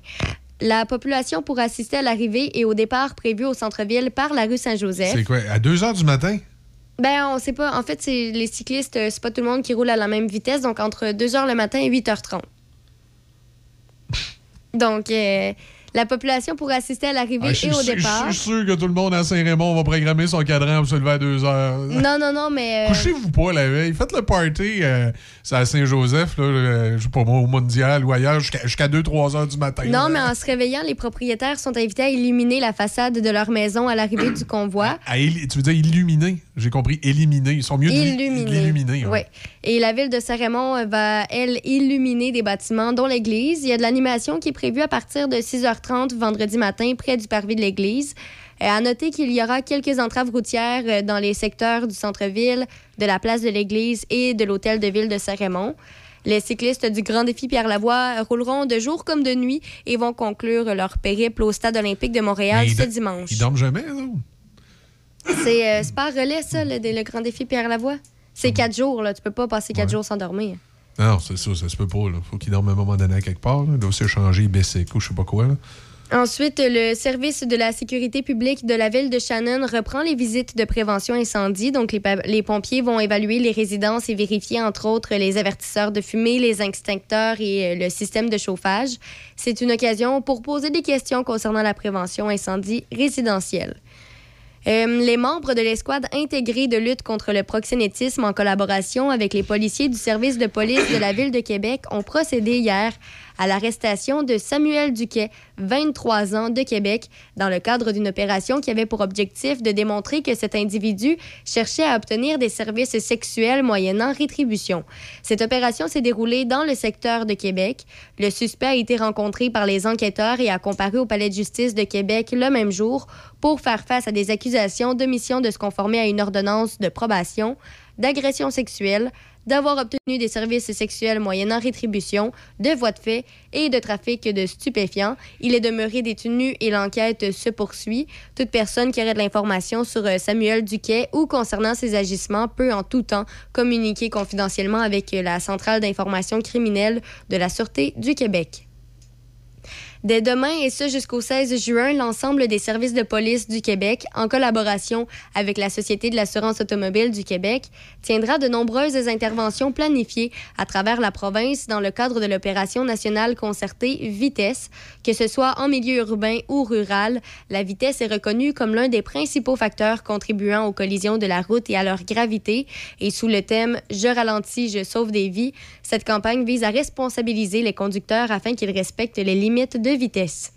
La population pourra assister à l'arrivée et au départ prévu au centre-ville par la rue Saint-Joseph. C'est quoi? À 2 h du matin? Ben, on sait pas. En fait, c'est les cyclistes, euh, c'est pas tout le monde qui roule à la même vitesse, donc entre 2h le matin et 8h30. Donc, euh, la population pourra assister à l'arrivée Ah, et au départ. Je suis sûr que tout le monde à Saint-Raymond va programmer son cadran pour se lever à 2 heures. Non, non, non, mais. euh, Couchez-vous pas la veille. Faites le party euh, c'est à Saint-Joseph, là, euh, je sais pas moi, au Mondial ou ailleurs, jusqu'à jusqu'à 2-3 heures du matin. Non, mais en se réveillant, les propriétaires sont invités à illuminer la façade de leur maison à l'arrivée du convoi. À tu veux dire illuminer? J'ai compris, éliminer. Ils sont mieux de li- Illuminer. l'illuminer. Oui. Et la ville de Saint-Raymond va, elle, illuminer des bâtiments, dont l'église. Il y a de l'animation qui est prévue à partir de 6h30 vendredi matin près du parvis de l'église. Euh, à noter qu'il y aura quelques entraves routières euh, dans les secteurs du centre-ville, de la place de l'église et de l'hôtel de ville de Saint-Raymond. Les cyclistes du Grand Défi Pierre-Lavoie rouleront de jour comme de nuit et vont conclure leur périple au Stade olympique de Montréal ce dimanche. Ils dorment jamais, là? C'est euh, pas relais, ça, le, le Grand Défi Pierre-Lavoie? C'est quatre jours, là. Tu peux pas passer quatre jours sans dormir. Non, c'est ça, ça se peut pas. Là. Faut qu'ils dorment à un moment donné à quelque part. Là. Ils doivent s'échanger, baisser, ou je sais pas quoi. Là. Ensuite, le service de la sécurité publique de la ville de Shannon reprend les visites de prévention incendie. Donc, les, les pompiers vont évaluer les résidences et vérifier, entre autres, les avertisseurs de fumée, les extincteurs et euh, le système de chauffage. C'est une occasion pour poser des questions concernant la prévention incendie résidentielle. Euh, les membres de l'escouade intégrée de lutte contre le proxénétisme en collaboration avec les policiers du service de police de la ville de Québec ont procédé hier à l'arrestation de Samuel Duquet, 23 ans, de Québec, dans le cadre d'une opération qui avait pour objectif de démontrer que cet individu cherchait à obtenir des services sexuels moyennant rétribution. Cette opération s'est déroulée dans le secteur de Québec. Le suspect a été rencontré par les enquêteurs et a comparu au palais de justice de Québec le même jour pour faire face à des accusations d'omission de se conformer à une ordonnance de probation, d'agression sexuelle, d'avoir obtenu des services sexuels moyennant rétribution, de voies de fait et de trafic de stupéfiants. Il est demeuré détenu et l'enquête se poursuit. Toute personne qui aurait de l'information sur euh, Samuel Duquet ou concernant ses agissements peut en tout temps communiquer confidentiellement avec la Centrale d'information criminelle de la Sûreté du Québec. Dès demain et ce jusqu'au 16 juin, l'ensemble des services de police du Québec, en collaboration avec la Société de l'assurance automobile du Québec, tiendra de nombreuses interventions planifiées à travers la province dans le cadre de l'opération nationale concertée Vitesse. Que ce soit en milieu urbain ou rural, la vitesse est reconnue comme l'un des principaux facteurs contribuant aux collisions de la route et à leur gravité. Et sous le thème Je ralentis, je sauve des vies, cette campagne vise à responsabiliser les conducteurs afin qu'ils respectent les limites de vitesse.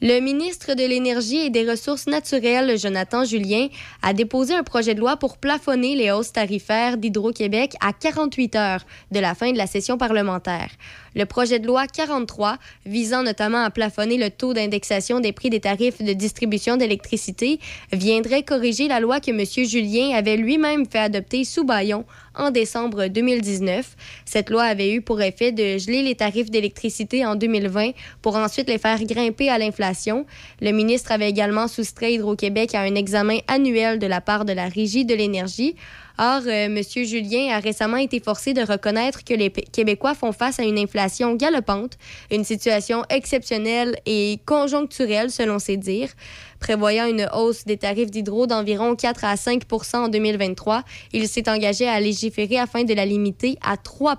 Le ministre de l'Énergie et des Ressources naturelles, Jonathan Julien, a déposé un projet de loi pour plafonner les hausses tarifaires d'Hydro-Québec à 48 heures de la fin de la session parlementaire. Le projet de loi 43, visant notamment à plafonner le taux d'indexation des prix des tarifs de distribution d'électricité, viendrait corriger la loi que M. Julien avait lui-même fait adopter sous Bayon en décembre 2019. Cette loi avait eu pour effet de geler les tarifs d'électricité en 2020 pour ensuite les faire grimper à l'inflation. Le ministre avait également soustrait Hydro-Québec à un examen annuel de la part de la Régie de l'énergie. Or, euh, M. Julien a récemment été forcé de reconnaître que les Québécois font face à une inflation galopante, une situation exceptionnelle et conjoncturelle, selon ses dires. Prévoyant une hausse des tarifs d'hydro d'environ 4 à 5% en 2023, il s'est engagé à légiférer afin de la limiter à 3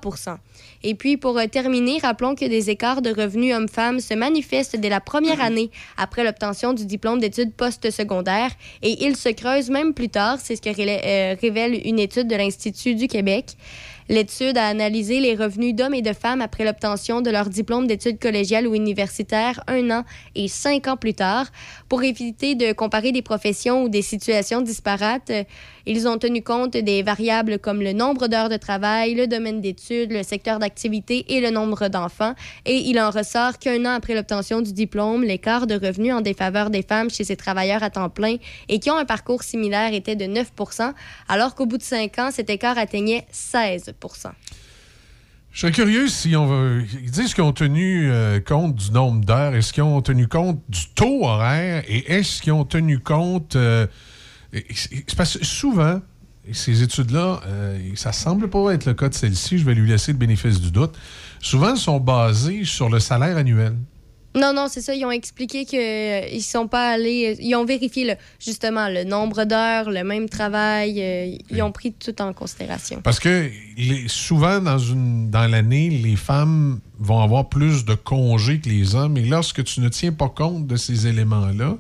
et puis, pour euh, terminer, rappelons que des écarts de revenus hommes-femmes se manifestent dès la première année après l'obtention du diplôme d'études postsecondaires et ils se creusent même plus tard. C'est ce que euh, révèle une étude de l'Institut du Québec. L'étude a analysé les revenus d'hommes et de femmes après l'obtention de leur diplôme d'études collégiales ou universitaires un an et cinq ans plus tard. Pour éviter de comparer des professions ou des situations disparates, ils ont tenu compte des variables comme le nombre d'heures de travail, le domaine d'études, le secteur d'activité et le nombre d'enfants. Et il en ressort qu'un an après l'obtention du diplôme, l'écart de revenus en défaveur des femmes chez ces travailleurs à temps plein et qui ont un parcours similaire était de 9 alors qu'au bout de cinq ans, cet écart atteignait 16 Je serais curieux si on va. Ils disent qu'ils ont tenu euh, compte du nombre d'heures. Est-ce qu'ils ont tenu compte du taux horaire et est-ce qu'ils ont tenu compte. euh, c'est parce que souvent, ces études-là, euh, ça semble pas être le cas de celle-ci, je vais lui laisser le bénéfice du doute, souvent sont basées sur le salaire annuel. Non, non, c'est ça. Ils ont expliqué qu'ils ne sont pas allés. Ils ont vérifié le- justement le nombre d'heures, le même travail. euh, ils ont pris tout en considération. Parce que les- souvent, dans, une, dans l'année, les femmes vont avoir plus de congés que les hommes. Et lorsque tu ne tiens pas compte de ces éléments-là,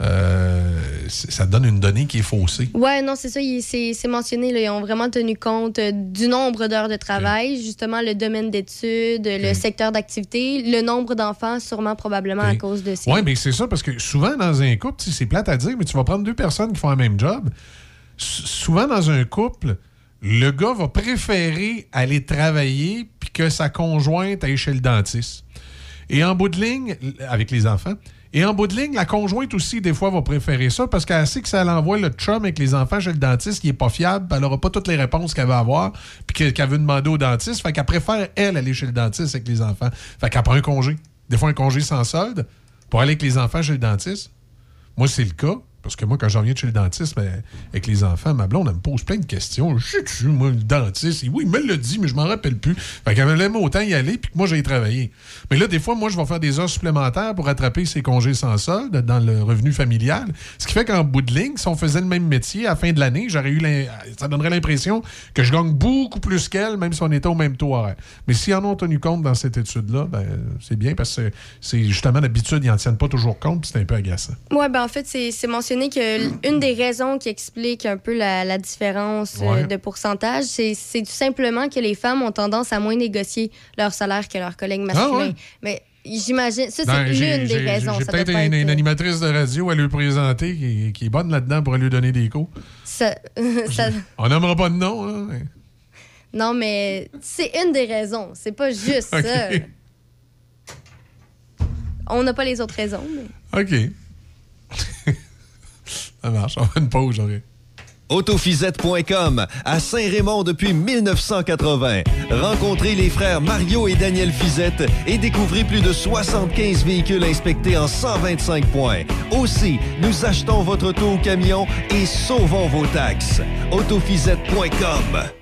euh, ça donne une donnée qui est faussée. Ouais, non, c'est ça. C'est mentionné. là, ils ont vraiment tenu compte euh, du nombre d'heures de travail, justement le domaine d'études, le secteur d'activité, le nombre d'enfants, sûrement probablement à cause de ça. Oui, mais c'est ça, parce que souvent, dans un couple, c'est plate à dire, mais tu vas prendre deux personnes qui font le même job. S- souvent, dans un couple, le gars va préférer aller travailler puis que sa conjointe aille chez le dentiste. Et en bout de ligne, avec les enfants, et en bout de ligne, la conjointe aussi, des fois, va préférer ça parce qu'elle sait que ça l'envoie le chum avec les enfants chez le dentiste qui est pas fiable, elle n'aura pas toutes les réponses qu'elle va avoir, puis que- qu'elle veut demander au dentiste. Fait qu'elle préfère, elle, aller chez le dentiste avec les enfants. Fait qu'elle prend un congé. Des fois, un congé sans solde pour aller avec les enfants chez le dentiste. Moi, c'est le cas. Parce que moi, quand j'en viens chez le dentiste ben, avec les enfants, ma blonde, elle me pose plein de questions. Je sais tu moi, le dentiste? Et oui, il me l'a dit, mais je m'en rappelle plus. Fait qu'elle me l'aime autant y aller, puis que moi, j'ai travaillé. Mais là, des fois, moi, je vais faire des heures supplémentaires pour rattraper ces congés sans solde dans le revenu familial. Ce qui fait qu'en bout de ligne, si on faisait le même métier à la fin de l'année, j'aurais eu ça donnerait l'impression que je gagne beaucoup plus qu'elle, même si on était au même taux. Mais s'ils en ont tenu compte dans cette étude-là, ben, c'est bien parce que c'est justement d'habitude, ils n'en tiennent pas toujours compte, c'est un peu agaçant. Oui, ben en fait, c'est c'est mentionné que une des raisons qui explique un peu la, la différence euh, Ouais. de pourcentage, c'est tout simplement que les femmes ont tendance à moins négocier leur salaire que leurs collègues masculins. Ah ouais? Mais j'imagine, ça, Ben, c'est j'ai- une des raisons. J'ai peut-être une, être, une euh, animatrice de radio à lui présenter qui, qui est bonne là-dedans pour lui donner des cours. ça- ça- On n'aimera pas de nom. Hein? mais- non, mais c'est une des raisons. C'est pas juste ça. On n'a pas les autres raisons. mais- OK. Ça marche. On une pause, j'aurais. Autofisette.com à Saint-Raymond depuis 1980. Rencontrez les frères Mario et Daniel Fizette et découvrez plus de 75 véhicules inspectés en 125 points. Aussi, nous achetons votre taux au camion et sauvons vos taxes. Autofisette.com.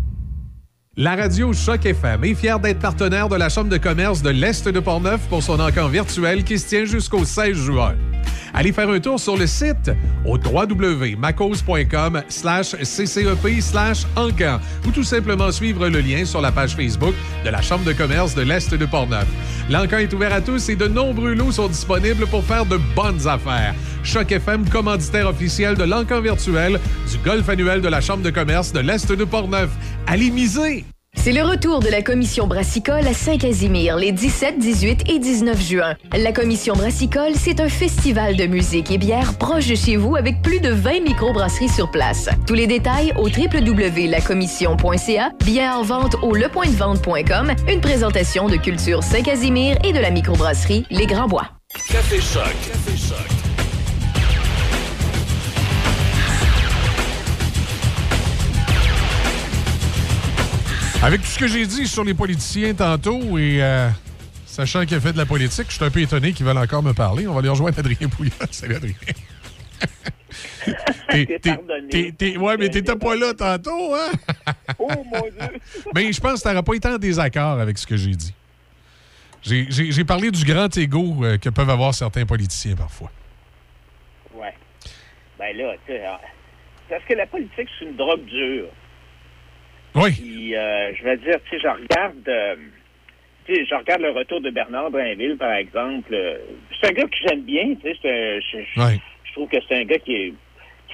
La radio Choc FM est fière d'être partenaire de la Chambre de commerce de l'Est de Portneuf pour son encamp virtuel qui se tient jusqu'au 16 juin. Allez faire un tour sur le site au www.macos.com slash ccep slash encan ou tout simplement suivre le lien sur la page Facebook de la Chambre de commerce de l'Est de Portneuf. L'encan est ouvert à tous et de nombreux lots sont disponibles pour faire de bonnes affaires. Choc FM, commanditaire officiel de l'encan virtuel du golf annuel de la Chambre de commerce de l'Est de Portneuf. Allez miser! C'est le retour de la commission brassicole à Saint-Casimir les 17, 18 et 19 juin. La commission brassicole, c'est un festival de musique et bière proche de chez vous avec plus de 20 microbrasseries sur place. Tous les détails au www.lacommission.ca, billets en vente au lepointdevente.com, une présentation de Culture Saint-Casimir et de la microbrasserie Les Grands Bois. Café Choc. Avec tout ce que j'ai dit sur les politiciens tantôt et euh, sachant qu'il a fait de la politique, je suis un peu étonné qu'ils veulent encore me parler. On va aller rejoindre Adrien Pouliot. Salut Adrien. T'es- t'es- t'es- t'es- ouais, mais t'étais pas là tantôt, hein? Oh mon Dieu! Mais je pense que t'aurais pas été en désaccord avec ce que j'ai dit. J'ai- J'ai j'ai parlé du grand ego euh, que peuvent avoir certains politiciens parfois. Ouais. Ben là, tu sais, euh, parce que la politique, c'est une drogue dure. Oui. Puis, euh, je vais dire, tu sais, je regarde, euh, tu sais, je regarde le retour de Bernard Drinville, par exemple. C'est un gars que j'aime bien, tu sais. Je, je- je trouve que c'est un gars qui, est-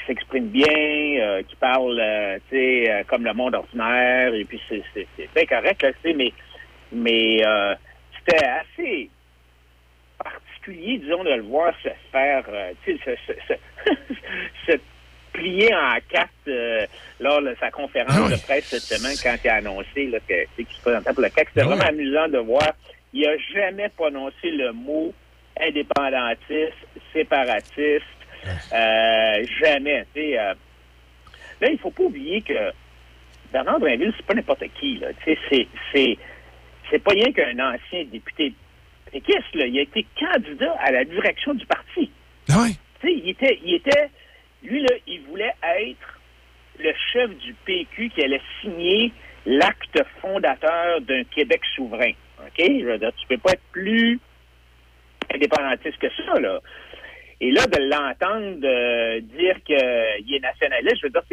s'exprime bien, euh, qui parle, euh, tu sais, euh, comme le monde ordinaire. Et puis, c'est bien correct, là, tu sais, mais, mais c'était assez particulier, disons, de le voir se faire, tu sais, se, plier en quatre euh, lors de sa conférence de presse cette semaine quand il a annoncé là, que, qu'il se présentait pour le CAC. C'était vraiment amusant de voir. Il n'a jamais prononcé le mot indépendantiste, séparatiste, euh, jamais. euh. là, il faut pas oublier que Bernard Drinville, c'est pas n'importe qui. Là. C'est, c'est, c'est pas rien qu'un ancien député péquiste. Là. Il a été candidat à la direction du parti. Il était, il était, lui, là, il voulait être le chef du PQ qui allait signer l'acte fondateur d'un Québec souverain. OK? Je veux dire, tu peux pas être plus indépendantiste que ça, là. Et là, de l'entendre euh, dire qu'il est nationaliste, je veux dire,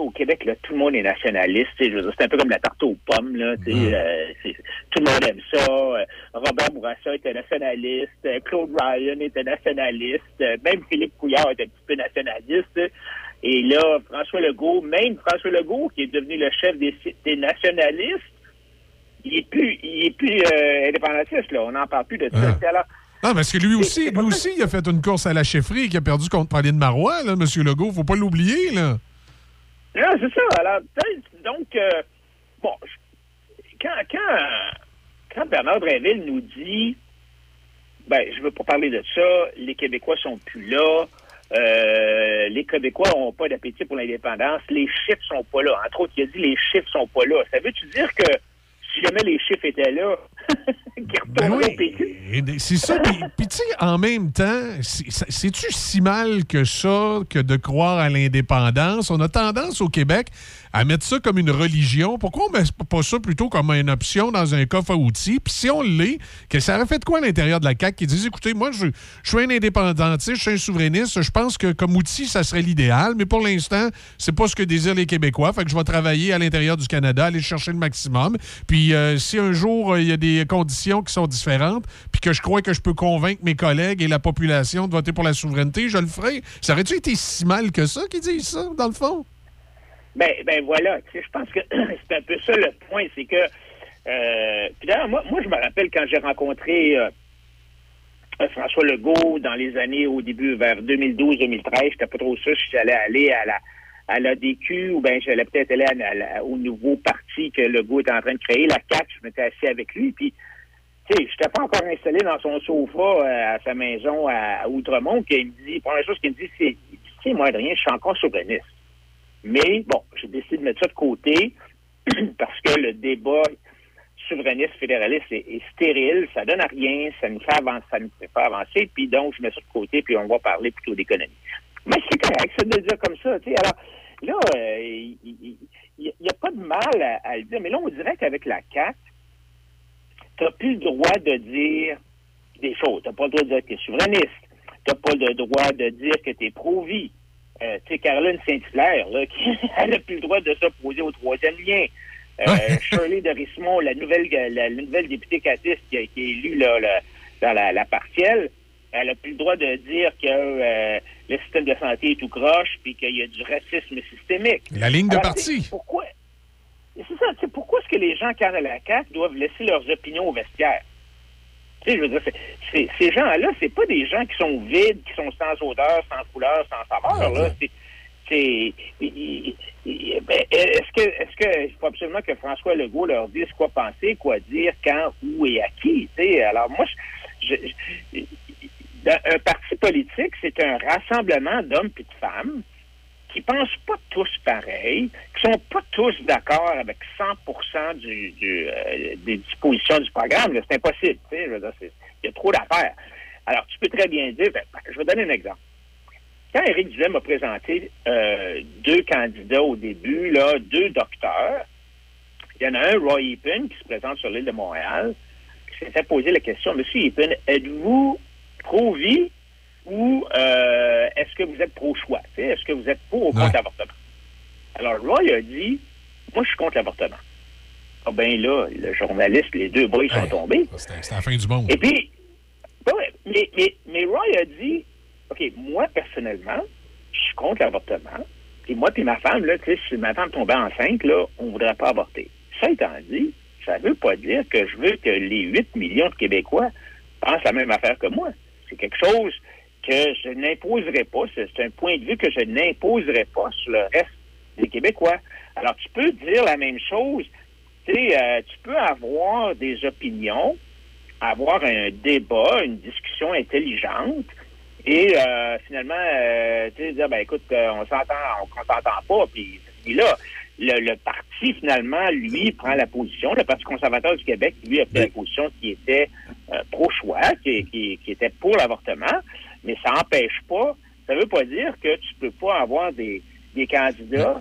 au Québec, là, tout le monde est nationaliste. C'est un peu comme la tarte aux pommes. Là, sais, euh, tout le monde aime ça. Euh, Robert Bourassa était nationaliste. Euh, Claude Ryan était nationaliste. Même Philippe Couillard était un petit peu nationaliste. Et là, François Legault, même François Legault, qui est devenu le chef des, des nationalistes, il est plus, il est plus euh, indépendantiste. Là. On n'en parle plus de ça. Ah. Alors, Non, parce que lui aussi, lui aussi, il a fait une course à la chefferie qui a perdu contre Pauline Marois, là, M. Legault. Faut pas l'oublier, là. Non, c'est ça. Alors, donc, euh, bon, quand, quand, quand Bernard Drinville nous dit, ben, je veux pas parler de ça, les Québécois sont plus là, euh, les Québécois ont pas d'appétit pour l'indépendance, les chiffres sont pas là. Entre autres, il a dit les chiffres sont pas là. Ça veut-tu dire que si jamais les chiffres étaient là, Et d- C'est ça. Puis, tu sais, en même temps, c'est-tu si mal que ça que de croire à l'indépendance? On a tendance au Québec à mettre ça comme une religion. Pourquoi on met pas ça plutôt comme une option dans un coffre à outils? Puis si on l'est, que ça aurait fait de quoi à l'intérieur de la CAQ qui disent, écoutez, moi, je, je suis un indépendantiste, je suis un souverainiste, je pense que comme outil, ça serait l'idéal, mais pour l'instant, c'est pas ce que désirent les Québécois. Fait que je vais travailler à l'intérieur du Canada, aller chercher le maximum. Puis euh, si un jour, euh, il y a des conditions qui sont différentes, puis que je crois que je peux convaincre mes collègues et la population de voter pour la souveraineté, je le ferai. Ça aurait-tu été si mal que ça qu'ils disent ça, dans le fond? Ben, ben voilà. Je pense que c'est un peu ça le point, c'est que euh, puis d'ailleurs, moi, moi, je me rappelle quand j'ai rencontré euh, François Legault dans les années au début, vers 2012-2013, j'étais pas trop sûr si j'allais aller à la à l'ADQ ou ben j'allais peut-être aller au nouveau parti que Legault est en train de créer, la CAQ, je m'étais assis avec lui, puis tu sais, j'étais pas encore installé dans son sofa euh, à sa maison à, à Outremont, qu'il me dit, première chose qu'il me dit, c'est, tu sais, moi, Adrien, je suis encore souverainiste. Mais bon, j'ai décidé de mettre ça de côté parce que le débat souverainiste fédéraliste est, stérile, ça donne à rien, ça nous fait avancer, ça nous fait pas avancer, puis donc je mets ça de côté, puis on va parler plutôt d'économie. Mais c'est correct, ça de dire comme ça, tu sais. Alors là, euh, il n'y a pas de mal à, à le dire, mais là, on dirait qu'avec la CAQ, tu n'as plus le droit de dire des choses. Tu n'as pas le droit de dire que tu es souverainiste. Tu n'as pas le droit de dire que tu es pro-vie. Euh, tu sais, Caroline Saint-Hilaire, là, qui, elle n'a plus le droit de s'opposer au troisième lien. Euh, Shirley de la nouvelle, la, la nouvelle députée catiste qui, est élue là, là, dans la, la partielle, elle n'a plus le droit de dire que euh, le système de santé est tout croche puis qu'il y a du racisme systémique. La ligne de Alors, parti. Pourquoi? C'est ça, pourquoi est-ce que les gens, quand à la CAQ, doivent laisser leurs opinions au vestiaire? Tu sais, je veux dire, ces gens-là, c'est pas des gens qui sont vides, qui sont sans odeur, sans couleur, sans saveur, là. C'est- ben, Est-ce que est-ce que il faut absolument que François Legault leur dise quoi penser, quoi dire, quand, où et à qui? Alors moi, je, je- un parti politique, c'est un rassemblement d'hommes et de femmes qui pensent pas tous pareil, qui sont pas tous d'accord avec 100% du, du, euh, des dispositions du programme. C'est impossible. Il y a trop d'affaires. Alors, tu peux très bien dire, ben, je vais donner un exemple. Quand Éric Duhem a présenté euh, deux candidats au début, là, deux docteurs, il y en a un, Roy Epen, qui se présente sur l'île de Montréal, qui s'est fait poser la question, Monsieur Epen, êtes-vous pro-vie ou euh, est-ce que vous êtes pro-choix? Est-ce que vous êtes pour ou contre Ouais. l'avortement? Alors, Roy a dit, moi, je suis contre l'avortement. Ah ben là, le journaliste, les deux boys sont tombés. C'était la fin du monde. Et puis, ben ouais, mais, mais, mais Roy a dit, OK, moi, personnellement, je suis contre l'avortement. Et moi puis ma femme, là, si ma femme tombait enceinte, là, on ne voudrait pas avorter. Ça étant dit, ça ne veut pas dire que je veux que les 8 millions de Québécois pensent la même affaire que moi. C'est quelque chose que je n'imposerai pas. C'est un point de vue que je n'imposerai pas sur le reste des Québécois. Alors, tu peux dire la même chose. Euh, tu peux avoir des opinions, avoir un débat, une discussion intelligente, et euh, finalement, euh, tu sais, dire, ben écoute, euh, on s'entend, on, on s'entend pas, puis là, le, le parti, finalement, lui, prend la position. Le Parti conservateur du Québec, lui, a pris la position qui était euh, pro-choix, qui, qui, qui était pour l'avortement, mais ça n'empêche pas, ça veut pas dire que tu peux pas avoir des, des candidats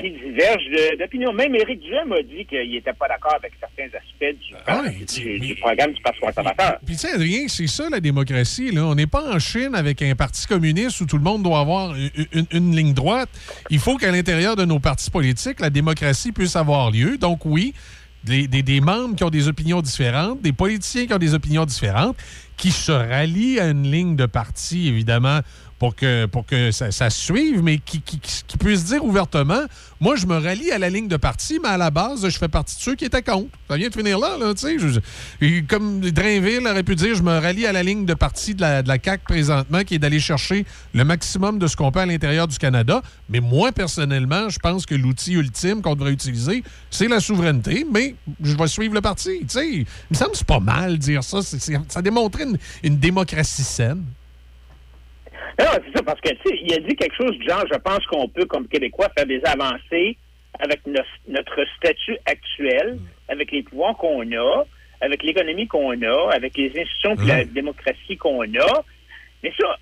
qui divergent d'opinion. Même Éric Duhem a dit qu'il n'était pas d'accord avec certains aspects du, Ah du- du programme du Parti conservateur. Puis, tu sais, Adrien, c'est ça la démocratie. Là. On n'est pas en Chine avec un parti communiste où tout le monde doit avoir une, une- une ligne droite. Il faut qu'à l'intérieur de nos partis politiques, la démocratie puisse avoir lieu. Donc, oui, des, des- des membres qui ont des opinions différentes, des politiciens qui ont des opinions différentes, qui se rallient à une ligne de parti, évidemment, pour que, pour que ça, se suive, mais qui, qui, puissent dire ouvertement moi, je me rallie à la ligne de parti, mais à la base, je fais partie de ceux qui étaient contre. Ça vient de finir là, là, tu sais. Comme Drainville aurait pu dire, je me rallie à la ligne de parti de la, de CAQ présentement, qui est d'aller chercher le maximum de ce qu'on peut à l'intérieur du Canada. Mais moi, personnellement, je pense que l'outil ultime qu'on devrait utiliser, c'est la souveraineté, mais je vais suivre le parti. Tu sais, il me semble que c'est pas mal dire ça. Ça démontrait une démocratie saine. Non, c'est ça, parce que, tu sais, il a dit quelque chose du genre, je pense qu'on peut, comme Québécois, faire des avancées avec nos- notre statut actuel, avec les pouvoirs qu'on a, avec l'économie qu'on a, avec les institutions et la démocratie qu'on a. Mais ça,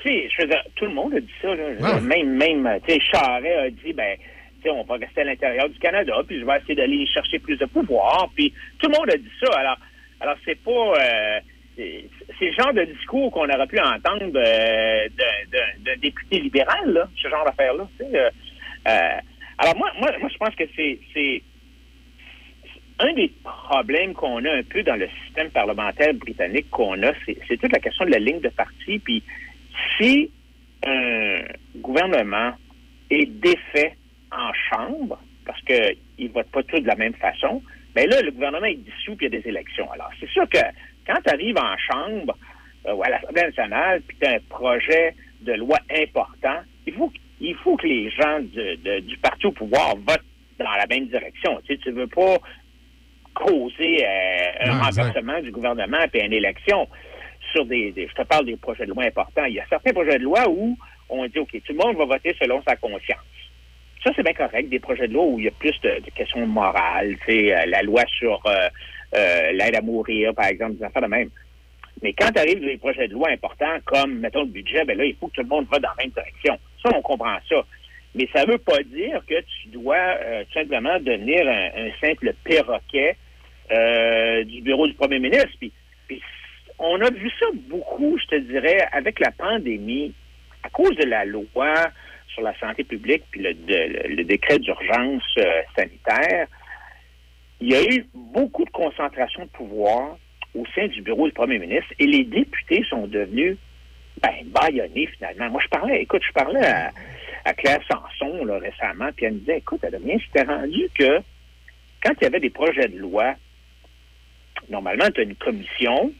tu sais, je veux dire, tout le monde a dit ça, là. Même, même, tu sais, Charest a dit, ben, tu sais, on va rester à l'intérieur du Canada, puis je vais essayer d'aller chercher plus de pouvoir, puis tout le monde a dit ça. Alors, alors c'est pas... euh, c'est le genre de discours qu'on aurait pu entendre euh, d'un- député libéral, là, ce genre d'affaire-là. euh, euh, alors moi, moi, moi, je pense que c'est un des problèmes qu'on a un peu dans le système parlementaire britannique qu'on a, c'est toute la question de la ligne de parti. Puis si un gouvernement est défait en chambre, parce qu'ils ne votent pas tous de la même façon, mais là, le gouvernement est dissous puis il y a des élections. Alors, c'est sûr que quand tu arrives en chambre euh, ou à l'Assemblée nationale puis tu as un projet de loi important, il faut, il faut que les gens de- de- du parti au pouvoir votent dans la même direction. Tu sais, tu veux pas causer euh, un exact. renversement du gouvernement puis une élection sur des, des- je te parle des projets de loi importants. Il y a certains projets de loi où on dit OK, tout le monde va voter selon sa conscience. Ça, c'est bien correct. Des projets de loi où il y a plus de, de questions morales, tu sais, euh, la loi sur euh, euh, l'aide à mourir, par exemple, des affaires de même. Mais quand dans des projets de loi importants comme, mettons, le budget, ben là, il faut que tout le monde va dans la même direction. Ça, on comprend ça. Mais ça ne veut pas dire que tu dois euh, tout simplement devenir un, simple perroquet euh, du bureau du premier ministre. Puis, on a vu ça beaucoup, je te dirais, avec la pandémie, à cause de la loi sur la santé publique puis le, décret d'urgence sanitaire. Il y a eu beaucoup de concentration de pouvoir au sein du bureau du premier ministre et les députés sont devenus ben, bâillonnés finalement. Moi, je parlais, écoute, je parlais à, Claire Sanson là, récemment, puis elle me disait, écoute, Adrien, c'était rendu que quand il y avait des projets de loi, normalement, tu as une commission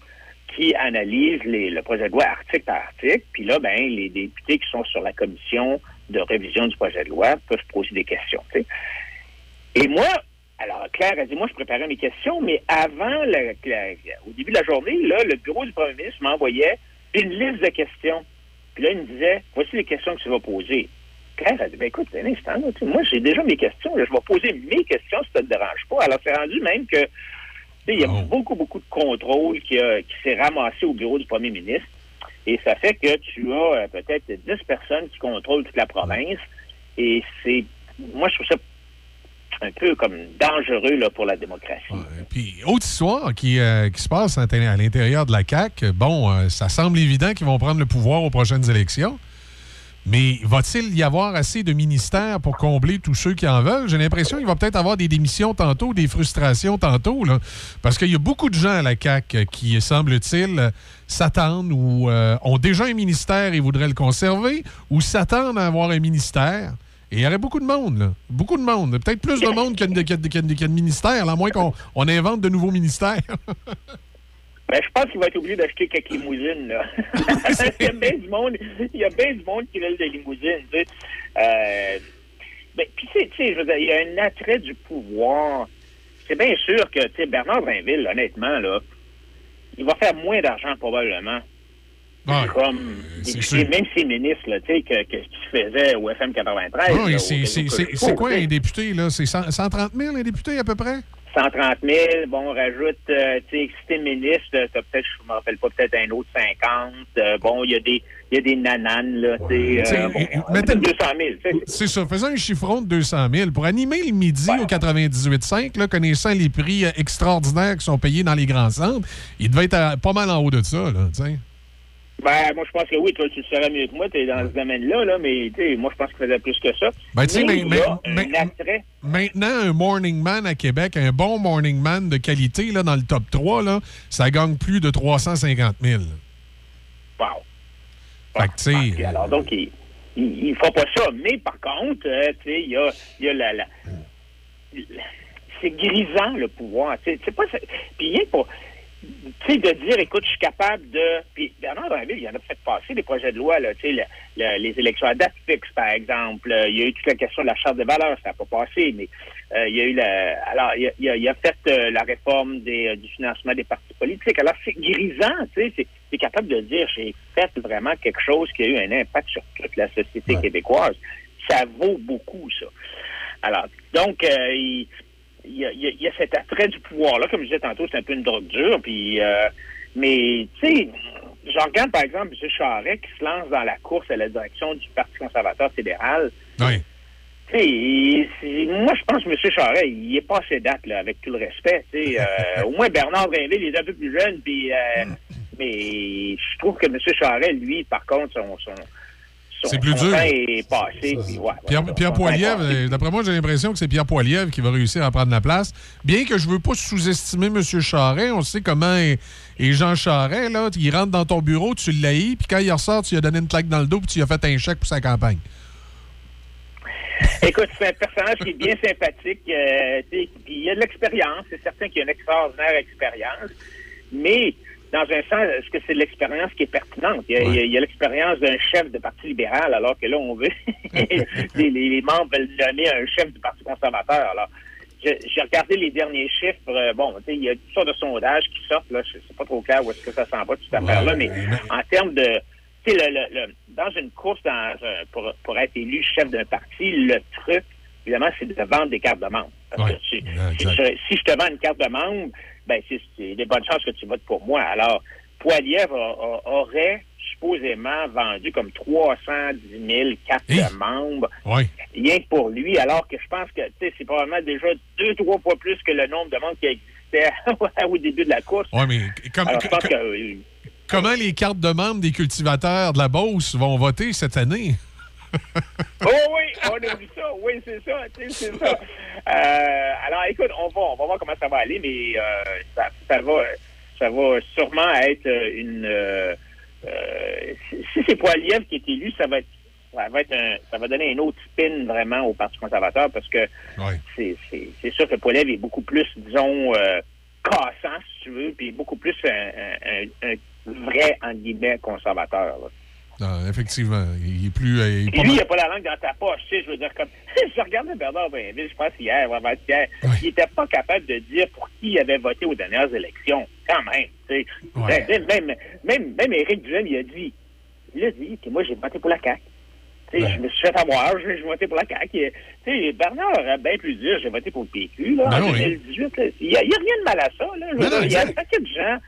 qui analyse le projet de loi article par article, puis là, ben, les députés qui sont sur la commission de révision du projet de loi peuvent poser des questions. Et moi, alors Claire a dit, moi, je préparais mes questions, mais avant, la- la- au début de la journée, là, le bureau du premier ministre m'envoyait une liste de questions. Puis là, il me disait, voici les questions que tu vas poser. Claire a dit, ben écoute, un instant, là, moi, j'ai déjà mes questions, là, je vais poser mes questions si ça ne te dérange pas. Alors, c'est rendu même que, tu sais, il y a beaucoup, beaucoup de contrôle qui, a- qui s'est ramassé au bureau du premier ministre. Et ça fait que tu as euh, peut-être 10 personnes qui contrôlent toute la province. Et c'est, moi, je trouve ça un peu comme dangereux là, pour la démocratie. Puis, autre histoire qui, euh, qui se passe à l'intérieur- de la CAQ, bon, euh, ça semble évident qu'ils vont prendre le pouvoir aux prochaines élections. Mais va-t-il y avoir assez de ministères pour combler tous ceux qui en veulent? J'ai l'impression qu'il va peut-être avoir des démissions tantôt, des frustrations tantôt, là, parce qu'il y a beaucoup de gens à la CAQ qui, semble-t-il, s'attendent ou euh, ont déjà un ministère et voudraient le conserver, ou s'attendent à avoir un ministère. Et il y aurait beaucoup de monde, là. Beaucoup de monde. Peut-être plus de monde qu'il y a de, y y a ministères, à moins qu'on on invente de nouveaux ministères. Ben, je pense qu'il va être obligé d'acheter quelques limousines, là. il y a bien du monde, il y a bien du monde qui veut des limousines, tu sais. Euh, ben, puis, tu sais, tu sais, je veux dire, il y a un attrait du pouvoir. C'est bien sûr que, tu sais, Bernard Drinville, honnêtement, là, il va faire moins d'argent, probablement. Comme, et même ses ministres, là, tu sais, que, que faisait au FM 93. Ah oui, là, c'est- quoi un député, là? C'est 100 130 000, un député, à peu près? 130 000, bon, on rajoute, euh, tu sais, si t'es ministre, euh, t'as peut-être, je me rappelle pas, peut-être un autre 50. euh, bon, il y a des, il y a des nananes, là, tu sais, T'sais, euh, bon, et- on mettez- dit 200 000, tu sais. C'est ça. Faisons un chiffron de 200 000. Pour animer le midi au 98.5, là, connaissant les prix euh, extraordinaires qui sont payés dans les grands centres, il devait être à- pas mal en haut de ça, là, tu sais. Ben, moi, je pense que oui, toi, tu le saurais mieux que moi, t'es dans ce domaine-là, là, mais, tu sais, moi, je pense qu'il faisait plus que ça. Ben, tu sais, Mais il. Maintenant, un morning man à Québec, un bon morning man de qualité là, dans le top 3, là, ça gagne plus de 350 000. Wow. Fait que, tu sais, alors, donc, il, il, il fera pas ça. Mais par contre, euh, tu sais, il y a, il y a la, la- la- c'est grisant le pouvoir. tu sais, C'est pas. Puis rien pour. Tu sais, de dire, écoute, je suis capable de. Puis Bernard Drinville, il en a fait passer des projets de loi, là, tu sais, le- le- les élections à date fixe, par exemple. Euh, Il y a eu toute la question de la charte des valeurs, ça n'a pas passé, mais euh, il y a eu la. Alors, il a, il a- il a fait euh, la réforme des, euh, du financement des partis politiques. Alors, c'est grisant, tu sais, c'est- capable de dire, j'ai fait vraiment quelque chose qui a eu un impact sur toute la société québécoise. Ça vaut beaucoup, ça. Alors, donc, euh, il, il y, a, y a- il y a cet attrait du pouvoir-là. Comme je disais tantôt, c'est un peu une drogue dure. Puis, euh, mais, tu sais, je regarde, par exemple, M. Charret qui se lance dans la course à la direction du Parti conservateur fédéral. Oui. Tu sais, il- c'est- moi, je pense que M. Charret, il est pas assez date, là, avec tout le respect. tu sais. Euh, au moins, Bernard Drinville, il est un peu plus jeune, puis, euh, mais je trouve que M. Charret, lui, par contre, son, son, C'est plus dur. temps est passé. puis ouais, Pierre, ouais, Pierre Poilievre, d'après moi, j'ai l'impression que c'est Pierre Poilievre qui va réussir à prendre la place. Bien que je veux pas sous-estimer M. Charret, on sait comment est, est Jean Charret, là. Il rentre dans ton bureau, tu l'haïs, puis quand il ressort, tu lui as donné une claque dans le dos, puis tu lui as fait un chèque pour sa campagne. Écoute, c'est un personnage qui est bien sympathique. euh, il a de l'expérience. C'est certain qu'il a une extraordinaire expérience. Mais, dans un sens, est-ce que c'est l'expérience qui est pertinente? Il y a, l'expérience d'un chef de Parti libéral, alors que là, on veut... les, membres veulent nommer un chef du Parti conservateur. Alors, j'ai regardé les derniers chiffres. euh, bon, tu sais, il y a toutes sortes de sondages qui sortent. Là, je sais pas trop clair où est-ce que ça s'en va, toute cette affaire-là. Mais en termes de... Tu sais, le- le- le- dans une course dans pour, pour être élu chef d'un parti, le truc, évidemment, c'est de vendre des cartes de membre. Parce que tu- si, je- si je te vends une carte de membre, ben, c'est des bonnes chances que tu votes pour moi. Alors, a- a- aurait supposément vendu comme 310 000 cartes de membres Oui. rien que pour lui, alors que je pense que tu sais, c'est probablement déjà deux, trois fois plus que le nombre de membres qui existait au début de la course. Oui, mais comme- Alors, je pense comme- que, euh, Comment les cartes de membres des cultivateurs de la Beauce vont voter cette année? Oh oui, on a vu ça. Oui, c'est ça. C'est ça. Euh, alors, écoute, on va, on va voir comment ça va aller, mais euh, ça, ça va, ça va sûrement être une. euh, si c'est Poiliev qui est élu, ça va être. Ça va, être un- ça va donner un autre spin vraiment au Parti conservateur parce que c'est, sûr que Poiliev est beaucoup plus, disons, euh, cassant, si tu veux, puis beaucoup plus un, un- un- un vrai, en guillemets, conservateur. là. Non, effectivement. Il est plus. euh, il est pas lui, il n'a pas la langue dans ta poche, tu sais, je veux dire, comme, je regardais Bernard Bainville, je pense hier, avant-hier, il n'était pas capable de dire pour qui il avait voté aux dernières élections, quand même, tu sais. Ouais. Ben, Même, même, même Éric Duhem, il a dit, il a dit que moi, j'ai voté pour la CAQ. Tu sais, Je me suis fait avoir, j'ai j'ai voté pour la CAQ. Et, Tu sais, Bernard aurait bien pu dire, j'ai voté pour le PQ, là, Ben en oui. 2018. là. Il n'y a, a rien de mal à ça, là. Dire, il y a un paquet de gens,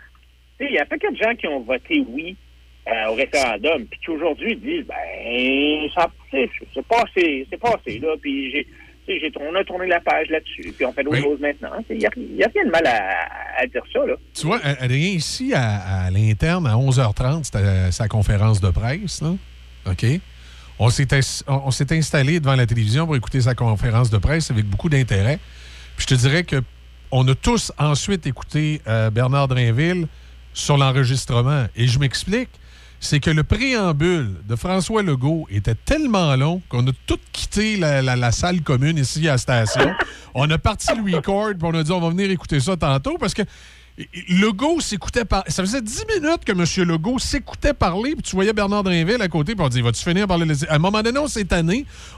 tu sais, il y a un paquet de gens qui ont voté oui euh, au référendum, puis qui aujourd'hui disent, ben, ça, c'est passé, c'est passé, là, puis j'ai, on a tourné la page là-dessus, puis on fait d'autres Oui. choses maintenant. Il n'y a, rien de mal à, à dire ça, là. Tu vois, Adrien, ici, à, à l'interne, à 11h30, c'était sa conférence de presse, là. OK? On s'est on s'est installé devant la télévision pour écouter sa conférence de presse avec beaucoup d'intérêt. Puis je te dirais que on a tous ensuite écouté euh, Bernard Drinville sur l'enregistrement. Et je m'explique. C'est que le préambule de François Legault était tellement long qu'on a tout quitté la, la- la salle commune ici à la station. on a parti le record, puis on a dit on va venir écouter ça tantôt parce que Legault s'écoutait par... Ça faisait 10 minutes que M. Legault s'écoutait parler, puis tu voyais Bernard Drinville à côté, puis on dit Va-tu finir par le laisser À un moment donné, on s'est.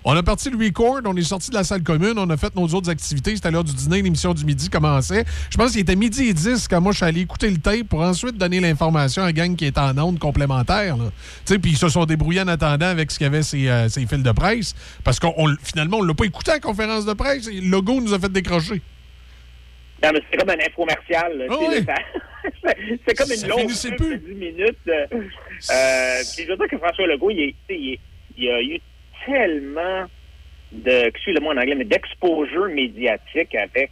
On a parti le record, on est sorti de la salle commune, on a fait nos autres activités. C'était l'heure du dîner, l'émission du midi commençait. Je pense qu'il était midi et 10 quand moi je suis allé écouter le tape pour ensuite donner l'information à la gang qui est en onde complémentaire. Tu Puis ils se sont débrouillés en attendant avec ce qu'il y avait ces, euh, fils de presse, parce qu'on on- finalement, on l'a pas écouté à la conférence de presse. et Legault nous a fait décrocher. Non, mais c'est comme un infomercial. là, Ah oui. c'est- comme une Ça longue de 10 minutes. euh, euh, puis je veux dire que François Legault, il, est- il, a eu tellement de, excusez-moi en anglais, mais d'exposure médiatique avec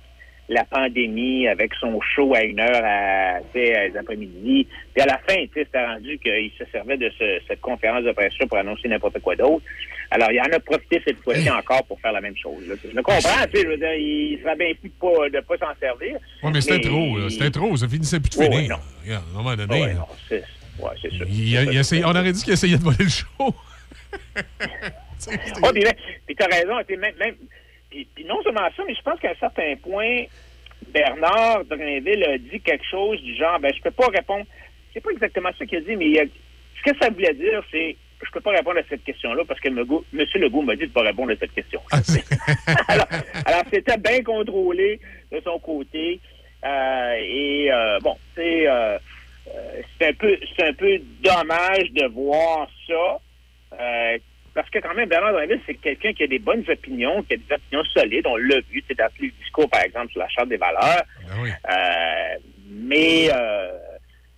la pandémie, avec son show à une heure à, à l'après-midi. Puis à la fin, tu sais, c'était rendu qu'il se servait de ce- cette conférence de presse pour annoncer n'importe quoi d'autre. Alors, il en a profité cette fois-ci encore pour faire la même chose. là. Je le comprends, tu sais, je veux dire, il serait bien plus de de pas s'en servir. Oui, mais c'était trop. C'était trop. Ça finissait plus de Ouais, finir. ouais, non. À un moment donné. Ouais, là, non, c'est il il on aurait dit qu'il essayait de voler le show. Oh, puis, puis t'as raison, même, même puis, puis non seulement ça, mais je pense qu'à un certain point, Bernard Drinville a dit quelque chose du genre, ben je peux pas répondre. C'est pas exactement ça qu'il a dit, mais il a- ce que ça voulait dire, c'est je peux pas répondre à cette question-là parce que M. Legault- m'a dit de pas répondre à cette question. alors, alors, c'était bien contrôlé de son côté. Euh, et euh, bon, c'est euh, euh, c'est un peu c'est un peu dommage de voir ça. Euh, parce que quand même, Bernard Drinville, c'est quelqu'un qui a des bonnes opinions, qui a des opinions solides. On l'a vu, c'est dans les discours, par exemple, sur la Charte des valeurs. Euh, mais euh,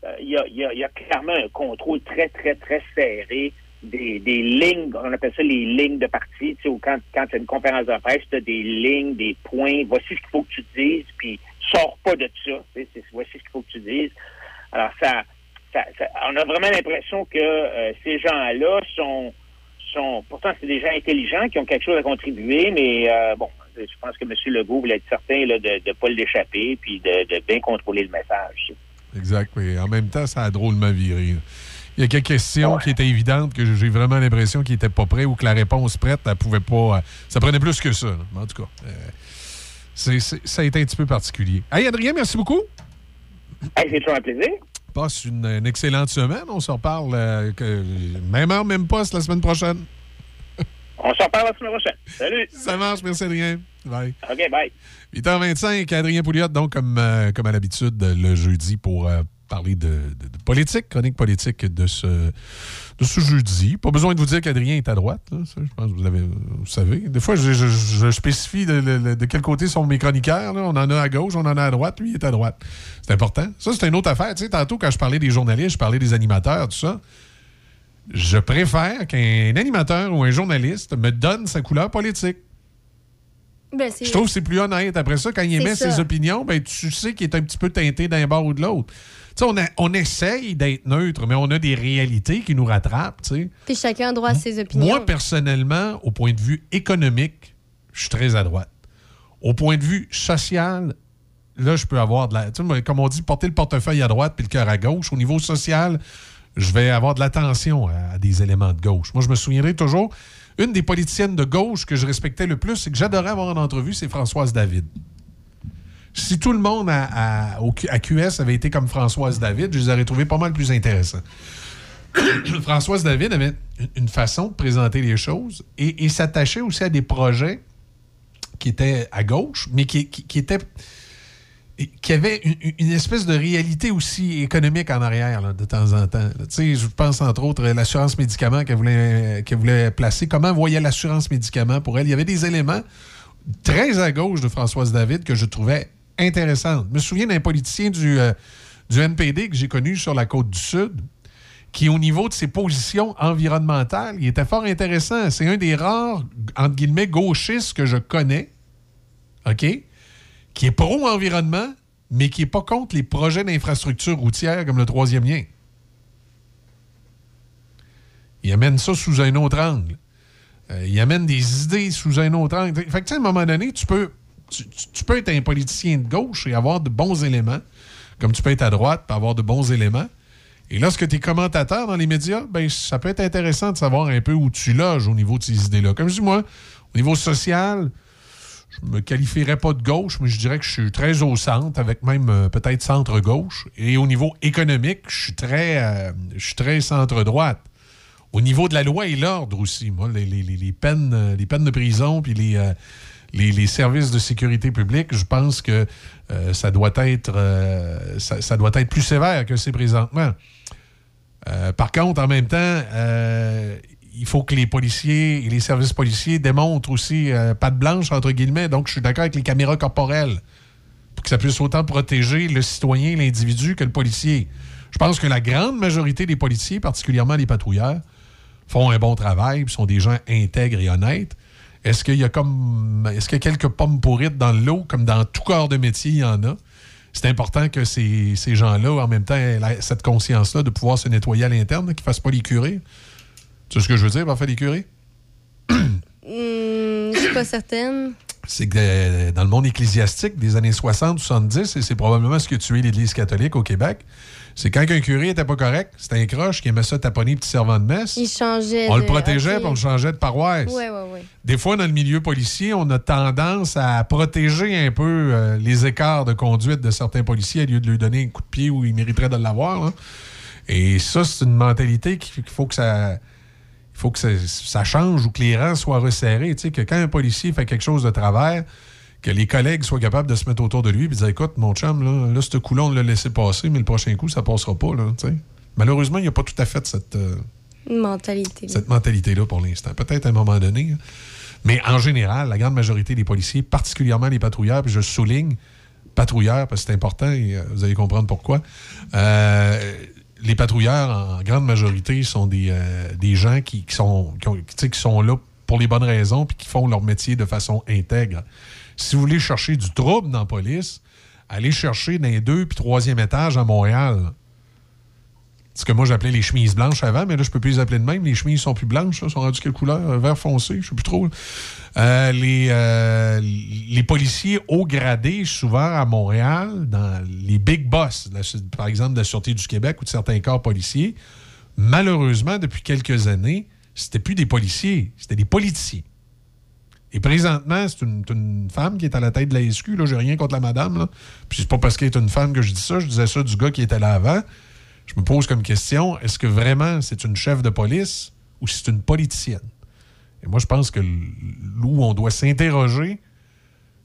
euh, y a- il y a clairement un contrôle très, très, très serré des, lignes, on appelle ça les lignes de parti, tu sais, où quand, quand tu as une conférence de presse, tu as des lignes, des points, voici ce qu'il faut que tu dises, puis sors pas de ça, voici ce qu'il faut que tu dises. Alors, ça, on a vraiment l'impression que euh, ces gens-là sont, sont, pourtant, c'est des gens intelligents qui ont quelque chose à contribuer, mais euh, bon, je pense que M. Legault voulait être certain de ne pas l'échapper, puis de, de bien contrôler le message. Exact. Mais en même temps, ça a drôlement viré. là. Il y a quelques questions qui étaient évidentes que j'ai vraiment l'impression qu'ils n'étaient pas prêts ou que la réponse prête, elle pouvait pas. euh, Ça prenait plus que ça. Mais En tout cas, euh, ça a été un petit peu particulier. Hey, Adrien, merci beaucoup. Hey, c'est toujours un plaisir. Passe une, une excellente semaine. On se reparle euh, que- même heure, même poste la semaine prochaine. On s'en parle la semaine prochaine. Salut. Ça marche, merci Adrien. Bye. OK, bye. 8h25, Adrien Pouliot, donc comme, euh, comme à l'habitude, le jeudi pour parler de, de- de politique, chronique politique de ce, de ce jeudi. Pas besoin de vous dire qu'Adrien est à droite, là, ça, je pense que vous, l'avez- vous savez. Des fois, je, je- je spécifie de, quel côté sont mes chroniqueurs. là. On en a à gauche, on en a à droite, lui il est à droite. C'est important. Ça, c'est une autre affaire. Tu sais, tantôt, quand je parlais des journalistes, je parlais des animateurs, tout ça. Je préfère qu'un animateur ou un journaliste me donne sa couleur politique. Ben, Je trouve que c'est plus honnête. Après ça, quand il émet ça. ses opinions, ben, tu sais qu'il est un petit peu teinté d'un bord ou de l'autre. Sais, on, a- on essaye d'être neutre, mais on a des réalités qui nous rattrapent. tu sais. Puis chacun a droit à ses opinions. Moi, personnellement, au point de vue économique, je suis très à droite. Au point de vue social, là, je peux avoir de la. tu sais, moi, comme on dit, porter le portefeuille à droite puis le cœur à gauche. Au niveau social, je vais avoir de l'attention à, à des éléments de gauche. Moi, je me souviendrai toujours, une des politiciennes de gauche que je respectais le plus et que j'adorais avoir en entrevue, c'est Françoise David. Si tout le monde à, à- QS avait été comme Françoise David, je les aurais trouvés pas mal plus intéressants. Françoise David avait une- façon de présenter les choses et, s'attachait aussi à des projets qui étaient à gauche, mais qui, qui, étaient qui avaient une, espèce de réalité aussi économique en arrière de temps en temps. là. Tu sais, je pense entre autres à l'assurance médicaments qu'elle voulait, qu'elle voulait placer. Comment voyait l'assurance médicaments pour elle? Il y avait des éléments très à gauche de Françoise David que je trouvais intéressants. Je me souviens d'un politicien du, euh, du NPD que j'ai connu sur la côte du Sud qui, au niveau de ses positions environnementales, il était fort intéressant. C'est un des rares, entre guillemets, gauchistes que je connais, OK? Qui est pro-environnement, mais qui n'est pas contre les projets d'infrastructure routière comme le troisième lien. Il amène ça sous un autre angle. Euh, il amène des idées sous un autre angle. Fait que, à un moment donné, tu peux, tu, peux être un politicien de gauche et avoir de bons éléments, comme tu peux être à droite et avoir de bons éléments. Et lorsque tu es commentateur dans les médias, ben, ça peut être intéressant de savoir un peu où tu loges au niveau de ces idées-là. Comme je dis, moi, au niveau social, je me qualifierais pas de gauche, mais je dirais que je suis très au centre, avec même euh, peut-être centre-gauche. Et au niveau économique, je suis très, euh, je suis très centre-droite. Au niveau de la loi et l'ordre aussi, moi, les, les- les- peines, euh, les peines de prison puis les, les, services de sécurité publique, je pense que euh, ça, doit être, euh, ça, doit être plus sévère que c'est présentement. Euh, par contre, en même temps, il faut que les policiers et les services policiers démontrent aussi patte blanche, entre guillemets. Donc, je suis d'accord avec les caméras corporelles pour que ça puisse autant protéger le citoyen, l'individu, que le policier. Je pense que la grande majorité des policiers, particulièrement les patrouilleurs, font un bon travail, sont des gens intègres et honnêtes. Est-ce qu'il y a comme est-ce qu'il y a quelques pommes pourrites dans le lot, comme dans tout corps de métier, il y en a? C'est important que ces, ces gens-là, en même temps, aient cette conscience-là de pouvoir se nettoyer à l'interne, qu'ils ne fassent pas les curés. Tu sais ce que je veux dire, parfait, les curés? Hmm, je suis pas certaine. c'est que euh, dans le monde ecclésiastique des années 60-70, et c'est probablement ce qui a tué l'Église catholique au Québec, c'est quand un curé était pas correct, c'était un croche qui aimait ça taponner petit servant de messe. Il changeait. On de- le protégeait puis on le changeait de paroisse. Ouais, ouais, ouais. Des fois, dans le milieu policier, on a tendance à protéger un peu euh, les écarts de conduite de certains policiers au lieu de lui donner un coup de pied où il mériterait de l'avoir. là. Et ça, c'est une mentalité qu'il qu'il faut que ça. Il faut que ça, ça change ou que les rangs soient resserrés. Tu sais, que quand un policier fait quelque chose de travers, que les collègues soient capables de se mettre autour de lui et de dire Écoute, mon chum, là, là ce coup-là, on l'a laissé passer, mais le prochain coup, ça passera pas. Là. Malheureusement, il n'y a pas tout à fait cette. euh, mentalité. cette mentalité-là pour l'instant. Peut-être à un moment donné. hein. Mais en général, la grande majorité des policiers, particulièrement les patrouilleurs, puis je souligne patrouilleurs parce que c'est important et euh, vous allez comprendre pourquoi. Euh, les patrouilleurs, en grande majorité, sont des, euh, des gens qui, qui sont, ont- qui sont là pour les bonnes raisons puis qui font leur métier de façon intègre. Si vous voulez chercher du trouble dans la police, allez chercher dans les deux puis troisième étage à Montréal. Ce que moi j'appelais les chemises blanches avant, mais là je peux plus les appeler de même. Les chemises sont plus blanches, là, sont rendues quelle couleur? Vert foncé, je sais plus trop. Euh, les, euh, les policiers haut gradés, souvent à Montréal, dans les big boss, par exemple de la Sûreté du Québec ou de certains corps policiers, malheureusement, depuis quelques années, c'était plus des policiers, c'était des politiciens. Et présentement, c'est une, femme qui est à la tête de la SQ. Là, j'ai rien contre la madame. Là. Puis c'est pas parce qu'elle est une femme que je dis ça. Je disais ça du gars qui était là avant. Je me pose comme question, est-ce que vraiment c'est une chef de police ou c'est une politicienne? Et moi, je pense que où on doit s'interroger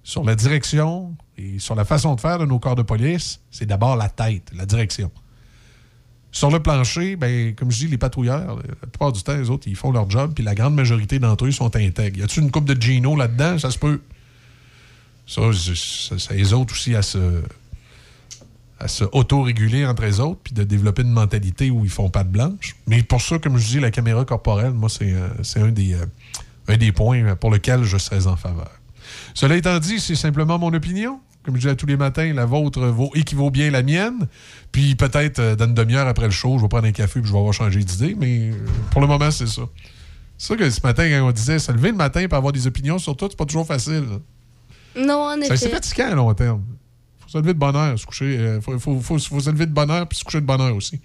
sur la direction et sur la façon de faire de nos corps de police, c'est d'abord la tête, la direction. Sur le plancher, ben, comme je dis, les patrouilleurs, la plupart du temps, les autres, ils font leur job, puis la grande majorité d'entre eux sont intègres. Y a-tu une coupe de Gino là-dedans? Ça se peut. Ça, ça, les autres aussi à se, à se auto-réguler entre les autres, puis de développer une mentalité où ils font pas de blanche. Mais pour ça, comme je dis, la caméra corporelle, moi, c'est euh, un, des, euh, un des points pour lequel je serais en faveur. Cela étant dit, c'est simplement mon opinion. Comme je dis à tous les matins, la vôtre vaut, équivaut bien à la mienne. Puis peut-être euh, dans une demi-heure après le show, je vais prendre un café puis je vais avoir changé d'idée. Mais euh, pour le moment, c'est ça. C'est ça que ce matin, quand on disait se lever le matin pour avoir des opinions sur tout, c'est pas toujours facile. Non, en effet. C'est fatigant à long terme. faut se lever de bonne heure, se coucher. euh, faut, faut, faut- faut se lever de bonne heure puis se coucher de bonne heure aussi.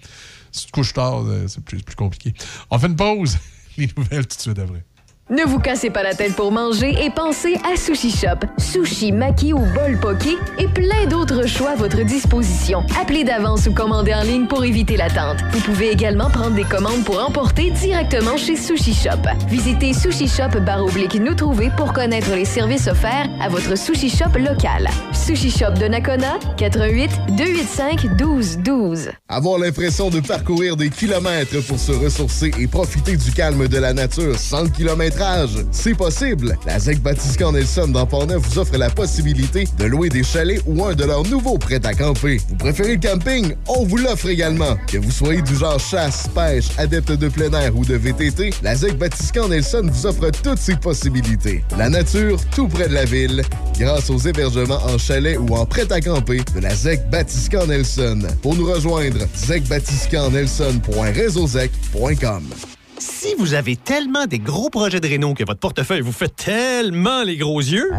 Si tu te couches tard, c'est plus, plus compliqué. On fait une pause. Les nouvelles tout de suite après. Ne vous cassez pas la tête pour manger et pensez à Sushi Shop. Sushi, maki ou bol poké et plein d'autres choix à votre disposition. Appelez d'avance ou commandez en ligne pour éviter l'attente. Vous pouvez également prendre des commandes pour emporter directement chez Sushi Shop. Visitez Sushi Shop oblique nous trouver pour connaître les services offerts à votre Sushi Shop local. Sushi Shop de Nakona, 88 285 1212. Avoir l'impression de parcourir des kilomètres pour se ressourcer et profiter du calme de la nature sans le c'est possible. La ZEC Batiscan Nelson dans Portneuf vous offre la possibilité de louer des chalets ou un de leurs nouveaux prêts à camper. Vous préférez le camping? On vous l'offre également. Que vous soyez du genre chasse, pêche, adepte de plein air ou de VTT, la ZEC Batiscan Nelson vous offre toutes ces possibilités. La nature, tout près de la ville, grâce aux hébergements en chalet ou en prêt à camper de la ZEC Batiscan Nelson. Pour nous rejoindre, zecbatiscannelson.réseauzec.com. Si vous avez tellement des gros projets de réno que votre portefeuille vous fait tellement les gros yeux,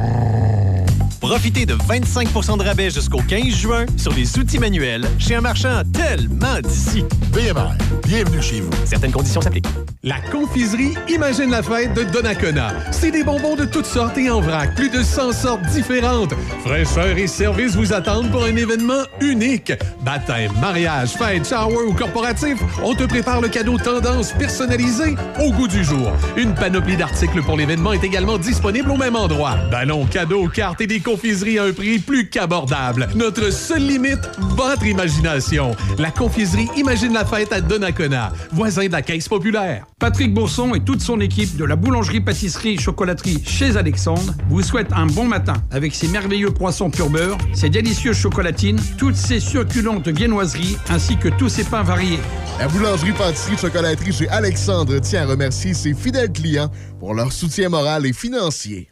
profitez de 25% de rabais jusqu'au 15 juin sur les outils manuels chez un marchand tellement d'ici. BMR, bienvenue chez vous. Certaines conditions s'appliquent. La confiserie Imagine la fête de Donnacona. C'est des bonbons de toutes sortes et en vrac. Plus de 100 sortes différentes. Fraîcheur et service vous attendent pour un événement unique. Baptême, mariage, fête, shower ou corporatif, on te prépare le cadeau tendance personnalisé au goût du jour. Une panoplie d'articles pour l'événement est également disponible au même endroit. Ballons, cadeaux, cartes et des confiseries à un prix plus qu'abordable. Notre seule limite, votre imagination. La confiserie Imagine la fête à Donnacona, voisin de la Caisse populaire. Patrick Bourson et toute son équipe de la boulangerie-pâtisserie-chocolaterie chez Alexandre vous souhaitent un bon matin avec ses merveilleux croissants pur beurre, ses délicieuses chocolatines, toutes ses succulentes viennoiseries ainsi que tous ses pains variés. La boulangerie-pâtisserie-chocolaterie chez Alexandre tient à remercier ses fidèles clients pour leur soutien moral et financier.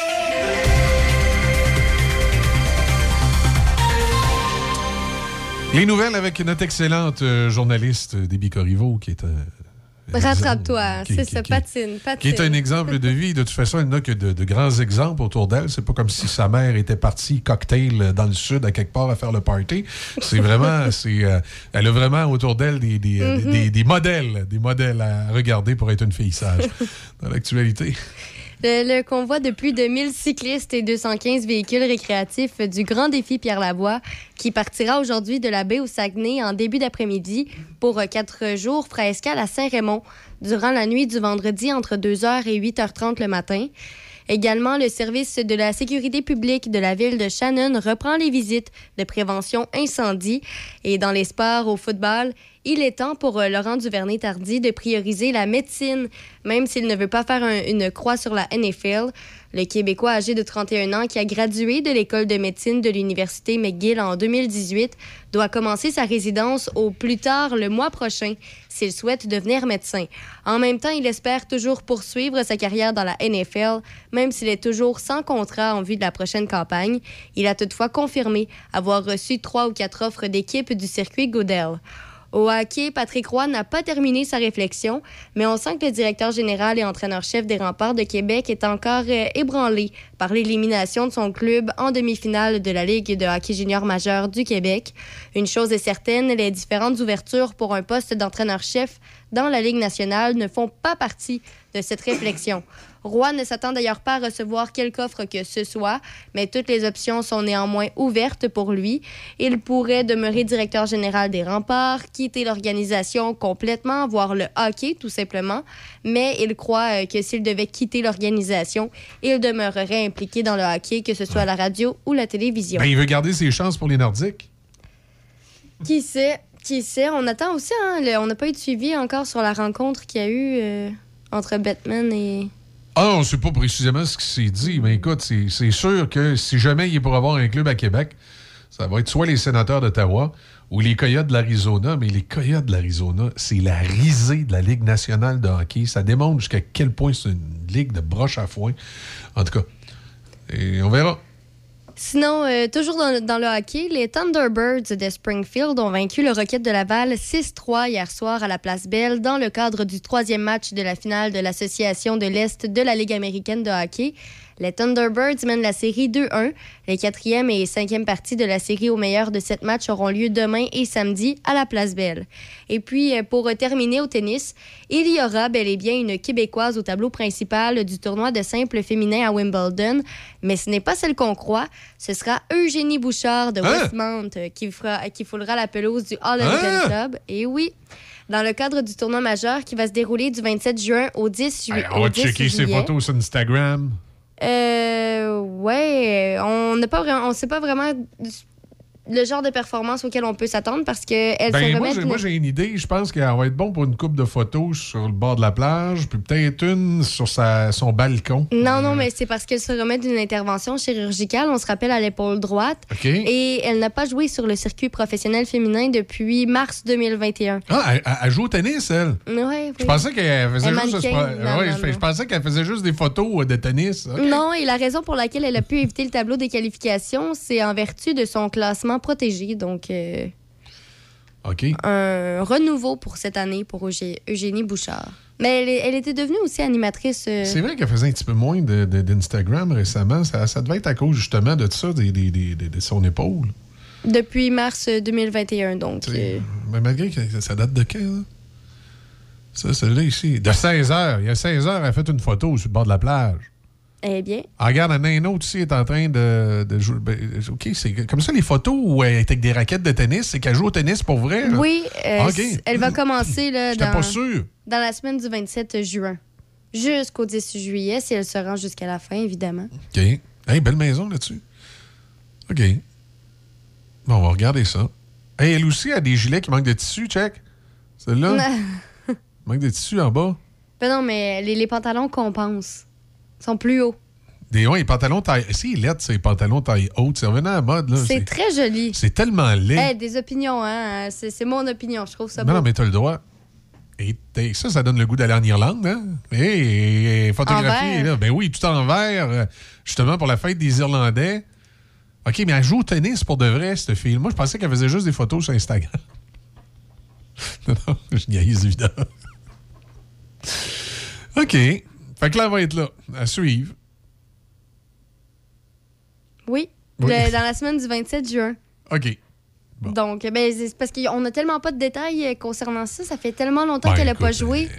Les nouvelles avec notre excellente euh, journaliste Déby Corriveau, qui est un. Rattrape-toi, c'est ça, qui- patine, patine. qui est un exemple de vie. De toute façon, elle n'a que de, de grands exemples autour d'elle. C'est pas comme si sa mère était partie cocktail dans le sud à quelque part à faire le party. C'est vraiment, c'est, euh, elle a vraiment autour d'elle des, des, euh, Mhm. des- des modèles, des modèles à regarder pour être une fille sage. Dans l'actualité. Le, convoi de plus de 1000 cyclistes et 215 véhicules récréatifs du Grand Défi Pierre Lavoie, qui partira aujourd'hui de la baie au Saguenay en début d'après-midi pour euh, quatre jours, fera escale à Saint-Raymond durant la nuit du vendredi entre 2h et 8h30 le matin. Également, le service de la sécurité publique de la ville de Shannon reprend les visites de prévention incendie. Et dans les sports au football, il est temps pour euh, Laurent Duvernay-Tardy de prioriser la médecine, même s'il ne veut pas faire un- une croix sur la NFL. Le Québécois âgé de 31 ans qui a gradué de l'école de médecine de l'Université McGill en 2018 doit commencer sa résidence au plus tard le mois prochain s'il souhaite devenir médecin. En même temps, il espère toujours poursuivre sa carrière dans la NFL, même s'il est toujours sans contrat en vue de la prochaine campagne. Il a toutefois confirmé avoir reçu trois ou quatre offres d'équipe du circuit Goodell. Au hockey, Patrick Roy n'a pas terminé sa réflexion, mais on sent que le directeur général et entraîneur-chef des Remparts de Québec est encore euh, ébranlé par l'élimination de son club en demi-finale de la Ligue de hockey junior majeur du Québec. Une chose est certaine, les différentes ouvertures pour un poste d'entraîneur-chef dans la Ligue nationale ne font pas partie de cette réflexion. Roy ne s'attend d'ailleurs pas à recevoir quelque offre que ce soit, mais toutes les options sont néanmoins ouvertes pour lui. Il pourrait demeurer directeur général des remparts, quitter l'organisation complètement, voire le hockey tout simplement, mais il croit euh, que s'il devait quitter l'organisation, il demeurerait impliqué dans le hockey, que ce soit à la radio ou la télévision. Ben, il veut garder ses chances pour les Nordiques. Qui sait? Qui sait? On attend aussi, hein, le- on n'a pas eu de suivi encore sur la rencontre qu'il y a eu euh, entre Batman et... Ah, on ne sait pas précisément ce qui s'est dit, mais écoute, c'est sûr que si jamais il est pour avoir un club à Québec, ça va être soit les sénateurs d'Ottawa ou les Coyotes de l'Arizona. Mais les Coyotes de l'Arizona, c'est la risée de la Ligue nationale de hockey. Ça démontre jusqu'à quel point c'est une ligue de broche à foin. En tout cas, et on verra. Sinon, euh, toujours dans, le hockey, les Thunderbirds de Springfield ont vaincu le Rocket de Laval 6-3 hier soir à la Place Belle dans le cadre du troisième match de la finale de l'Association de l'Est de la Ligue américaine de hockey. Les Thunderbirds mènent la série 2-1. Les quatrième et cinquième parties de la série au meilleur de sept matchs auront lieu demain et samedi à la Place Belle. Et puis, euh, pour terminer au tennis, il y aura bel et bien une Québécoise au tableau principal du tournoi de simple féminin à Wimbledon, mais ce n'est pas celle qu'on croit. Ce sera Eugénie Bouchard de Hein? Westmount euh, qui, fera, qui foulera la pelouse du All Hein? Club. Et oui, dans le cadre du tournoi majeur qui va se dérouler du 27 juin au 10, ju- Hey, on va 10 checker ses juillet. photos sur Instagram. Euh, ouais, on n'a pas vraiment, on sait pas vraiment le genre de performance auquel on peut s'attendre parce que elle Ben, se moi, remet j'ai- d'une- moi, j'ai une idée. Je pense qu'elle va être bon pour une coupe de photos sur le bord de la plage, puis peut-être une sur sa, son balcon. Non, non, mais c'est parce qu'elle se remet d'une intervention chirurgicale. On se rappelle à l'épaule droite. OK. Et elle n'a pas joué sur le circuit professionnel féminin depuis mars 2021. Ah, elle, joue au tennis, elle. Ouais, Je pensais qu'elle faisait juste. ce- ouais, je, pensais qu'elle faisait juste des photos euh, de tennis. Non, et la raison pour laquelle elle a pu éviter le tableau des qualifications, c'est en vertu de son classement protégé. Donc, euh, OK. un renouveau pour cette année pour Eugé- Eugénie Bouchard. Mais elle, était devenue aussi animatrice. euh, C'est vrai qu'elle faisait un petit peu moins de- de- d'Instagram récemment. Ça, ça devait être à cause justement de ça, des- des- des- des- de son épaule. depuis mars 2021, donc. euh, Mais malgré que ça date de quand, là? Ça, celle-là ici. De 16 heures. Il y a 16 heures, elle a fait une photo sur le bord de la plage. Eh bien, Ah, regarde, un autre ici, elle est en train de, de jouer. ben, OK, c'est comme ça, les photos où elle est avec des raquettes de tennis, c'est qu'elle joue au tennis pour vrai. là? oui, euh, elle va commencer là, J'étais dans, pas sûr. dans la semaine du 27 juin jusqu'au 10 juillet, si elle se rend jusqu'à la fin, évidemment. OK. Hey, belle maison là-dessus. OK. Bon, on va regarder ça. Hey, elle aussi a des gilets qui manquent de tissu, check. Celle-là, manque de tissu en bas. Ben non, mais les, les pantalons compensent. Sont plus hauts. Des ouais, les pantalons taille. Si, il est ces pantalons taille haute. C'est revenu à la mode, là. C'est très joli. C'est tellement laid. Eh, des opinions, hein? C'est c'est mon opinion, je trouve ça non, beau. non, mais t'as le droit. Et ça, ça donne le goût d'aller en Irlande, hein? Et, photographier, En vert. là. Ben oui, tout en vert, euh, justement pour la fête des Irlandais. OK, mais elle joue au tennis pour de vrai, cette fille. Moi, je pensais qu'elle faisait juste des photos sur Instagram. non, non, je niaise, évidemment. OK. Fait que là, elle va être là, à suivre. Oui, Oui. le- dans la semaine du 27 juin. OK. Donc, ben, c'est parce qu'on n'a tellement pas de détails euh, concernant ça. Ça fait tellement longtemps Ben, qu'elle n'a pas joué.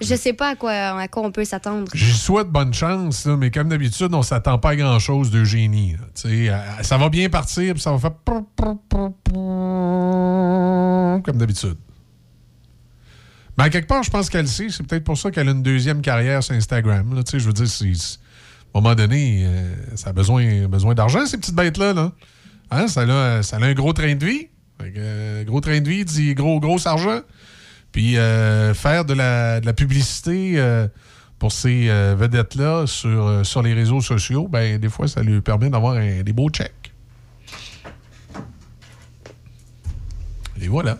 Je sais pas à quoi, à quoi on peut s'attendre. Je souhaite bonne chance, là, mais comme d'habitude, on s'attend pas à grand-chose là. Tu sais, euh, Ça va bien partir, puis ça va faire... Comme d'habitude. Mais à quelque part, je pense qu'elle le sait. C'est peut-être pour ça qu'elle a une deuxième carrière sur Instagram. Je veux dire, à un moment donné, euh, ça a besoin, besoin d'argent, ces petites bêtes-là. Là. Hein, Ça, a, ça a un gros train de vie. Euh, gros train de vie dit gros, gros argent. Puis euh, faire de la, de la publicité pour ces vedettes-là sur, sur les réseaux sociaux, ben des fois, ça lui permet d'avoir des beaux checks. Et voilà.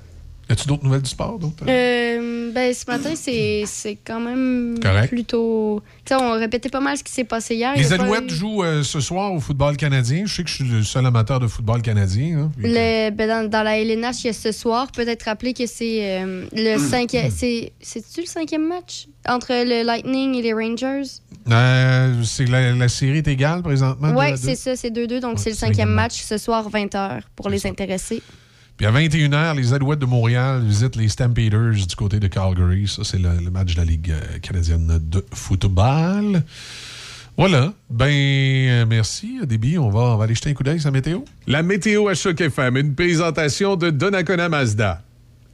Y a-tu d'autres nouvelles du sport? d'autres? Euh, ben, ce matin, c'est quand même Correct. plutôt. Tu sais, on répétait pas mal ce qui s'est passé hier. Les Alouettes eu- jouent euh, ce soir au football canadien. Je sais que je suis le seul amateur de football canadien. hein. Puis- Le, ben, dans, dans la LNH, il y a ce soir. Peut-être rappeler que c'est euh, le cinquième. C'est, c'est-tu le cinquième match entre le Lightning et les Rangers? Euh, c'est la, la série est égale présentement. Oui, c'est ça, c'est 2-2. Donc, c'est le cinquième cinquième match ce soir, 20h, pour les intéressés. Puis à 21h, les Alouettes de Montréal visitent les Stampeders du côté de Calgary. Ça, c'est le, match de la Ligue euh, canadienne de football. Voilà. Ben, euh, merci, Déby. On va, on va aller jeter un coup d'œil sur la météo. La météo à Choc FM, une présentation de Donnacona Mazda.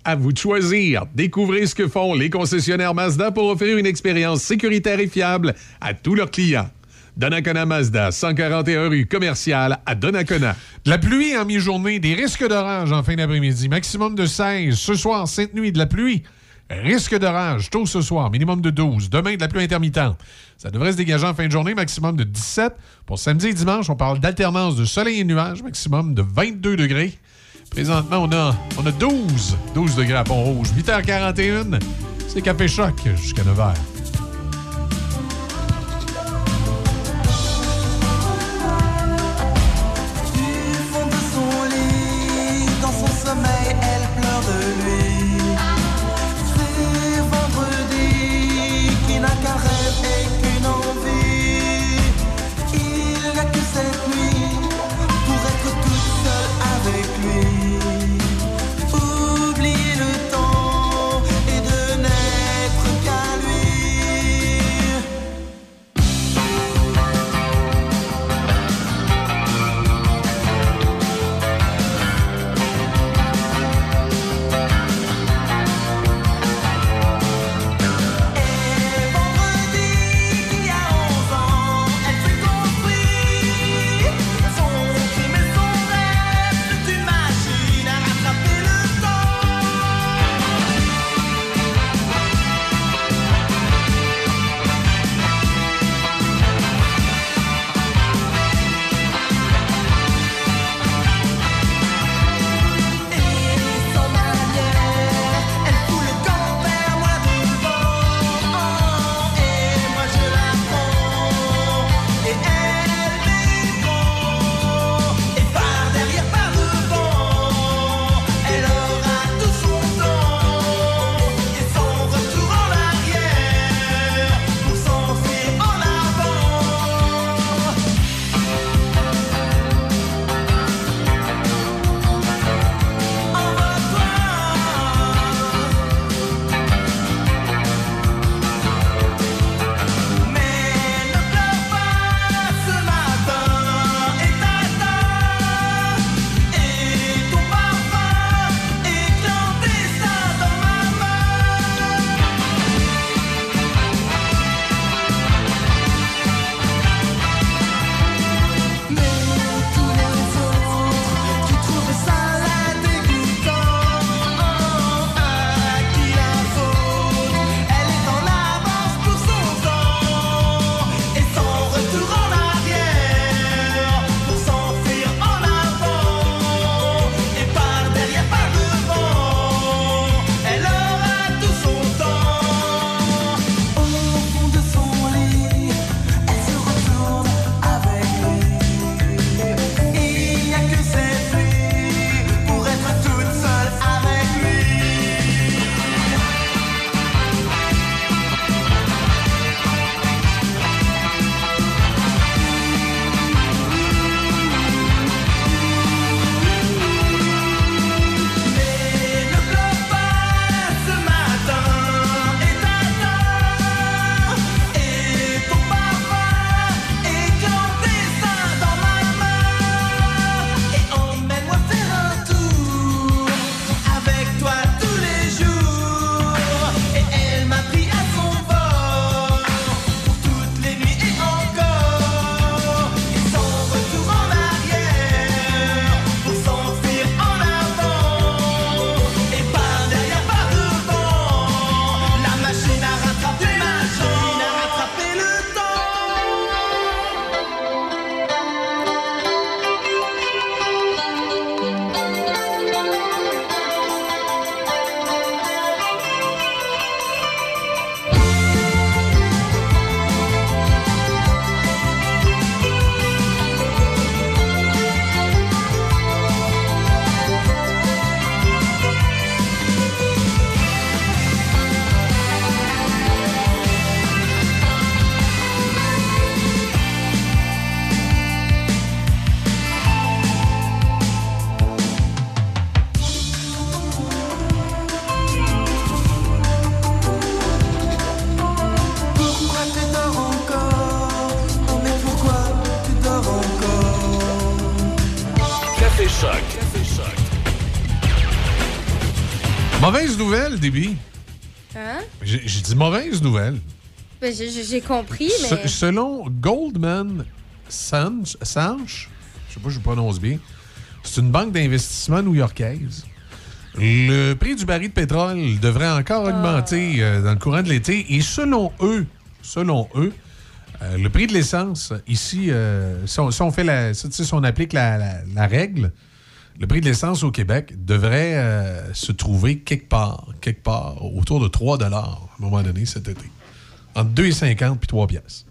À vous de choisir. Découvrez ce que font les concessionnaires Mazda pour offrir une expérience sécuritaire et fiable à tous leurs clients. Donnacona Mazda, 141 rue commerciale à Donnacona. De la pluie en mi-journée, des risques d'orage en fin d'après-midi. Maximum de 16. Ce soir, cette nuit, de la pluie. Risque d'orage tôt ce soir, minimum de 12. Demain, de la pluie intermittente. Ça devrait se dégager en fin de journée, maximum de 17. Pour samedi et dimanche, on parle d'alternance de soleil et nuages, maximum de 22 degrés. Présentement, on a, on a 12. 12 degrés à Pont-Rouge. 8h41, c'est Café Choc jusqu'à 9h. Choc. Café Choc. Mauvaise nouvelle, Déby. Hein? J'ai dit mauvaise nouvelle. Ben, j'ai- compris, Se- mais. selon Goldman Sachs, Sachs, je sais pas si je prononce bien, c'est une banque d'investissement new-yorkaise. Le prix du baril de pétrole devrait encore augmenter euh, dans le courant de l'été. Et selon eux, selon eux, euh, le prix de l'essence, ici, euh, si, on, si on fait la, si, tu sais, si on applique la, la- la règle, le prix de l'essence au Québec devrait euh, se trouver quelque part, quelque part, autour de 3 à un moment donné cet été. Entre 2,50 puis 3 piastres.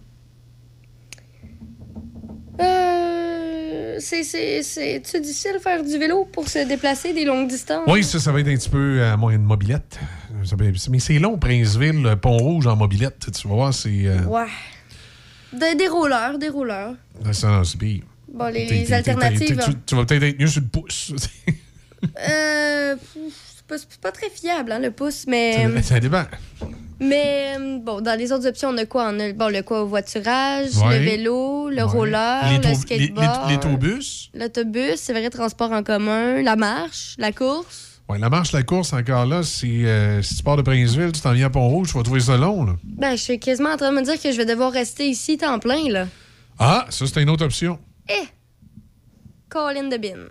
C'est- difficile de faire du vélo pour se déplacer des longues distances? Oui, ça, ça va être un petit peu à moyen de mobilette. Mais c'est long, Princeville, le Pont-Rouge en mobilette. Tu vas voir, c'est. Ouais. Des, des rouleurs, des rouleurs. ça, non, c'est pire. Bon, les, alternatives. t'es- Tu, tu vas peut-être être mieux sur le pouce. Euh, c'est pas, c'est pas très fiable, hein, le pouce, mais. ça dépend. Mais euh, bon, dans les autres options, on a quoi? On a bon, le covoiturage, Ouais. le vélo, le Ouais. roller, le skateboard. L'autobus. L'autobus, c'est vrai, transport en commun, la marche, la course. Ouais, la marche, la course, encore là, si, euh, si tu pars de Princeville, tu t'en viens à Pont-Rouge, tu vas trouver ça long. Là. Ben, je suis quasiment en train de me dire que je vais devoir rester ici temps plein, là. Ah, ça, c'est une autre option. Eh! Colin de Bin.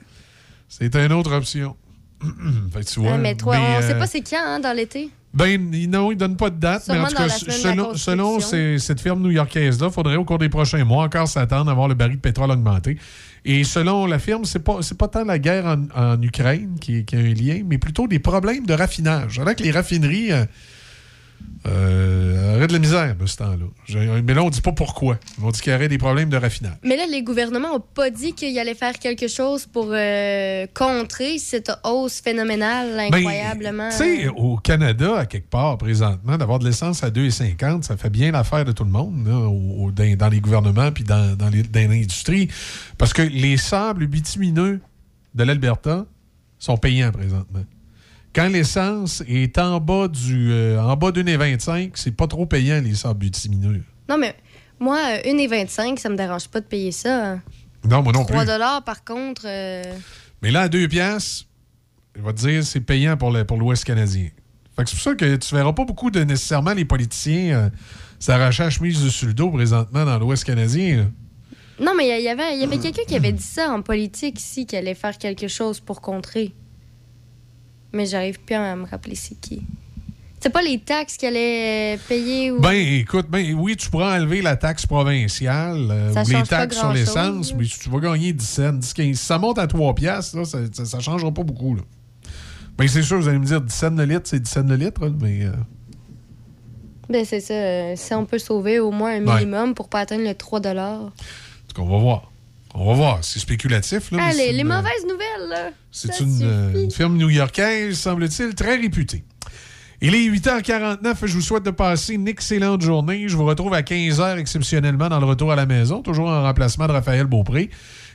C'est une autre option. fait que tu vois. Ah, mais toi, on euh, sait pas c'est quand, hein, dans l'été. Ben, non, il donne pas de date, mais en tout cas, selon, selon construction. ces- cette firme new-yorkaise-là, il faudrait au cours des prochains mois encore s'attendre à voir le baril de pétrole augmenter. Et selon la firme, c'est pas, pas tant la guerre en, Ukraine qui, qui a un lien, mais plutôt des problèmes de raffinage. Alors que les raffineries euh, auraient de la misère de ce temps-là. Mais là, on dit pas pourquoi. On dit qu'il y aurait des problèmes de raffinage. Mais là, les gouvernements ont pas dit qu'ils allaient faire quelque chose pour euh, contrer cette hausse phénoménale, Ben, incroyablement. Tu sais, au Canada, à quelque part, présentement, d'avoir de l'essence à 2,50, ça fait bien l'affaire de tout le monde, là, au- au- dans, dans les gouvernements puis dans l'industrie. Parce que les sables bitumineux de l'Alberta sont payants présentement. Quand l'essence est en bas du euh, en bas d'une et 25, c'est pas trop payant, les sables bitumineux. Non, mais moi, euh, 1,25, ça me dérange pas de payer ça. hein. Non, moi non plus. 3 dollars, par contre. euh, Mais là, à 2 piastres, je vais te dire, c'est payant pour le- pour l'Ouest canadien. Fait que c'est pour ça que tu verras pas beaucoup de nécessairement les politiciens euh, s'arracher la chemise dessus le dos présentement dans l'Ouest canadien. là. Non, mais il y avait, il y avait quelqu'un qui avait dit ça en politique ici, qui allait faire quelque chose pour contrer. Mais j'arrive plus à me rappeler c'est qui. C'est pas les taxes qu'elle allait payer ou. Ben, écoute, ben oui, tu pourras enlever la taxe provinciale euh, ou les taxes sur l'essence, mais tu vas gagner 10 cents, 10, 15. Si ça monte à 3 piastres, là, ça, ça, ça changera pas beaucoup. Là. Ben, c'est sûr, vous allez me dire 10 cents le litre, c'est 10 cents le litre, mais... euh, Ben, c'est ça. euh, si on peut sauver au moins un Ouais. minimum pour pas atteindre le 3 dollars. en tout cas, on va voir. On va voir. C'est spéculatif, là. c'est les, une- mauvaises nouvelles, là. C'est une, euh, une firme new-yorkaise, semble-t-il, très réputée. Il est 8h49. Je vous souhaite de passer une excellente journée. Je vous retrouve à 15h exceptionnellement dans le retour à la maison, toujours en remplacement de Raphaël Beaupré,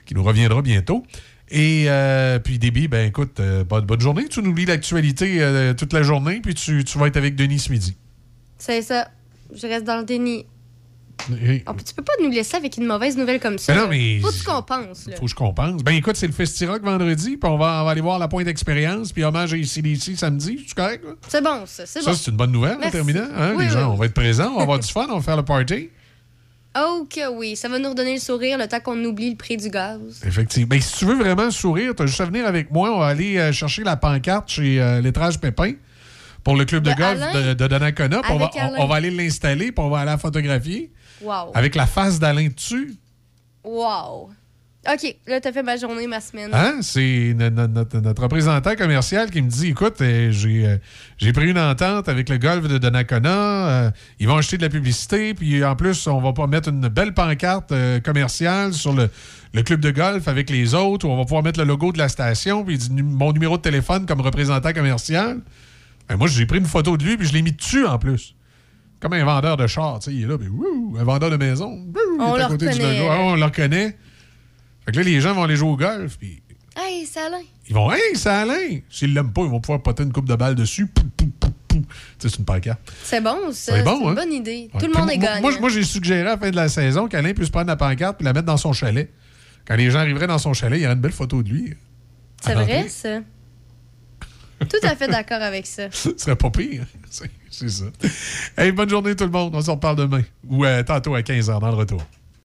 qui nous reviendra bientôt. Et euh, puis, Déby, ben écoute, euh, bonne, bonne journée. Tu nous lis l'actualité euh, toute la journée, puis tu, tu vas être avec Denis ce midi. C'est ça. Je reste dans le déni. Et- Oh, puis tu peux pas nous laisser avec une mauvaise nouvelle comme ça. Mais non, mais- Faut qu'on pense, là. Faut que je compense. Ben écoute, c'est le Festirock vendredi, puis on va, on va aller voir la pointe d'expérience, puis hommage à ICDC samedi. Tu correct? C'est bon, ça. C'est Ça, bon. c'est une bonne nouvelle en terminant. hein? Oui, Les oui, gens, on va être présents, on va avoir du fun, on va faire le party. Oh que oui, ça va nous redonner le sourire le temps qu'on oublie le prix du gaz. Effectivement. Ben, si tu veux vraiment sourire, tu as juste à venir avec moi. On va aller euh, chercher la pancarte chez euh, Pépin pour le club de, De golf Alain? de, de Donnacona. On va, on va aller l'installer, puis on va aller la photographier Wow. avec la face d'Alain dessus? Wow. OK, là, t'as fait ma journée, ma semaine. Hein? C'est no- no- notre, notre représentant commercial qui me dit écoute, euh, j'ai euh, j'ai pris une entente avec le golf de Donnacona. euh, ils vont acheter de la publicité. Puis en plus, on va pas mettre une belle pancarte commerciale sur le, le club de golf avec les autres. Où on va pouvoir mettre le logo de la station. Puis il dit nu- mon numéro de téléphone comme représentant commercial. Ben, moi, j'ai pris une photo de lui. Puis je l'ai mis dessus en plus. Comme un vendeur de char. tu sais, Il est là. Puis, wouh, un vendeur de maison. wouh, On il est à côté du logo. Ah, on le reconnaît. Fait que là, les gens vont aller jouer au golf. Puis Hey, c'est Alain. ils vont, hey, c'est Alain! S'ils l'aiment pas, ils vont pouvoir poter une coupe de balles dessus. Pou, pou, pou, pou. Tu sais, c'est une pancarte. C'est bon, ça. C'est bon, une hein? bonne idée. Ouais. Tout le monde est gagnant. Moi, moi, j'ai suggéré à la fin de la saison qu'Alain puisse prendre la pancarte et la mettre dans son chalet. Quand les gens arriveraient dans son chalet, il y aurait une belle photo de lui. C'est vrai, ça. Tout à fait d'accord avec ça. Ce serait pas pire. C'est ça. Hey, bonne journée tout le monde. On se reparle demain. Ou euh, tantôt à 15h dans le retour.